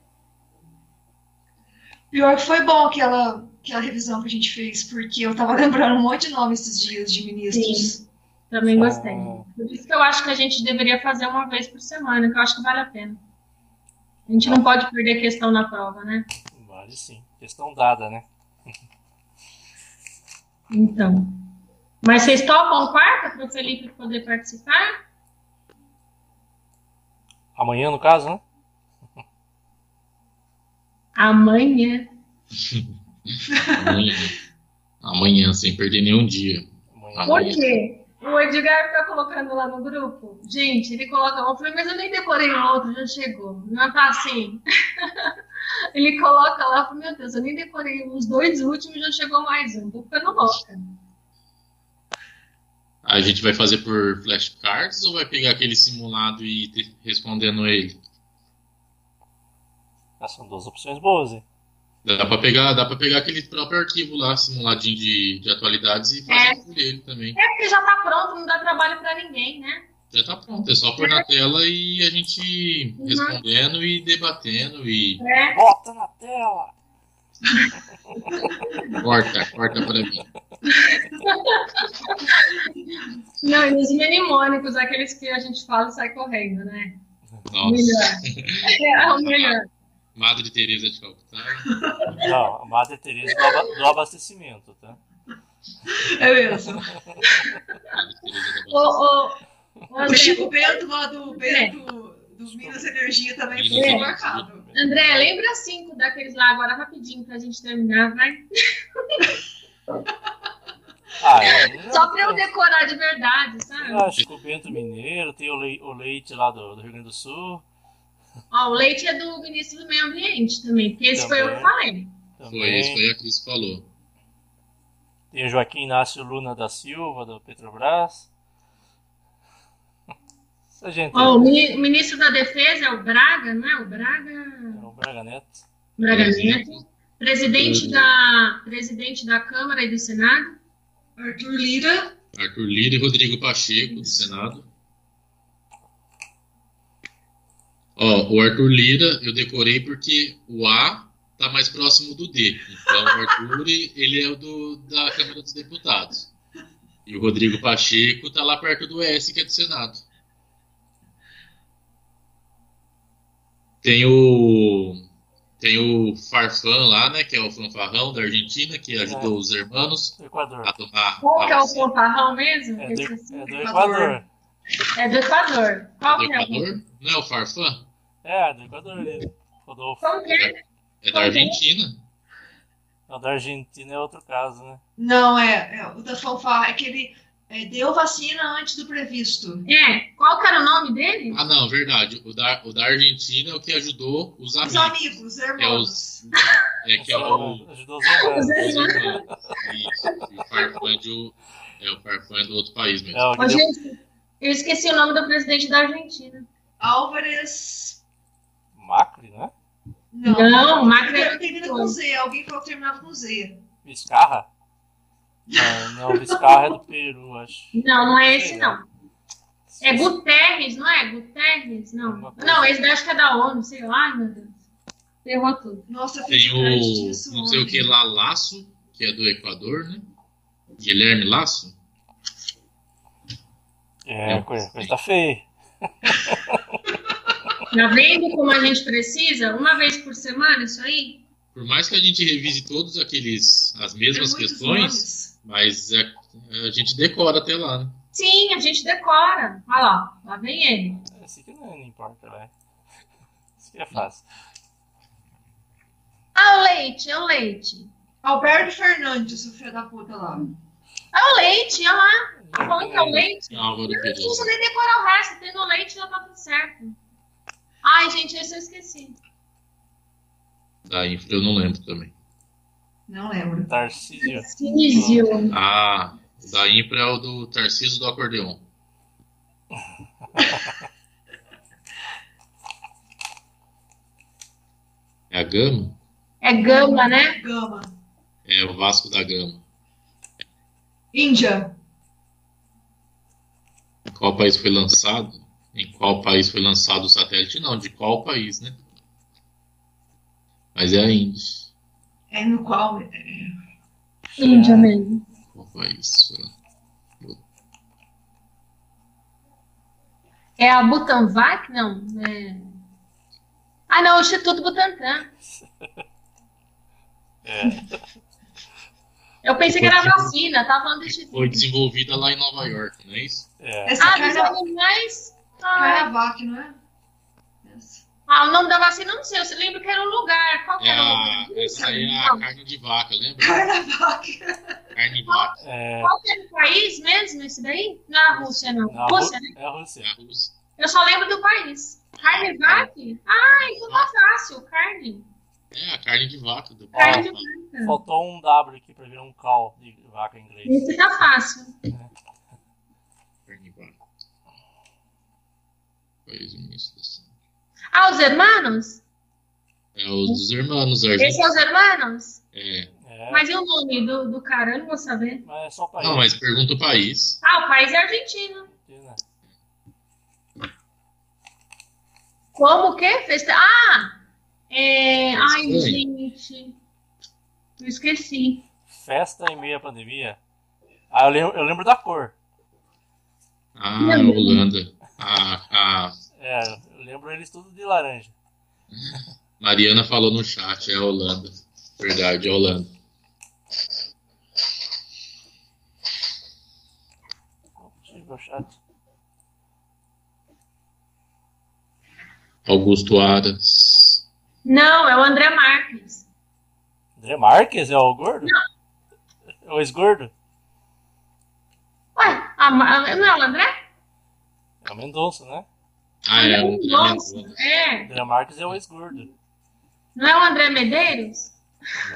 Pior que foi bom aquela, aquela revisão que a gente fez, porque eu tava lembrando um monte de nomes esses dias de ministros. Sim, também gostei. Por isso que eu acho que a gente deveria fazer uma vez por semana, que eu acho que vale a pena. A gente não pode perder questão na prova, né? Vale sim. Questão dada, né? Então. Mas vocês topam quarta para o Felipe poder participar? Amanhã, no caso, né? Amanhã. Amanhã. Amanhã, sem perder nenhum dia. Amanhã. Por quê? O Edgar fica colocando lá no grupo. Gente, ele coloca um. Falei, mas eu nem decorei o outro, já chegou. Não tá assim. ele coloca lá, meu Deus, eu nem decorei os dois últimos, já chegou mais um. Tô ficando louca. A gente vai fazer por flashcards ou vai pegar aquele simulado e ir respondendo ele? Ah, são duas opções boas, hein? Dá pra pegar, dá pra pegar aquele próprio arquivo lá, simuladinho de, de atualidades e fazer é. por ele também. É porque já tá pronto, não dá trabalho pra ninguém, né? Já tá pronto, é só pôr é. na tela e a gente uhum. respondendo e debatendo e. É. Bota na tela! corta, corta pra mim. Não, e os mnemônicos, aqueles que a gente fala e sai correndo, né? Nossa. Melhor. É o melhor. Madre Teresa de Calcutá. Não, Madre Teresa do, do abastecimento, tá? É mesmo. o, o, o Chico Bento lá do Bento dos Minas Energia também foi marcado. André, lembra cinco daqueles lá agora rapidinho pra gente terminar, vai? Ah, Só pra eu decorar de verdade, sabe? Eu acho que o Bento Mineiro, tem o, le o leite lá do, do, Rio Grande do Sul. Ó, o leite é do ministro do Meio Ambiente também, porque esse também, foi eu que falei. Também. Foi, esse foi a Cris falou. Tem o Joaquim Inácio Luna da Silva, do Petrobras. Essa gente... Oh, o ministro da Defesa é o Braga, não é? O Braga. É o Braga Neto. Braga Neto. Presidente da, presidente da Câmara e do Senado. Arthur Lira. Arthur Lira e Rodrigo Pacheco, do Senado. Ó, o Arthur Lira eu decorei porque o A tá mais próximo do D. Então o Arthur ele é o do, da Câmara dos Deputados. E o Rodrigo Pacheco tá lá perto do S, que é do Senado. Tem o tem o Farfan lá, né, que é o fanfarrão da Argentina, que ajudou é. os irmãos Equador. a tomar. Qual que é o fanfarrão mesmo? É do, é do Equador. É do Equador. Qual é do Equador? É? Não é o Farfan? É, do Equador. Rodolfo. Como que é? É da Argentina. O da Argentina é outro caso, né? Não, é, é o da fanfarra é que ele é, deu vacina antes do previsto. É, qual que era o nome dele? Ah, não, verdade. O da, o da Argentina é o que ajudou os amigos. Os amigos, os irmãos. É, os, é que é o... Ajudou os irmãos. Isso, o Farfã do, é o Farfã do outro país mesmo. É, deu... gente, eu esqueci o nome do presidente da Argentina. Álvares... Macri, né? Não, não Macri era... Termina com Z, alguém falou que terminava com Z. Vizcarra? Não, não, Vizcarra é do Peru, acho. Não, não é esse, não. É Guterres, não é? Guterres? Não. Não, esse acho que é da ONU, sei lá, meu Deus. Errou tudo. Nossa, tem o não sei o que lá, Laço, que é do Equador, né? Guilherme Laço. É, é coisa, coisa tá feia. Tá vendo como a gente precisa? Uma vez por semana, isso aí? Por mais que a gente revise todos aqueles as mesmas questões, nomes. Mas é, a gente decora até lá, né? Sim, a gente decora. Olha lá, lá vem ele. Esse aqui não, não importa, né? Esse aqui é fácil. Ah, o leite, é o leite. Alberto Fernandes, o filho da puta lá. É o leite, olha lá. Tá falando que é o leite? Não, não precisa nem decorar o resto. Tendo leite já tá tudo certo. Ai, gente, esse eu esqueci. Da infra eu não lembro também. Não lembro. Tarcísio. Tarcísio. Ah, da Impra é o do Tarcísio do acordeon. é a Gama? É Gama, né? Gama. É o Vasco da Gama. Índia. Qual país foi lançado? Em qual país foi lançado o satélite? Não, de qual país, né? Mas é a Índia. É no qual. É... Índia mesmo. Qual país? É a Butanvac? Não. É... Ah, não, o Instituto Butantan. É. Eu pensei que era vacina, tava falando desse Foi desenvolvida lá em Nova York, não é isso? É. Essa ah, dos animais? Ah, Caravac, não é? Ah, o nome da vacina não sei, você lembra que era um lugar. Qual é era o nome? Essa aí é a carne de vaca, lembra? Carne de vaca. Carne de vaca. É... Qual que era o país mesmo, esse daí? Não é a Rússia, não. não Rússia, né? É a Rússia. É a Rússia. Eu só lembro do país. Carne de vaca? Ah, então tá fácil, carne. É, a carne de vaca. Do carne de vaca. Faltou um W aqui pra virar um cal de vaca em inglês. Esse tá fácil. É. Carne de vaca. País ah, os hermanos? É os dos hermanos. Esses são os hermanos? É. é. Mas e o nome do, do cara? Eu não vou saber. Mas é só o país. Não, mas pergunta o país. Ah, o país é Argentina. Como que? Festa... Ah! É... Ai, gente. Eu esqueci. Festa em meio à pandemia? Ah, eu lembro, eu lembro da cor. Ah, Holanda. Ah, ah. É, eu lembro eles tudo de laranja. Mariana falou no chat, é a Holanda. Verdade, é a Holanda. Augusto Aras. Não, é o André Marques. André Marques é o gordo? Não. É o ex-gordo? Ué, a, a, não é o André? É o Mendonça, né? Ah, é. O Nossa, é. André Marques é o ex-gordo. Não é o André Medeiros?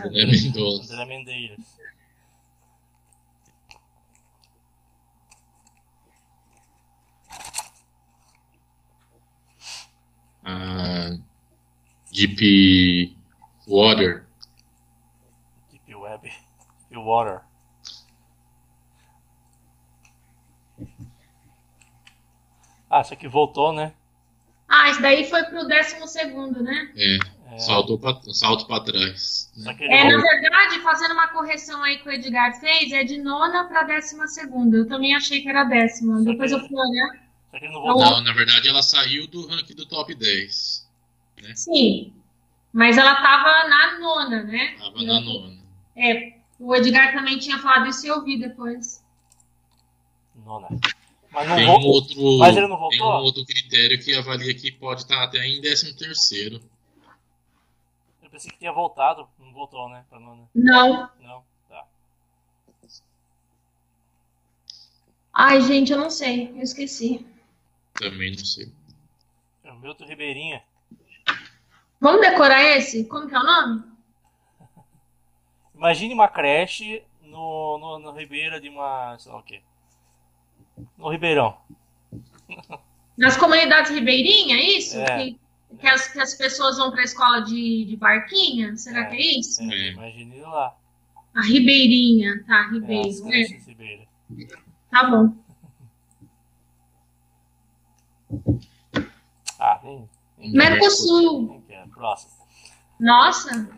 André Mendonça. André Mendeiros. Ah, Deep Water. Deep Web. Deep Water. Ah, isso aqui voltou, né? Ah, isso daí foi pro décimo segundo, né? É. é. Saltou pra, salto para trás. Né? É, na verdade, fazendo uma correção aí que o Edgar fez, é de nona para décima segunda. Eu também achei que era décima. Só Depois que... eu fui olhar. Não, não, na verdade ela saiu do ranking do top 10. Né? Sim. Mas ela tava na nona, né? Tava na nona. É, o Edgar também tinha falado isso e eu vi depois. Nona. Mas, não tem voltou. Um outro, Mas ele não voltou? Tem um outro critério que avalia que pode estar até em 13 terceiro. Eu pensei que tinha voltado. Não voltou, né? Pra nona. Não. Não, tá. Ai, gente, eu não sei. Eu esqueci. Também não sei. É o Milton Ribeirinha. Vamos decorar esse? Como que é o nome? Imagine uma creche no, no, no Ribeira de uma. sei lá o quê. No Ribeirão. Nas comunidades ribeirinhas, é isso? É. Que, que, as, que as pessoas vão para a escola de, de barquinha? Será é, que é isso? É, imagine lá. A Ribeirinha, tá, Ribeiro. É, Ribeira. Tá bom. Ah, nem. nem Mercosul. Nem Próximo. Nossa!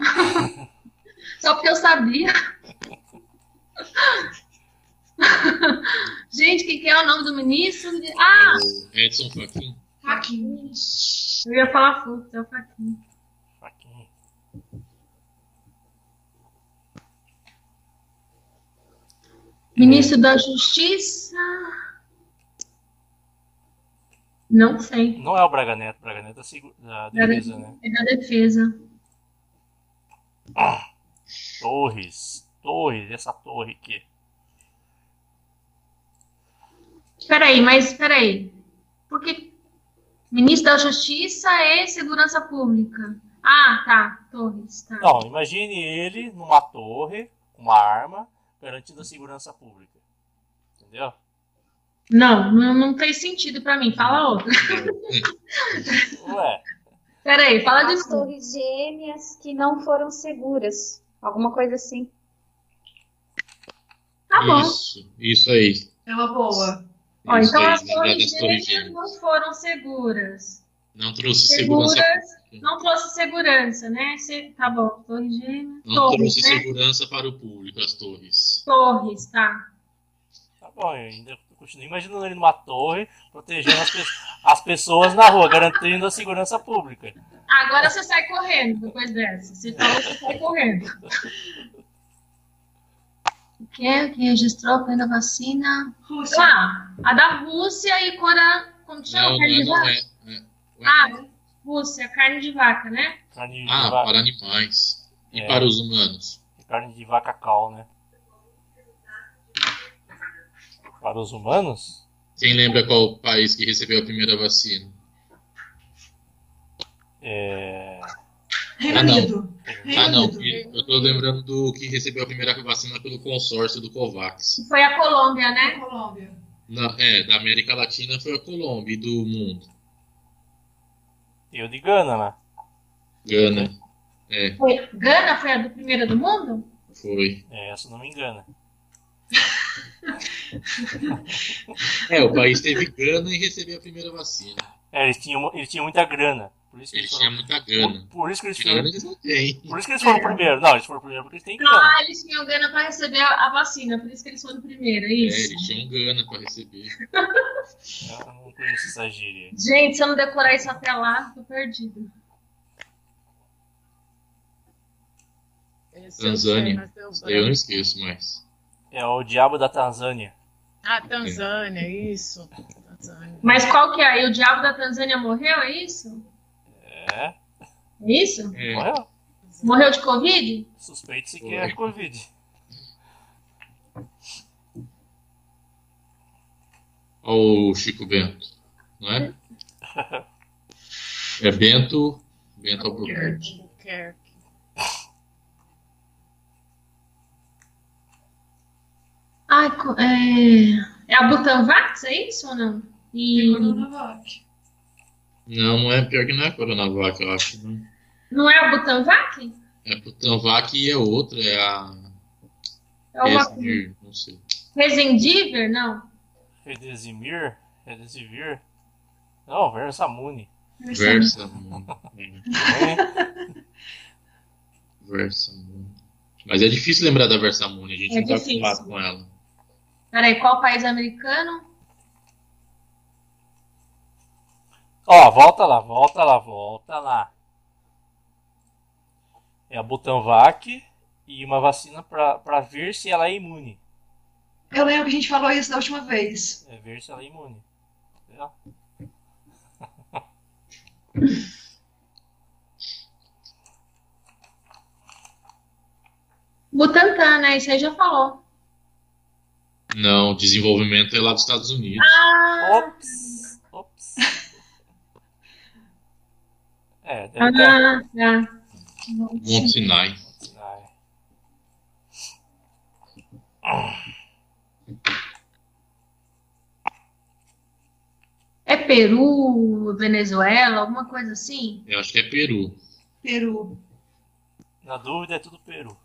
Só porque eu sabia. Gente, quem que é o nome do ministro? Ah! É Edson Fachin. Fachin. Eu ia falar fruta, é o Fachin. Fachin. Ministro da Justiça. Não sei. Não é o Braga Neto, o Braga Neto é da defesa, né? É da defesa. Ah, torres. Torres, essa torre aqui. Peraí, mas peraí. Porque ministro da Justiça é Segurança Pública. Ah, tá. Torres, tá. Não, imagine ele numa torre, com uma arma, garantindo a segurança pública. Entendeu? Não, não, não tem sentido para mim. Fala outra. Ué. Peraí, fala de As torres gêmeas que não foram seguras. Alguma coisa assim. Tá bom. Isso, isso aí. É uma boa. Ó, então aí, as torres gêmeas não foram seguras. Não trouxe segurança. Não trouxe segurança, né? Tá bom, torre gêmea. Não torres, trouxe né? segurança para o público, as torres. Torres, tá. Tá bom, eu ainda continuo imaginando ele numa torre, protegendo as, pe as pessoas na rua, garantindo a segurança pública. Agora você sai correndo depois dessa. Você falou que você sai correndo. O que? Quem registrou a primeira vacina? Rússia. Ah, a da Rússia e Cora. Como chama? Não, carne não, é, não é. é. Ah, Rússia, carne de vaca, né? Carne de ah, vaca. para animais. E é. para os humanos? Carne de vaca cal, né? Para os humanos? Quem lembra qual país que recebeu a primeira vacina? É. Reino Unido. Ah, não. Eu tô lembrando do que recebeu a primeira vacina pelo consórcio do COVAX. Foi a Colômbia, né? Colômbia. Na, é, da América Latina foi a Colômbia e do mundo. E o de Gana, né? Gana. É. Foi, Gana foi a do primeira do mundo? Foi. É, essa não me engana. é, o país teve grana e recebeu a primeira vacina. É, eles tinham, eles tinham muita grana. Por isso que eles, eles tinham muita grana. Por, por, isso que eles foram. Eles não têm. Por isso que eles foram primeiro. Não, eles foram primeiro porque eles têm grana. Ah, eles tinham grana para receber a, a, vacina, por isso que eles foram primeiro, é isso? É, eles tinham grana para receber. eu não conheço essa gíria. Gente, se eu não decorar isso até lá, tô perdido. Tanzânia. Eu não esqueço mais. É o diabo da Tanzânia. Ah, Tanzânia, é. isso. Tanzânia. Mas qual que é? E o diabo da Tanzânia morreu, é isso? É. É isso? É. Morreu. Morreu de Covid? Suspeite-se que é Covid. Olha o Chico Bento, não é? É Bento, Bento Albuquerque. Albuquerque. Ah, é, é a Butanvax, é isso ou não? E... Coronavac. Não, não é pior que não é a Coronavac, eu acho. Não, não é a Butanvac? É a Butanvac e é outra, é a. É uma... Resmir, não sei. Resendiver, não? Redesimir? Redesivir? Não, Versamune. Versamundi. Versamundi. Mas é difícil lembrar da Versamundi, a gente é não tá acostumado com ela. Peraí, qual país americano? Ó, volta lá, volta lá, volta lá. É a Butanvac e uma vacina para ver se ela é imune. Eu lembro que a gente falou isso da última vez. É ver se ela é imune. Entendeu? Butantan, né? Isso aí já falou. Não, desenvolvimento é lá dos Estados Unidos. Ah. Ops. Ops. É, deve ah, tá. Monte Sinai. É Peru, Venezuela, alguma coisa assim? Eu acho que é Peru. Peru. Na dúvida é tudo Peru.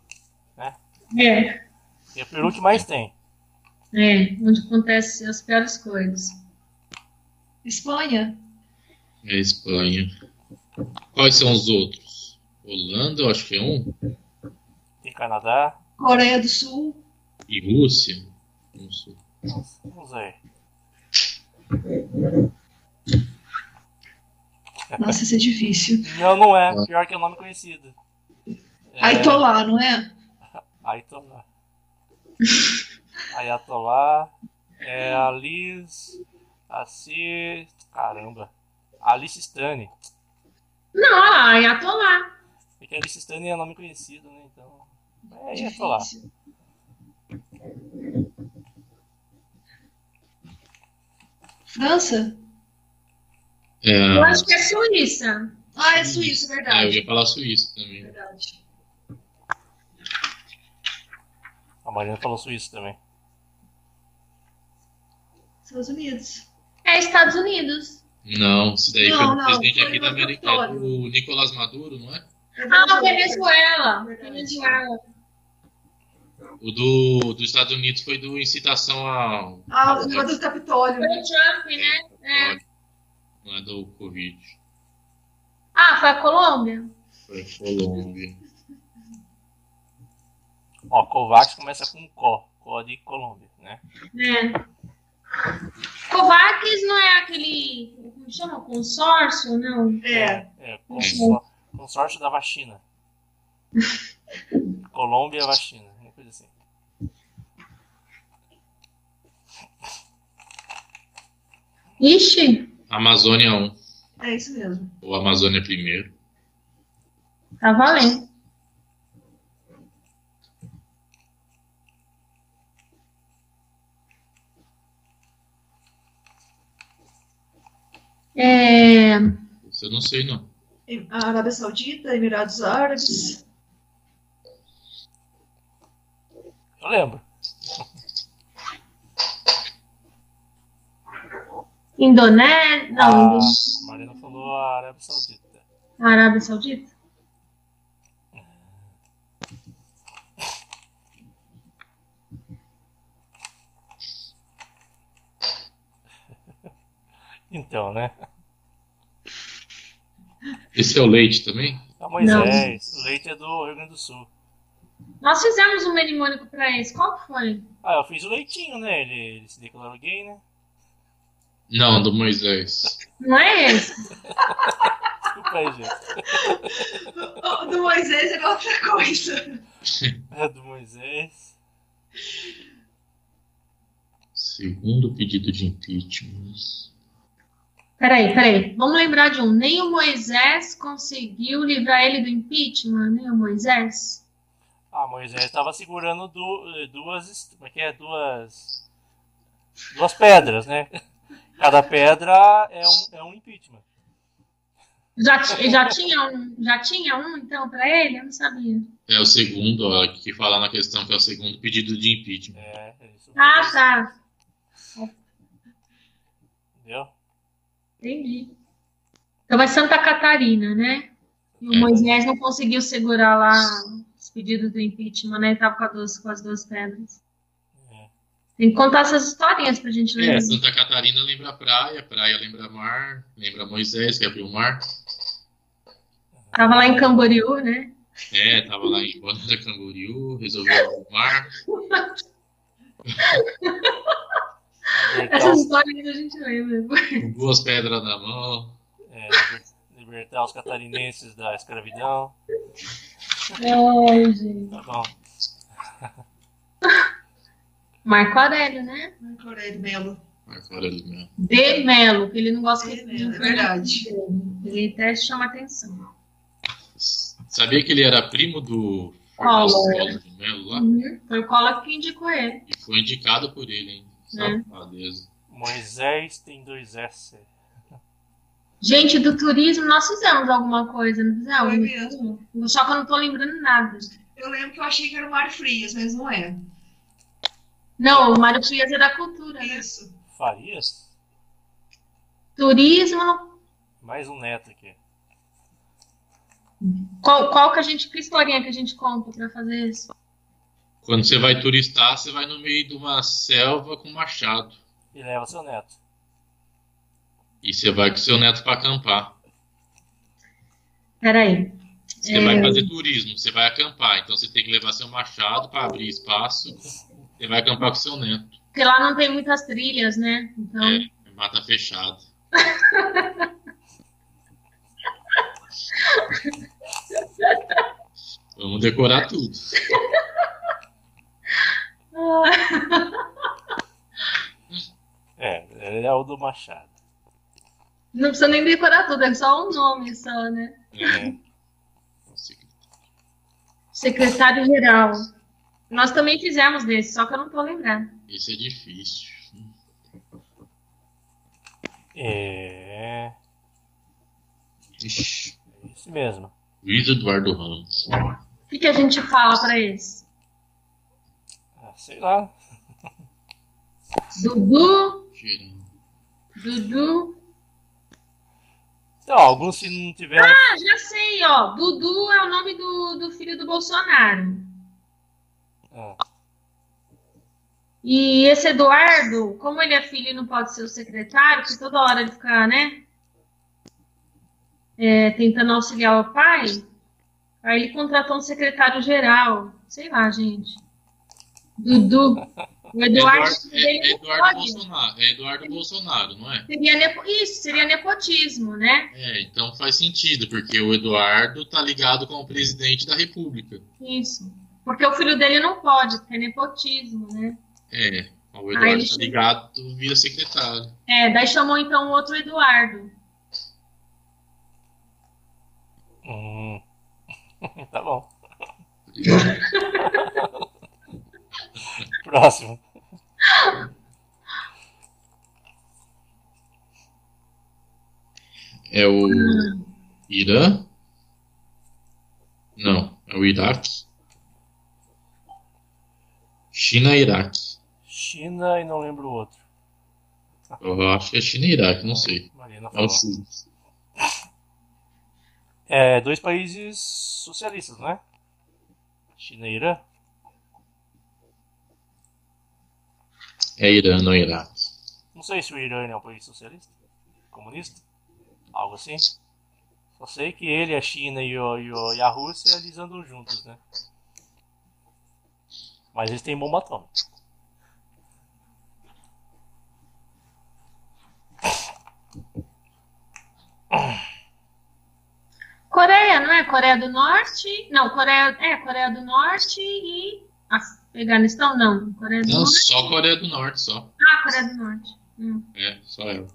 Né? É. E é Peru que mais tem. É, onde acontecem as piores coisas. Espanha. É Espanha. Quais são os outros? Holanda, eu acho que é um. Tem Canadá. Coreia do Sul. E Rússia. Não sei. Vamos ver. Nossa, isso é difícil. Não, não é. Pior que é o nome conhecido. É... Aitolá, não é? Aitolá. Ayatolá. É a Liz. A C. Caramba. Alice Stane. Não, Ayatolá. É que a Alice Stane é nome conhecido, né? Então. É Ayatolá. França? É... Eu acho que é Suíça. Ah, é Suíça, verdade. É, eu ia falar Suíça também. Verdade. A Marina falou Suíça também. Estados Unidos. É Estados Unidos. Não, isso daí não, foi o não, presidente foi aqui da América, o Nicolás Maduro, não é? Ah, Venezuela. Venezuela. O do, dos Estados Unidos foi do incitação a. Ah, o do Capitólio. Foi o Trump, né? É. Não é do Covid. Ah, foi a Colômbia? Foi a Colômbia. Ó, Covax começa com CO, CO de Colômbia, né? É. Covax não é aquele. Como chama? Consórcio? Não. É. É, consórcio, consórcio da vacina. Colômbia vacina. Ixi! Amazônia 1. É isso mesmo. Ou Amazônia primeiro. Tá valendo. É... Isso eu não sei, não. A Arábia Saudita, Emirados Árabes. Eu lembro. Indonésia. Não, ah, Indonésia. Marina falou a Arábia Saudita. A Arábia Saudita? Então, né? Esse é o leite também? É o Moisés. Não. O leite é do Rio Grande do Sul. Nós fizemos um mnemônico pra esse. Qual foi? Ah, eu fiz o leitinho, né? Ele, ele se declarou gay, né? Não, do Moisés. Não é esse? Desculpa aí, gente. O do Moisés é outra coisa. É do Moisés. Segundo pedido de impeachment. Peraí, peraí. Vamos lembrar de um. Nem o Moisés conseguiu livrar ele do impeachment, nem o Moisés. Ah, Moisés estava segurando duas. Como é que é? Duas. Duas pedras, né? Cada pedra é um, é um impeachment. Já, já, tinha um, já tinha um, então, para ele? Eu não sabia. É o segundo, ó, que fala na questão que é o segundo pedido de impeachment. É, é isso. Ah, tá. Entendeu? Entendi. Então é Santa Catarina, né? E o é. Moisés não conseguiu segurar lá os pedidos do impeachment, né? Ele tava com, com as duas pedras. É. Tem que contar essas historinhas pra gente ler. É, Santa Catarina lembra praia, praia lembra mar, lembra Moisés que abriu o mar. Tava lá em Camboriú, né? É, tava lá em Balneário Camboriú, resolveu o mar. Essas histórias a gente lembra. Com duas pedras na mão. É, libertar os catarinenses da escravidão. Ai, gente. Tá bom. Marco Aurélio, né? Marco Aurélio Melo. Marco Aurélio Melo. De Melo, que ele não gosta de Melo, é verdade. Ele até chama atenção. Sabia que ele era primo do Collor de Melo lá? Uhum. Foi o Collor que indicou ele. E foi indicado por ele, hein? É. Safadeza. Moisés tem dois S. Gente, do turismo nós fizemos alguma coisa, não fizemos? Foi mesmo. Só que eu não tô lembrando nada. Eu lembro que eu achei que era o Mário Frias, mas não é. Não, o Mário Frias é da cultura. né? Isso. Farias? Turismo. Mais um neto aqui. Qual, qual que a gente. Que historinha que a gente conta pra fazer isso? Quando você vai turistar, você vai no meio de uma selva com machado. E leva seu neto. E você vai com seu neto para acampar. Peraí. Você vai fazer turismo, você vai acampar. Então você tem que levar seu machado para abrir espaço. Você vai acampar com seu neto. Porque lá não tem muitas trilhas, né? Então. É, é mata fechada. Vamos decorar tudo. É, ele é o do Machado. Não precisa nem decorar tudo, é só um nome só, né? É. Secretário-geral. Nós também fizemos desse, só que eu não tô lembrando. Esse é difícil. É. Ixi. É isso mesmo. Luiz Eduardo Ramos. O que, que a gente fala pra esse? Sei lá. Dudu. Dudu. Então, alguns se não tiver. Ah, já sei, ó. Dudu é o nome do, do filho do Bolsonaro. Ah, E esse Eduardo, como ele é filho e não pode ser o secretário, que toda hora ele fica, né? é, tentando auxiliar o pai, aí ele contratou um secretário-geral. Sei lá, gente. Dudu. O Eduardo. Eduardo, é, é Eduardo. Bolsonaro. É Eduardo Bolsonaro, não é? Seria nepo... Isso, seria nepotismo, né? É, então faz sentido, porque o Eduardo tá ligado com o presidente da República. Isso. Porque o filho dele não pode, porque é nepotismo, né? É, o Eduardo ele tá ligado via secretário. É, daí chamou então o outro Eduardo. hum. tá bom. Próximo. É o Irã? Não, é o Iraque. China e Iraque. China e não lembro o outro. Eu acho que é China e Iraque, não sei. Marina É o sul. É, dois países socialistas, né? China e Irã. É Irã, não Iraque. Não sei se o Irã é um país socialista, comunista, algo assim. Só sei que ele, a China e, o, e, o- e a Rússia eles andam juntos, né? Mas eles têm bomba atômica. Coreia, não é? Coreia do Norte? Não, Coreia. É, Coreia do Norte e. Afeganistão, não. Coreia do Não, Norte. só Coreia do Norte, só. Ah, Coreia do Norte. Hum. É, só ela.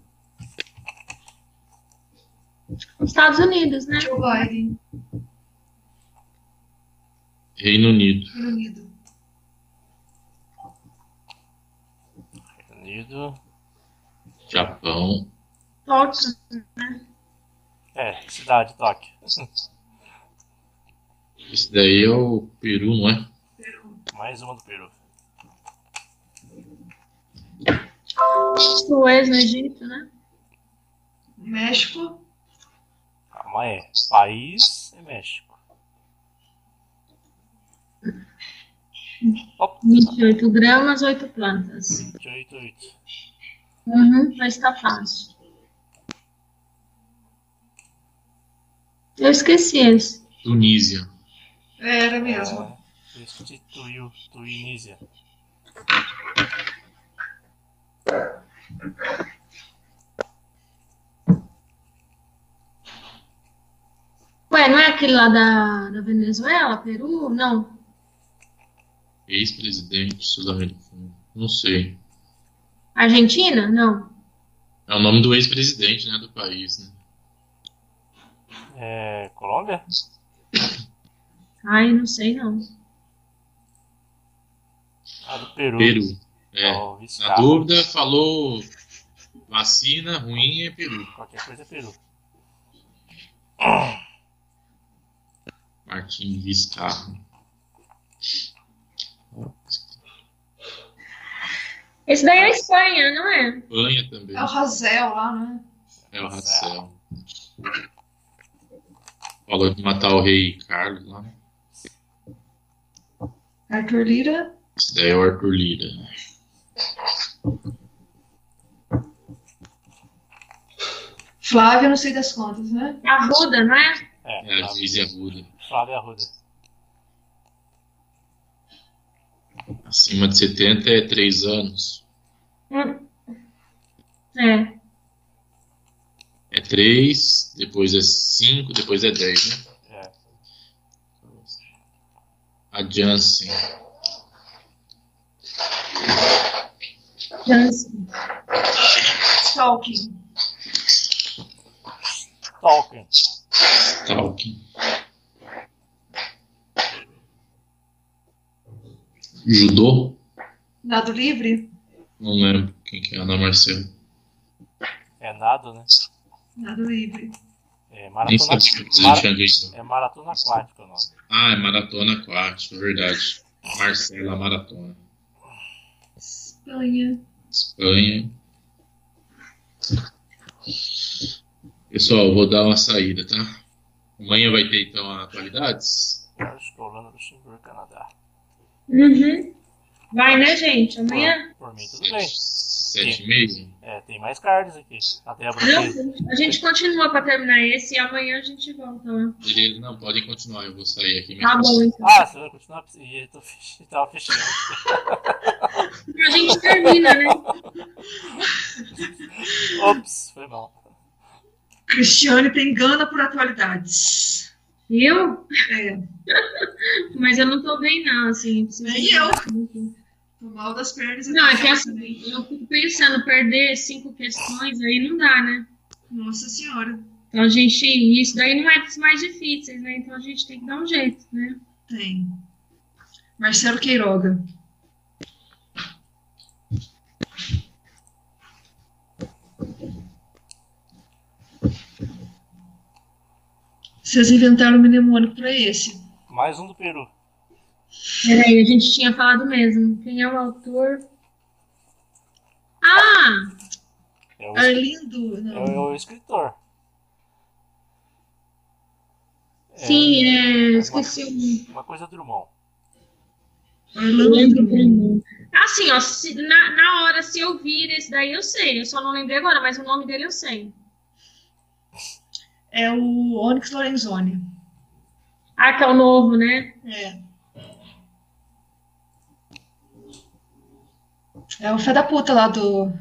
Estados Unidos, né? Joe Biden, Reino Unido. Reino Unido. Reino Unido. Japão. Tóquio. É, cidade, Tóquio. Esse daí é o Peru, não é? Mais uma do Peru. Suez no Egito, né? México, Calma aí. País é México. Opa. 28 gramas, 8 plantas. 28, 8. Uhum, vai estar fácil. Eu esqueci esse. Tunísia. Era mesmo. Substituiu Tunísia. Ué, não é aquele lá da, da Venezuela, Peru? Não. Ex-presidente sul-americano. Não sei. Argentina? Não. É o nome do ex-presidente, né, do país, né? É, Colômbia? Ai, não sei não. Ah, do Peru. Peru. É. Oh, Na dúvida, falou vacina ruim é Peru. Qualquer coisa é Peru. Martim Vizcarra. Esse daí é Espanha, não é? Espanha também. É o Razel lá, né? É o Razel. Falou de matar o rei Carlos lá. Arthur Lira. Esse daí é o Arthur Lira. Flávia, não sei das contas, né? Arruda, não é? É, é a Zizi Arruda. Flávia Arruda. Acima de 70 é 3 anos. Hum. É. É 3, depois é 5, depois é 10, né? É. A Janssen. Janssen. Stalking. Stalking. Stalking. Judô? Nado livre? Não lembro quem que é Ana Marcela. É nado, né? Nado livre. É maratona, Mar... é maratona aquática o nome. Ah, é maratona aquática, é verdade. Marcela Maratona. Espanha. Espanha. Pessoal, vou dar uma saída, tá? Amanhã vai ter então atualidades? Holanda, Luxemburgo, Canadá. Uhum. Vai, né, gente? Amanhã? Por, por mim, tudo bem. Sete e meia? É, tem mais cards aqui. Até a Não, a gente continua para terminar esse e amanhã a gente volta. Beleza, não, podem continuar, eu vou sair aqui mesmo. Tá bom, então. Ah, você vai continuar? Ih, tô fech... tava fechando. a gente termina, né? Ops, foi mal. Cristiane tem gana por atualidades. Eu? É. Mas eu não tô bem, não, assim. Nem eu. Tô mal das pernas. Não, é que assim, eu fico pensando, perder cinco questões aí não dá, né? Nossa Senhora. Então a gente, isso daí não é dos mais difíceis, né? Então a gente tem que dar um jeito, né? Tem. Marcelo Queiroga. Vocês inventaram o mnemônico para esse. Mais um do Peru. Peraí, a gente tinha falado mesmo. Quem é o autor? Ah! É o Arlindo. Não. É, o escritor. Sim, é, é esqueci uma, uma coisa Drummond. Orlando Drummond. Assim, ó, se, na, na hora, se eu vir esse daí, eu sei. Eu só não lembrei agora, mas o nome dele eu sei. É o Onyx Lorenzoni. Ah, que é o novo, né? É. É o fé da puta lá do.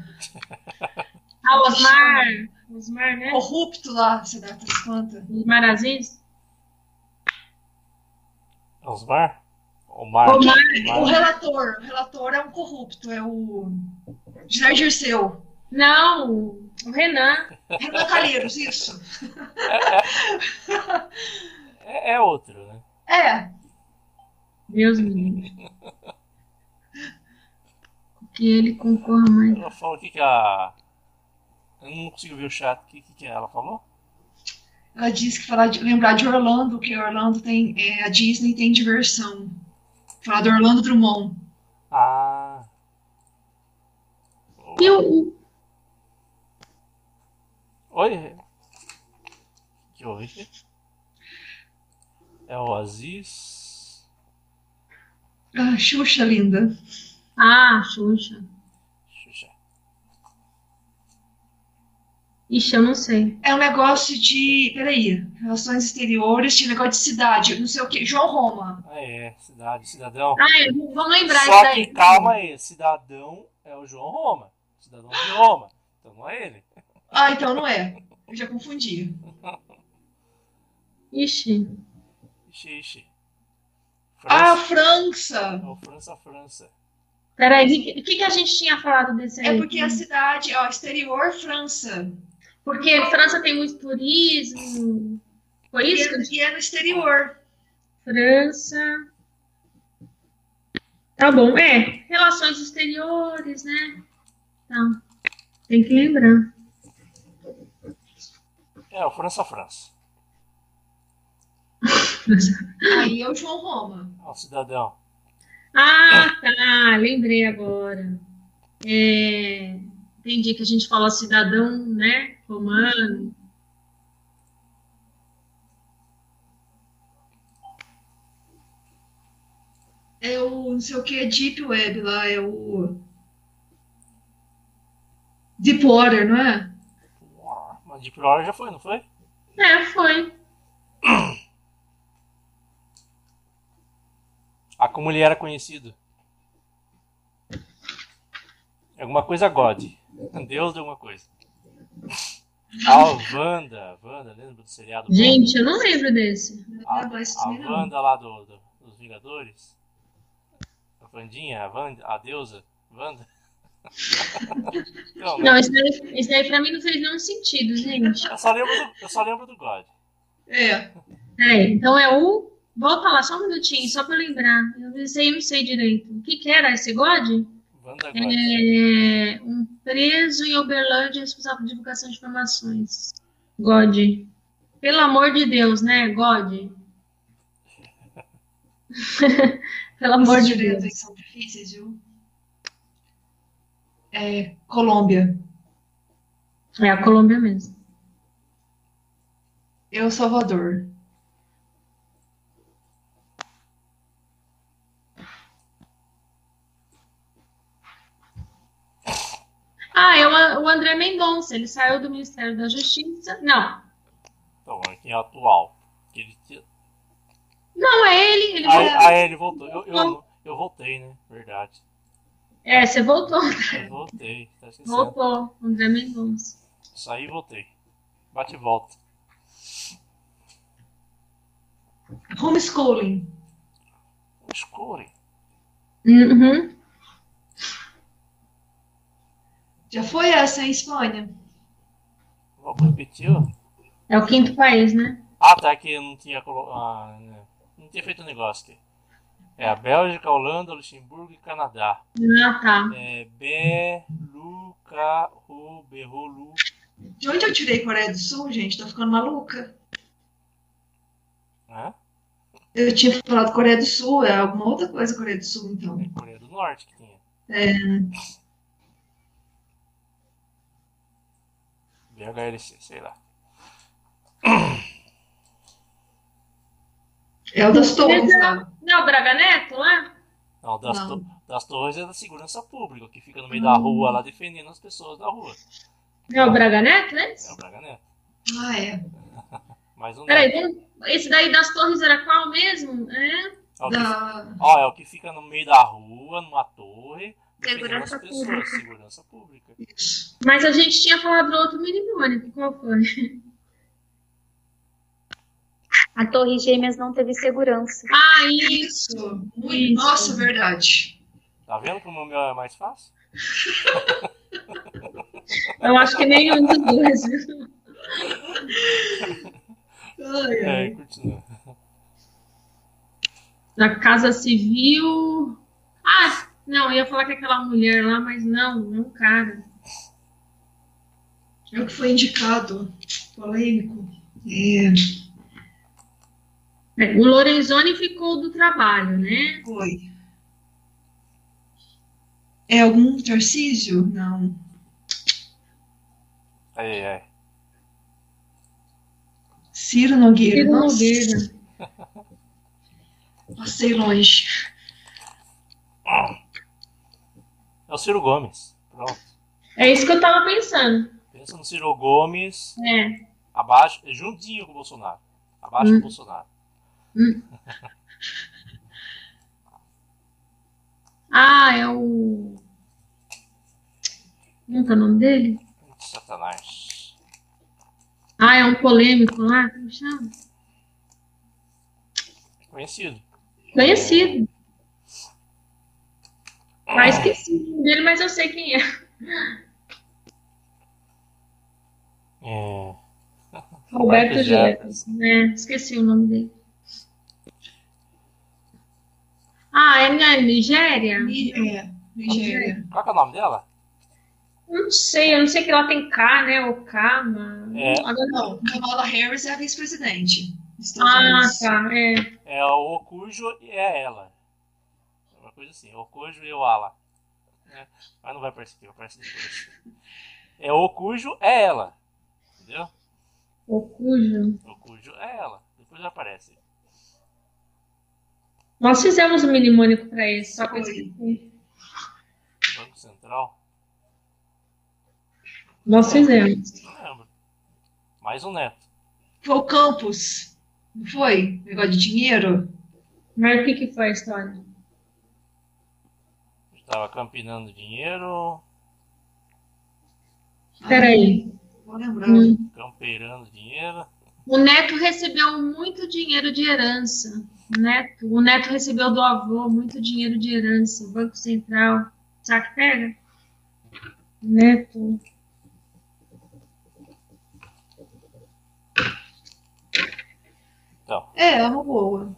Ah, Osmar. Osmar, né? Corrupto lá, você dá das contas. Osmar Aziz? Osmar? Omar. Omar. Omar. O relator. O relator é um corrupto, é o. Jair Dirceu. Não, o Renan. Renan Calheiros, isso. É, é, é outro, né? É. Deus me livre. Que ele concorra mais. Ela falou o que, que a. Eu não consigo ver o chat. O que, que, que ela falou? Ela disse que falar de, lembrar de Orlando, que Orlando tem. É, a Disney tem diversão. Falar do Orlando Drummond. Ah. E o. Oi? Que houve? É o Aziz. Ah, Xuxa, linda. Ah, Xuxa. Xuxa. Ixi, eu não sei. É um negócio de. Peraí. Relações exteriores, tinha negócio de cidade, não sei o que. João Roma. Ah, é. Cidade, cidadão. Ah, é. Vamos lembrar Só isso aí. que, calma aí. Cidadão é o João Roma. Cidadão de Roma. Então não é ele. Ah, então não é. Eu já confundi. Ixi. Ixi, ixi. Ah, França! Oh, França, França. Peraí, o que, que a gente tinha falado desse aí? É porque a cidade, ó, exterior, França. Porque França tem muito turismo. Foi isso? E é, é no exterior. França. Tá bom, é. Relações exteriores, né? Tá. Tem que lembrar. É, o França França. Aí é o João Roma. É o cidadão. Ah, tá. Lembrei agora. É, entendi que a gente fala cidadão, né? Romano. É o não sei o que, Deep Web lá, é o. Deepwater, não é? Mas Deepwater já foi, não foi? É, foi. A como ele era conhecido. Alguma coisa God. Deus de alguma coisa. Ah, Wanda. Wanda, lembra do seriado? Gente, eu não lembro desse. A, a Wanda lá do, do, dos Vingadores. A Vandinha, a, Wanda, a deusa. Wanda. não, não isso, daí, isso daí pra mim não fez nenhum sentido, gente. Eu só lembro do, eu só lembro do God. É. É, então é o Volta lá só um minutinho, só para lembrar. Eu sei, não sei direito. O que, que era esse God? É, um preso em Uberlândia responsável por divulgação de informações. God. Pelo amor de Deus, né? God. Pelo amor de Deus. são difíceis, viu? É, Colômbia. É a Colômbia mesmo. El Salvador. Ah, é o André Mendonça. Ele saiu do Ministério da Justiça. Não. Então, é quem é atual. Ele... Não, é ele. ele ah, ah, é, ele voltou. Eu, eu, eu, voltei, né? Verdade. É, você voltou. Eu voltei. Tá voltou. André Mendonça. Saí e voltei. Bate e volta. Homeschooling. Homeschooling? Uhum. Já foi essa em Espanha? Vamos repetir? É o quinto país, né? Ah, tá, que eu não tinha ah, né. não tinha feito o um negócio aqui. É a Bélgica, Holanda, Luxemburgo e Canadá. Ah, tá. É Beluca, Berrolu. De onde eu tirei Coreia do Sul, gente? Tô ficando maluca. Hã? Eu tinha falado Coreia do Sul, é alguma outra coisa Coreia do Sul, então. É Coreia do Norte que tinha. É. BHLC, sei lá. É o das torres. Não, é o Braga Neto lá? Não, das, não. To das torres é da segurança pública, que fica no meio hum. da rua lá defendendo as pessoas da rua. É o Braga Neto, né? É o Braga Neto. Ah, é. Mais um Peraí, esse daí das torres era qual mesmo? É? É o, da... que, ó, é o que fica no meio da rua, numa torre, Segurança pública. Segurança pública. Mas a gente tinha falado do outro mnemônico, qual foi? A Torre Gêmeas não teve segurança. Ah, isso! isso. Nossa, verdade. Tá vendo como o meu é mais fácil? Eu acho que nenhum dos dois. Ai, ai. É, continua. Na Casa Civil. Ah, não, eu ia falar que aquela mulher lá, mas não, é um cara. É o que foi indicado, polêmico. É. É, o Lorenzoni ficou do trabalho, né? Foi. É algum Tarcísio? Não. É, é. Ciro Nogueira. Ciro Nogueira. Passei longe. É o Ciro Gomes. Pronto. É isso que eu tava pensando. Pensa no Ciro Gomes. É. Abaixo, juntinho com o Bolsonaro. Abaixo hum. do Bolsonaro. Hum. ah, é o. Como é o nome dele? Satanás. Ah, é um polêmico lá? Como chama? Conhecido. Conhecido. Ah, esqueci o nome dele, mas eu sei quem é. É. Roberto Jefferson, né? Esqueci o nome dele. Ah, é na Nigéria? É, Nigéria. Qual é o nome dela? Não sei, eu não sei que ela tem K, né? Ou K, mas... É. Agora não, Kamala Harris é a vice-presidente. Ah, tá, é. É o Okujo e é ela. Coisa assim, Okujo e o Ala. É, mas não vai aparecer aqui, vai aparecer depois. É Okujo é ela. Entendeu? Okujo. Okujo é ela. Depois aparece. Nós fizemos um mnemônico para isso, só que eu esqueci. Banco Central? Nós fizemos. Não lembro. Mais um neto. Foi o Campos. Não foi? Negócio de dinheiro? Mas o que, que foi a história? Estava campinando dinheiro. Peraí. Vou lembrar. Hum. Campeirando dinheiro. O neto recebeu muito dinheiro de herança. O neto, o neto recebeu do avô muito dinheiro de herança. O Banco Central. Sabe que pega? Neto. Então. É, é uma boa.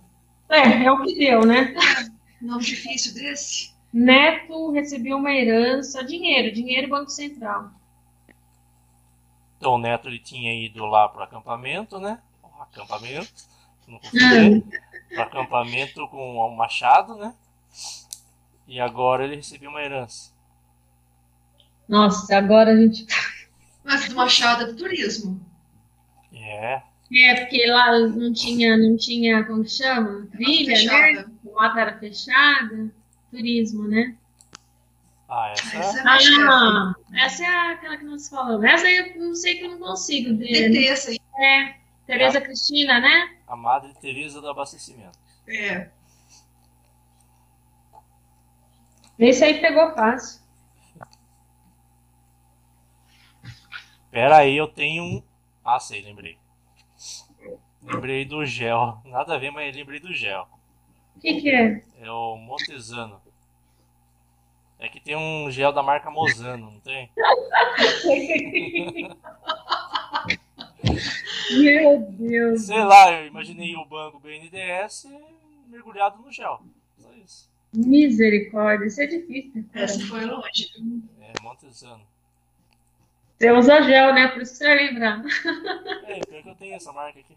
É, é o que deu, né? Nome difícil desse. Neto recebeu uma herança, dinheiro, dinheiro Banco Central. Então o Neto ele tinha ido lá para o acampamento, né? Acampamento, não confundir. para acampamento com um machado, né? E agora ele recebeu uma herança. Nossa, agora a gente. Mas do machado é do turismo. É. É, porque lá não tinha, não tinha, como que chama? Trilha, né? A mata era fechada. Turismo, né? Ah, essa, Essa é Ah, mais não. Essa é aquela que nós falamos. Essa aí eu não sei que eu não consigo ver. Essa aí. É, Tereza Cristina, né? a Madre Teresa do abastecimento. É. Esse aí pegou fácil. Pera aí, eu tenho um. Ah, sei, lembrei. Lembrei do gel. Nada a ver, mas lembrei do gel. O que, que é? É o Montesano. É que tem um gel da marca Mozano, não tem? Meu Deus. Sei lá, eu imaginei o banco BNDES mergulhado no gel. Só isso. Misericórdia, isso é difícil. Cara. Essa foi longe. É, Montesano. Você usa gel, né? Por isso que você vai lembrar. É, pior que eu tenho essa marca aqui.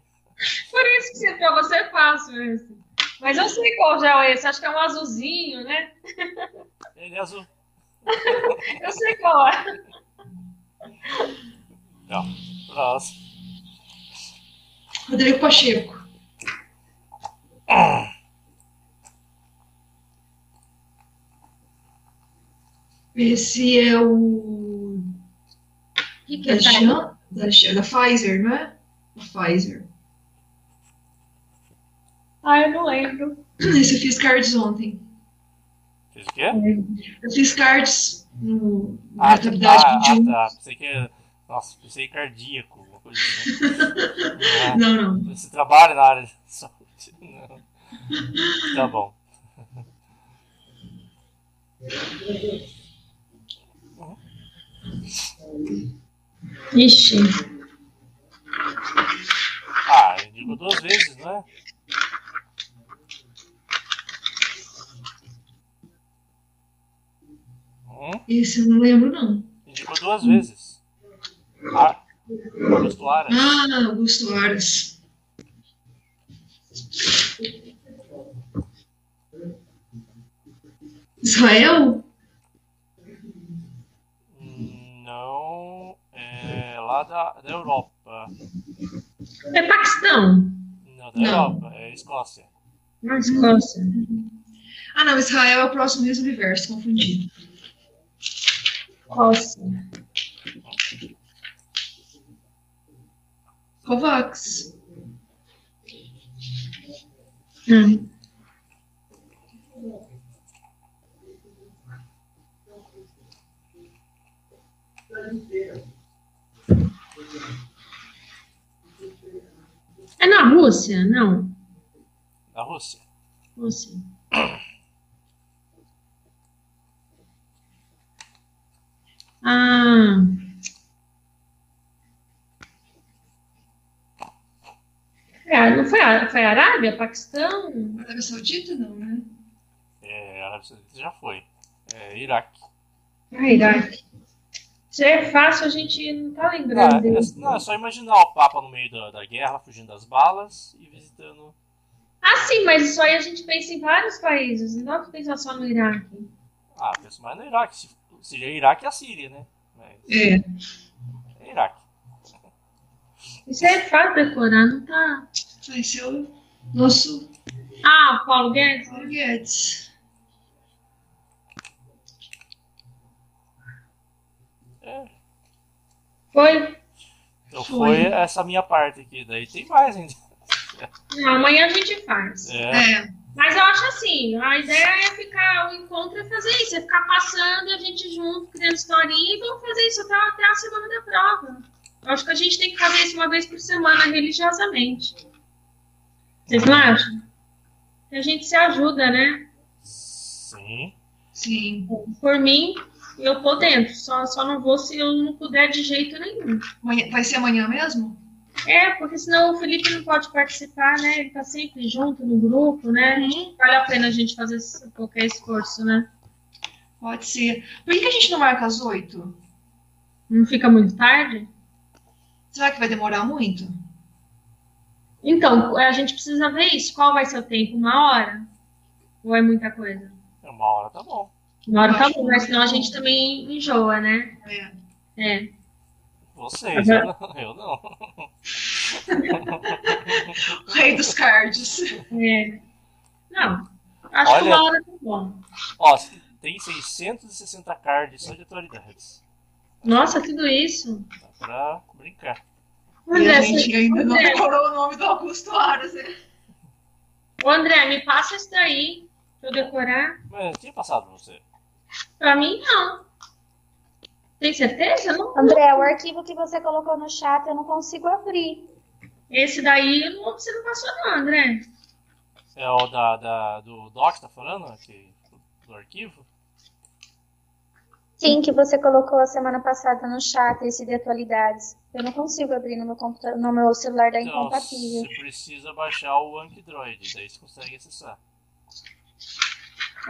Por isso que pra você é fácil esse. Mas eu sei qual gel é esse. Acho que é um azulzinho, né? Ele é azul. Eu sei qual é. Não. Próximo. Rodrigo Pacheco. Esse é o. O que, que Da, é? Chan- da, da Pfizer, não é? Da Pfizer. Ah, eu não lembro. Esse eu fiz cards ontem. Fez o quê? Eu fiz cards no, na Ah, atividade ah, 21. ah, tá. Pensei que era. Nossa, pensei cardíaco, uma coisa assim. Não. Não, não. Você trabalha na área de saúde? Não. Tá bom. Ixi. Ah, indicou duas vezes, não Hum? Esse eu não lembro, não. Indicou duas vezes. Ah, Augusto Aras. Ah, Augusto Aras. Israel? Não, é lá da, da Europa. É Paquistão. Não, da Não. Europa, é Escócia. Na Escócia. Ah, não, Israel é o próximo Miss Universo, confundi. Nossa. Kovacs. Hum. É na Rússia, não? Na Rússia. Rússia. Ah. É, não foi, a, foi Arábia, Paquistão? Arábia Saudita, não, né? É, a Arábia Saudita já foi. É, Iraque. Ah, Iraque. Se é fácil, a gente não tá lembrando. Ah, é, não, é só imaginar o Papa no meio da, da guerra, fugindo das balas e visitando. Ah, sim, mas isso aí a gente pensa em vários países, não dá pra pensar só no Iraque. Ah, penso mais no Iraque. Se, seria Iraque e a Síria, né? É. É Iraque. Isso é fácil decorar, não tá. Vai ser o nosso. Ah, Paulo Guedes? Paulo Guedes. Foi? Então foi. foi essa minha parte aqui. Daí tem mais ainda. Não, amanhã a gente faz. É. é. Mas eu acho assim, a ideia é ficar, o encontro é fazer isso, é ficar passando a gente junto, criando historinha e vamos fazer isso até, até a semana da prova. Eu acho que a gente tem que fazer isso uma vez por semana, religiosamente. Vocês não acham? Que a gente se ajuda, né? Sim. Sim. Por mim, eu tô dentro. Só, só não vou se eu não puder de jeito nenhum. Vai ser amanhã mesmo? É, porque senão o Felipe não pode participar, né? Ele tá sempre junto no grupo, né? Uhum. Vale a pena a gente fazer qualquer esforço, né? Pode ser. Por que a gente não marca às oito? Não fica muito tarde? Será que vai demorar muito? Então, a gente precisa ver isso. Qual vai ser o tempo? Uma hora? Ou é muita coisa? Uma hora tá bom. Uma hora tá bom, mas senão a gente também enjoa, né? É. É. Vocês, eu não. Eu não. Rei dos cards. É. Não. Acho Olha, que uma hora tá bom. Ó, tem 660 cards só de atualidades. Nossa, tudo isso. Dá pra brincar. André, e a gente ainda não decorou o nome do Augusto Aras, né? Ô André, me passa isso daí pra eu decorar. Mas tinha passado pra você. Pra mim, não. Tem certeza? Não. André, o arquivo que você colocou no chat eu não consigo abrir. Esse daí não, você não passou, não, André. É o da, da, do Doc, tá falando? Aqui, do arquivo? Sim, que você colocou a semana passada no chat, esse de atualidades. Eu não consigo abrir no meu, computador, no meu celular da então, incompatível. Você precisa baixar o Android, daí você consegue acessar.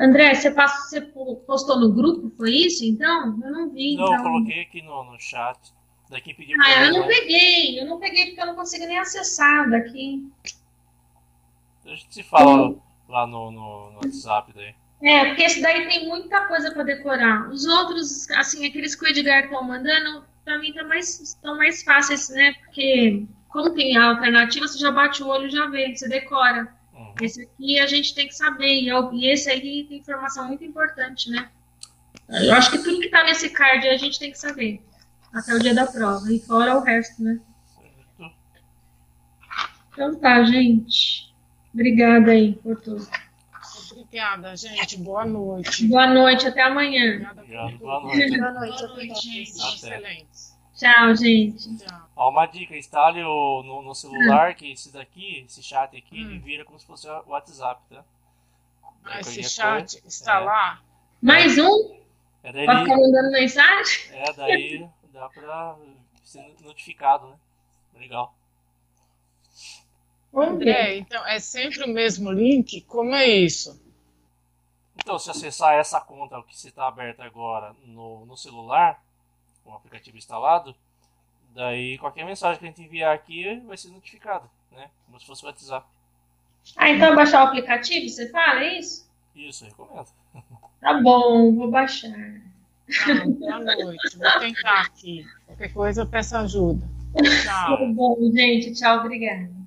André, você, passou, você postou no grupo, foi isso então? Eu não vi. Não, então. eu coloquei aqui no, no chat. Daqui pediu Ah, eu não peguei, eu não peguei porque eu não consigo nem acessar daqui. A gente se fala hum. lá no, no, no WhatsApp daí. É, porque esse daí tem muita coisa para decorar. Os outros, assim, aqueles que o Edgar estão mandando, para mim tá mais, estão mais fáceis, né? Porque como tem a alternativa, você já bate o olho e já vê, você decora. Uhum. Esse aqui a gente tem que saber, e esse aí tem informação muito importante, né? Eu acho que tudo que tá nesse card a gente tem que saber. Até o dia da prova. E fora o resto, né? Então tá, gente. Obrigada aí por tudo. Obrigada, gente. Boa noite. Boa noite, até amanhã. Obrigado, boa noite. Boa noite, boa noite gente. Excelente. Tchau, gente. Tchau. Ó, uma dica, instale o, no, no celular, que esse daqui, esse chat aqui, hum. vira como se fosse o WhatsApp, tá? Ah, esse chat coisa, está é. lá. Mais um? É daí, pra ficar mandando mensagem? É, daí dá pra ser notificado, né? Legal. André, então é sempre o mesmo link? Como é isso? Então, se acessar essa conta que está aberta agora no, no celular, com o aplicativo instalado, daí qualquer mensagem que a gente enviar aqui vai ser notificada, né? Como se fosse o WhatsApp. Ah, então baixar o aplicativo, você fala, é isso? Isso, recomendo. Tá bom, vou baixar. Ah, boa noite, vou tentar aqui. Qualquer coisa eu peço ajuda. Tchau. Tá bom, gente. Tchau, obrigada.